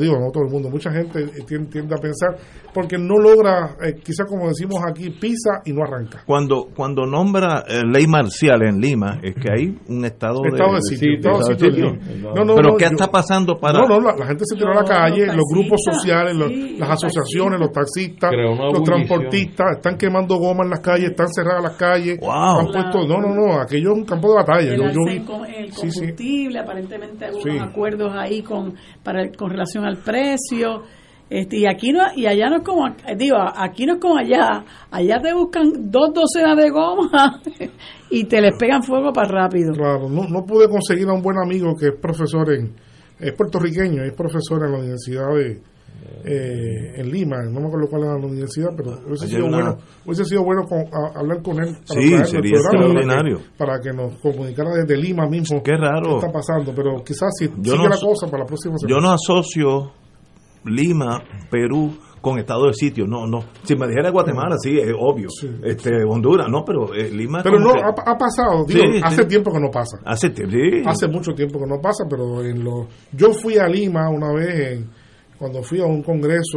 digo, no todo el mundo, mucha gente tiende, tiende a pensar, porque no logra, eh, quizás como decimos aquí, pisa y no arranca. Cuando cuando nombra eh, ley marcial en Lima, es que hay un estado, estado de, sitio. de sitio. No, no, Pero ¿qué está pasando para...? No, no, la, gente se tiró a la calle, los, grupos sociales, las asociaciones, los taxistas, los transportistas, están quemando goma en las calles, están cerradas las calles. Han puesto, no, no, no, aquello es un campo de batalla. El, yo, yo el combustible, aparentemente hay acuerdos ahí con, para, con relación al precio. Este, y aquí no y allá no es como digo aquí no es como allá allá te buscan dos docenas de goma *laughs* y te les pegan fuego para rápido claro no, no pude conseguir a un buen amigo que es profesor en es puertorriqueño es profesor en la universidad de, eh, en Lima, no me acuerdo cuál era la universidad, pero hubiese sido, bueno, hubiese sido bueno hablar con él para, sí, sería extraordinario. Para, que, nos comunicara desde Lima mismo qué, raro. está pasando, pero quizás si yo sigue la cosa para la próxima semana. Yo no asocio Lima, Perú con estado de sitio. No, no. Si me dijera Guatemala, sí, es obvio. Este, Honduras, no, pero eh, Lima. Pero no, ha, pasado. Digo, hace tiempo que no pasa. Hace. Hace mucho tiempo que no pasa, pero en lo. Yo fui a Lima una vez en cuando fui a un congreso,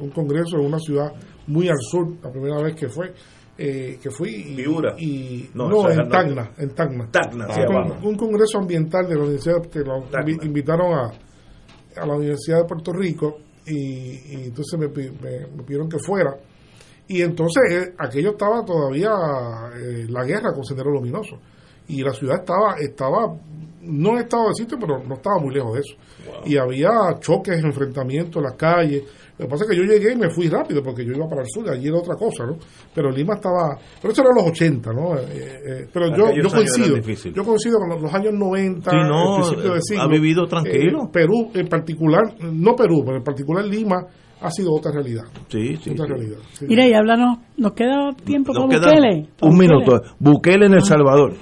un congreso en una ciudad muy al sur, la primera vez que fue, eh, que fui y, y no, en Tacna, en Tacna, un, congreso ambiental de la universidad que lo invitaron a, a la Universidad de Puerto Rico y, entonces me, pidieron que fuera. Y entonces eh, aquello estaba todavía eh, la guerra con Sendero Luminoso y la ciudad estaba estaba no en estado de sitio pero no estaba muy lejos de eso y había choques, enfrentamientos en las calles. Lo que pasa es que yo llegué y me fui rápido porque yo iba para el sur, allí era otra cosa, ¿no? Pero Lima estaba. Pero eso era los 80, ¿no? Eh, eh, pero yo, yo coincido. Yo coincido con los, años 90, no, principio de siglo. Ha vivido tranquilo. Eh, Perú, en particular, no Perú, pero en particular Lima, ha sido otra realidad. Sí, sí. Otra realidad. Mira, y háblanos, ¿nos queda tiempo con Bukele? Un minuto. Bukele en El Salvador.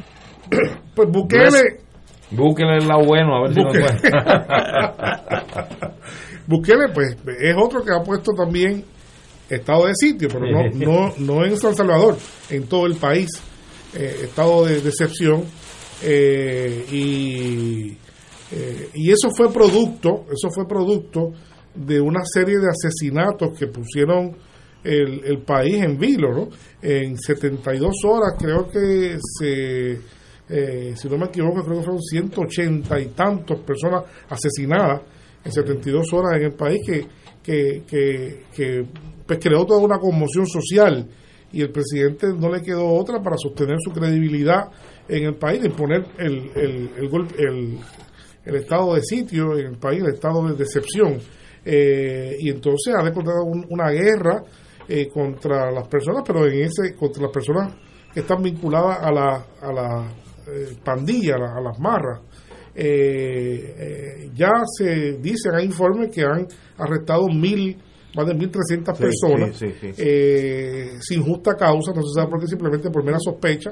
*coughs* pues Bukele. Búsquenle el lado bueno, a ver si lo *laughs* Búsquenle, pues, es otro que ha puesto también estado de sitio, pero no, no, no en San Salvador, en todo el país, eh, estado de decepción. Eh, y, eh, y eso fue producto, eso fue producto de una serie de asesinatos que pusieron el, el país en vilo, ¿no? En 72 horas creo que se eh, si no me equivoco, creo que fueron 180 y tantos personas asesinadas en 72 horas en el país que, que, que, pues creó toda una conmoción social y el presidente no le quedó otra para sostener su credibilidad en el país, de imponer el, el, el, el, estado de sitio en el país, el estado de decepción. Eh, y entonces ha declarado una guerra eh, contra las personas, pero en ese contra las personas que están vinculadas a la, a la eh, a, las marras. Eh, eh, ya se dice, hay informes que han arrestado mil más de 1.300 personas sin justa causa, no se sabe por qué, simplemente por mera sospecha,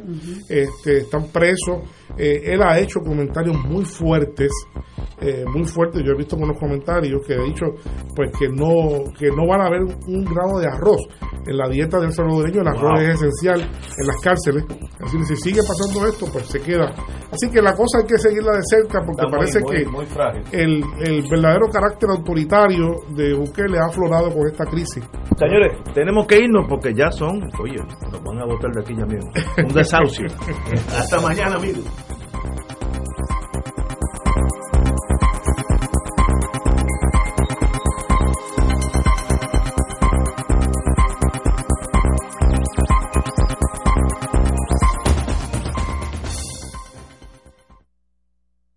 este, están presos. él ha hecho comentarios muy fuertes eh, muy fuerte. Yo he visto unos comentarios que he dicho pues que no que no van a haber un grado de arroz en la dieta del salvadoreño. El arroz es esencial en las cárceles. Así que si sigue pasando esto, pues se queda. Así que la cosa hay que seguirla de cerca porque parece que el, el verdadero carácter autoritario de Bukele ha aflorado con esta crisis. Señores, tenemos que irnos porque ya son, oye, nos van a botar de aquí ya mismo. Un desahucio. *laughs* Hasta mañana, amigos.